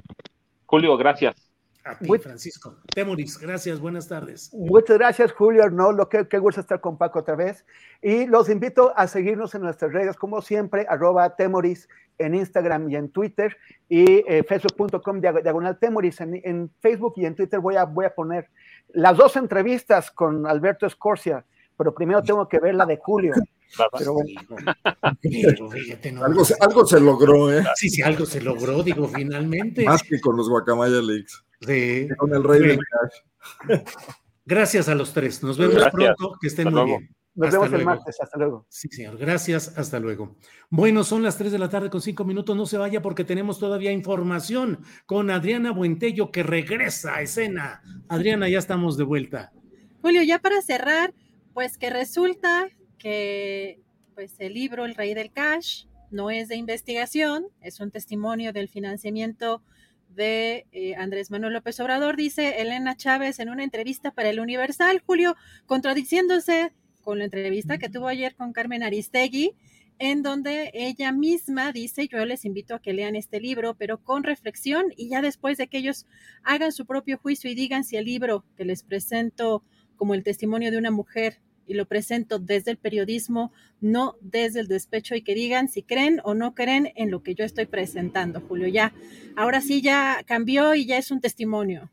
Speaker 14: Julio, gracias.
Speaker 1: A ti, Francisco. Temoris, gracias, buenas tardes.
Speaker 15: Muchas gracias, Julio Arnoldo. Qué, qué gusto estar con Paco otra vez. Y los invito a seguirnos en nuestras redes, como siempre, arroba Temoris en Instagram y en Twitter, y eh, facebook.com diagonal Temoris. En, Facebook y en Twitter voy a, voy a poner las dos entrevistas con Alberto Escorcia, pero primero tengo que ver la de Julio. Pero bueno.
Speaker 13: algo, algo, se logró, ¿eh?
Speaker 1: Sí, sí, algo se logró, digo, finalmente.
Speaker 13: Más que con los Guacamaya Leaks.
Speaker 1: Sí.
Speaker 13: Con el rey del
Speaker 1: Gracias a los tres. Nos vemos pronto. Que estén muy bien.
Speaker 15: Nos vemos el martes. Hasta luego.
Speaker 1: Sí, señor. Gracias. Hasta luego. Bueno, son las 3 de la tarde con 5 minutos. No se vaya porque tenemos todavía información con Adriana Buentello que regresa a escena. Adriana, ya estamos de vuelta.
Speaker 3: Julio, ya para cerrar, pues que resulta que pues el libro El Rey del Cash no es de investigación, es un testimonio del financiamiento de eh, Andrés Manuel López Obrador, dice Elena Chávez en una entrevista para el Universal, Julio, contradiciéndose con la entrevista que tuvo ayer con Carmen Aristegui, en donde ella misma dice, yo les invito a que lean este libro, pero con reflexión y ya después de que ellos hagan su propio juicio y digan si el libro que les presento como el testimonio de una mujer y lo presento desde el periodismo, no desde el despecho y que digan si creen o no creen en lo que yo estoy presentando, Julio. Ya, ahora sí ya cambió y ya es un testimonio.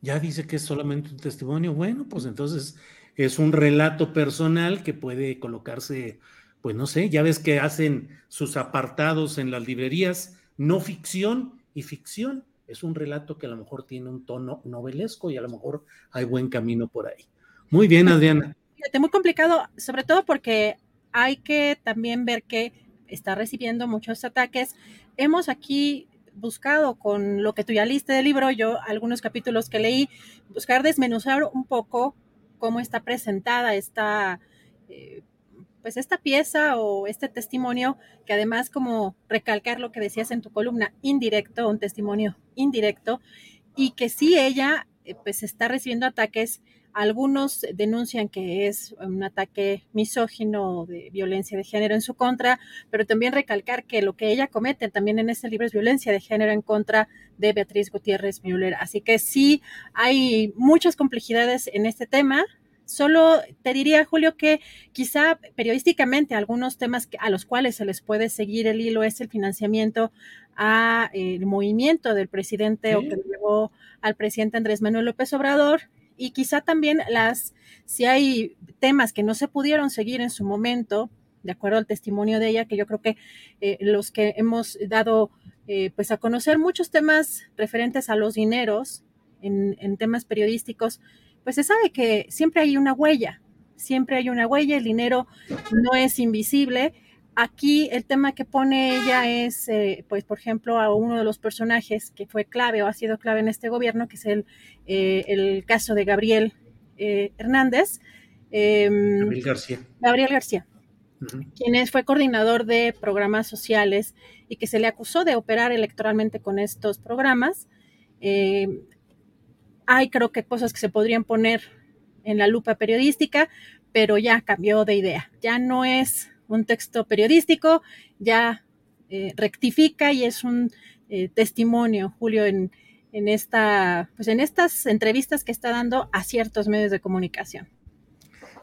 Speaker 1: Ya dice que es solamente un testimonio. Bueno, pues entonces es un relato personal que puede colocarse, pues no sé, ya ves que hacen sus apartados en las librerías, no ficción y ficción. Es un relato que a lo mejor tiene un tono novelesco y a lo mejor hay buen camino por ahí. Muy bien, Adriana.
Speaker 3: Fíjate, muy complicado, sobre todo porque hay que también ver que está recibiendo muchos ataques. Hemos aquí buscado con lo que tú ya liste del libro, yo algunos capítulos que leí, buscar desmenuzar un poco cómo está presentada esta, eh, pues esta pieza o este testimonio, que además como recalcar lo que decías en tu columna, indirecto, un testimonio indirecto, y que sí ella eh, pues está recibiendo ataques algunos denuncian que es un ataque misógino de violencia de género en su contra, pero también recalcar que lo que ella comete también en este libro es violencia de género en contra de Beatriz Gutiérrez Müller. Así que sí, hay muchas complejidades en este tema. Solo te diría, Julio, que quizá periodísticamente algunos temas a los cuales se les puede seguir el hilo es el financiamiento al eh, movimiento del presidente o que llevó al presidente Andrés Manuel López Obrador y quizá también las, si hay temas que no se pudieron seguir en su momento, de acuerdo al testimonio de ella, que yo creo que eh, los que hemos dado eh, pues a conocer muchos temas referentes a los dineros en, en temas periodísticos, pues se sabe que siempre hay una huella, siempre hay una huella, el dinero no es invisible Aquí el tema que pone ella es, eh, pues, por ejemplo, a uno de los personajes que fue clave o ha sido clave en este gobierno, que es el, eh, el caso de Gabriel eh, Hernández.
Speaker 1: Em, Gabriel García.
Speaker 3: Gabriel García, quien fue coordinador de programas sociales y que se le acusó de operar electoralmente con estos programas. Em, hay creo que cosas que se podrían poner en la lupa periodística, pero ya cambió de idea. Ya no es un texto periodístico, ya eh, rectifica y es un eh, testimonio, Julio, en, en, esta, pues en estas entrevistas que está dando a ciertos medios de comunicación.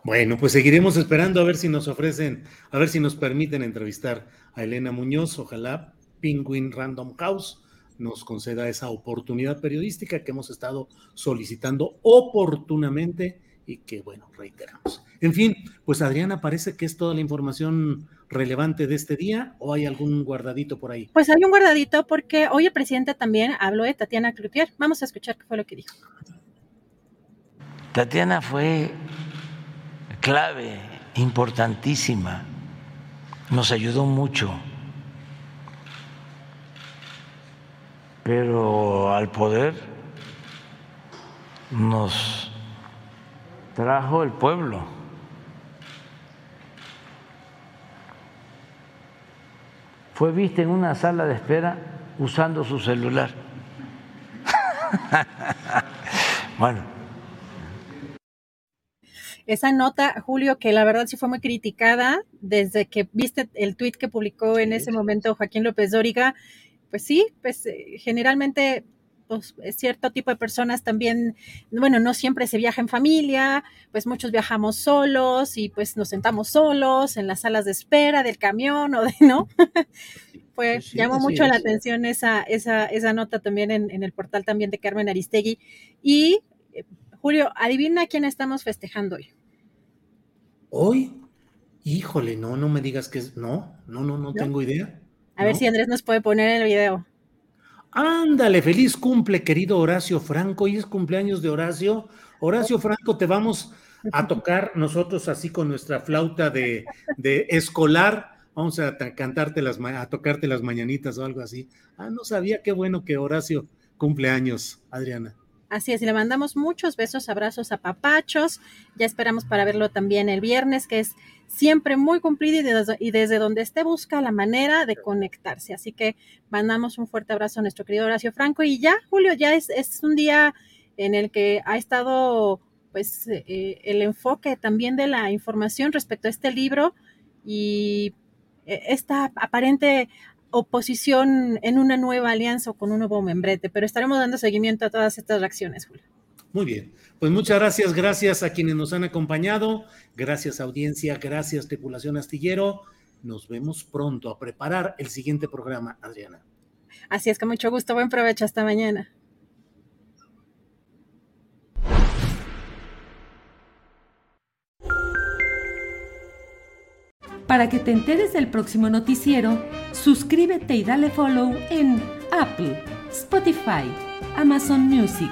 Speaker 1: Bueno, pues seguiremos esperando a ver si nos ofrecen, a ver si nos permiten entrevistar a Elena Muñoz. Ojalá Penguin Random House nos conceda esa oportunidad periodística que hemos estado solicitando oportunamente y que, bueno, reiteramos. En fin, pues Adriana, parece que es toda la información relevante de este día o hay algún guardadito por ahí.
Speaker 3: Pues hay un guardadito porque hoy el presidente también habló de Tatiana Cloutier. Vamos a escuchar qué fue lo que dijo.
Speaker 9: Tatiana fue clave, importantísima, nos ayudó mucho, pero al poder nos trajo el pueblo. Fue vista en una sala de espera usando su celular. bueno.
Speaker 3: Esa nota, Julio, que la verdad sí fue muy criticada desde que viste el tuit que publicó en ese momento Joaquín López Dóriga, pues sí, pues eh, generalmente pues, cierto tipo de personas también, bueno, no siempre se viaja en familia, pues muchos viajamos solos y pues nos sentamos solos en las salas de espera del camión o de, ¿no? pues llamó mucho la atención esa, esa, esa nota también en, en, el portal también de Carmen Aristegui. Y, eh, Julio, adivina quién estamos festejando hoy.
Speaker 1: ¿Hoy? Híjole, no, no me digas que es, no, no, no, no, tengo idea.
Speaker 3: A ver si Andrés nos puede poner el video.
Speaker 1: Ándale, feliz cumple, querido Horacio Franco. Hoy es cumpleaños de Horacio. Horacio Franco, te vamos a tocar nosotros así con nuestra flauta de, de escolar. Vamos a cantarte las, a tocarte las mañanitas o algo así. Ah, no sabía qué bueno que Horacio cumpleaños, Adriana.
Speaker 3: Así es, y le mandamos muchos besos, abrazos a papachos. Ya esperamos para verlo también el viernes, que es siempre muy cumplido y desde, y desde donde esté busca la manera de conectarse. Así que mandamos un fuerte abrazo a nuestro querido Horacio Franco. Y ya, Julio, ya es, es un día en el que ha estado pues eh, el enfoque también de la información respecto a este libro y eh, esta aparente oposición en una nueva alianza o con un nuevo membrete, pero estaremos dando seguimiento a todas estas reacciones, Julio.
Speaker 1: Muy bien, pues muchas gracias, gracias a quienes nos han acompañado, gracias audiencia, gracias tripulación astillero. Nos vemos pronto a preparar el siguiente programa, Adriana.
Speaker 3: Así es que mucho gusto, buen provecho, hasta mañana.
Speaker 18: Para que te enteres del próximo noticiero, suscríbete y dale follow en Apple, Spotify, Amazon Music,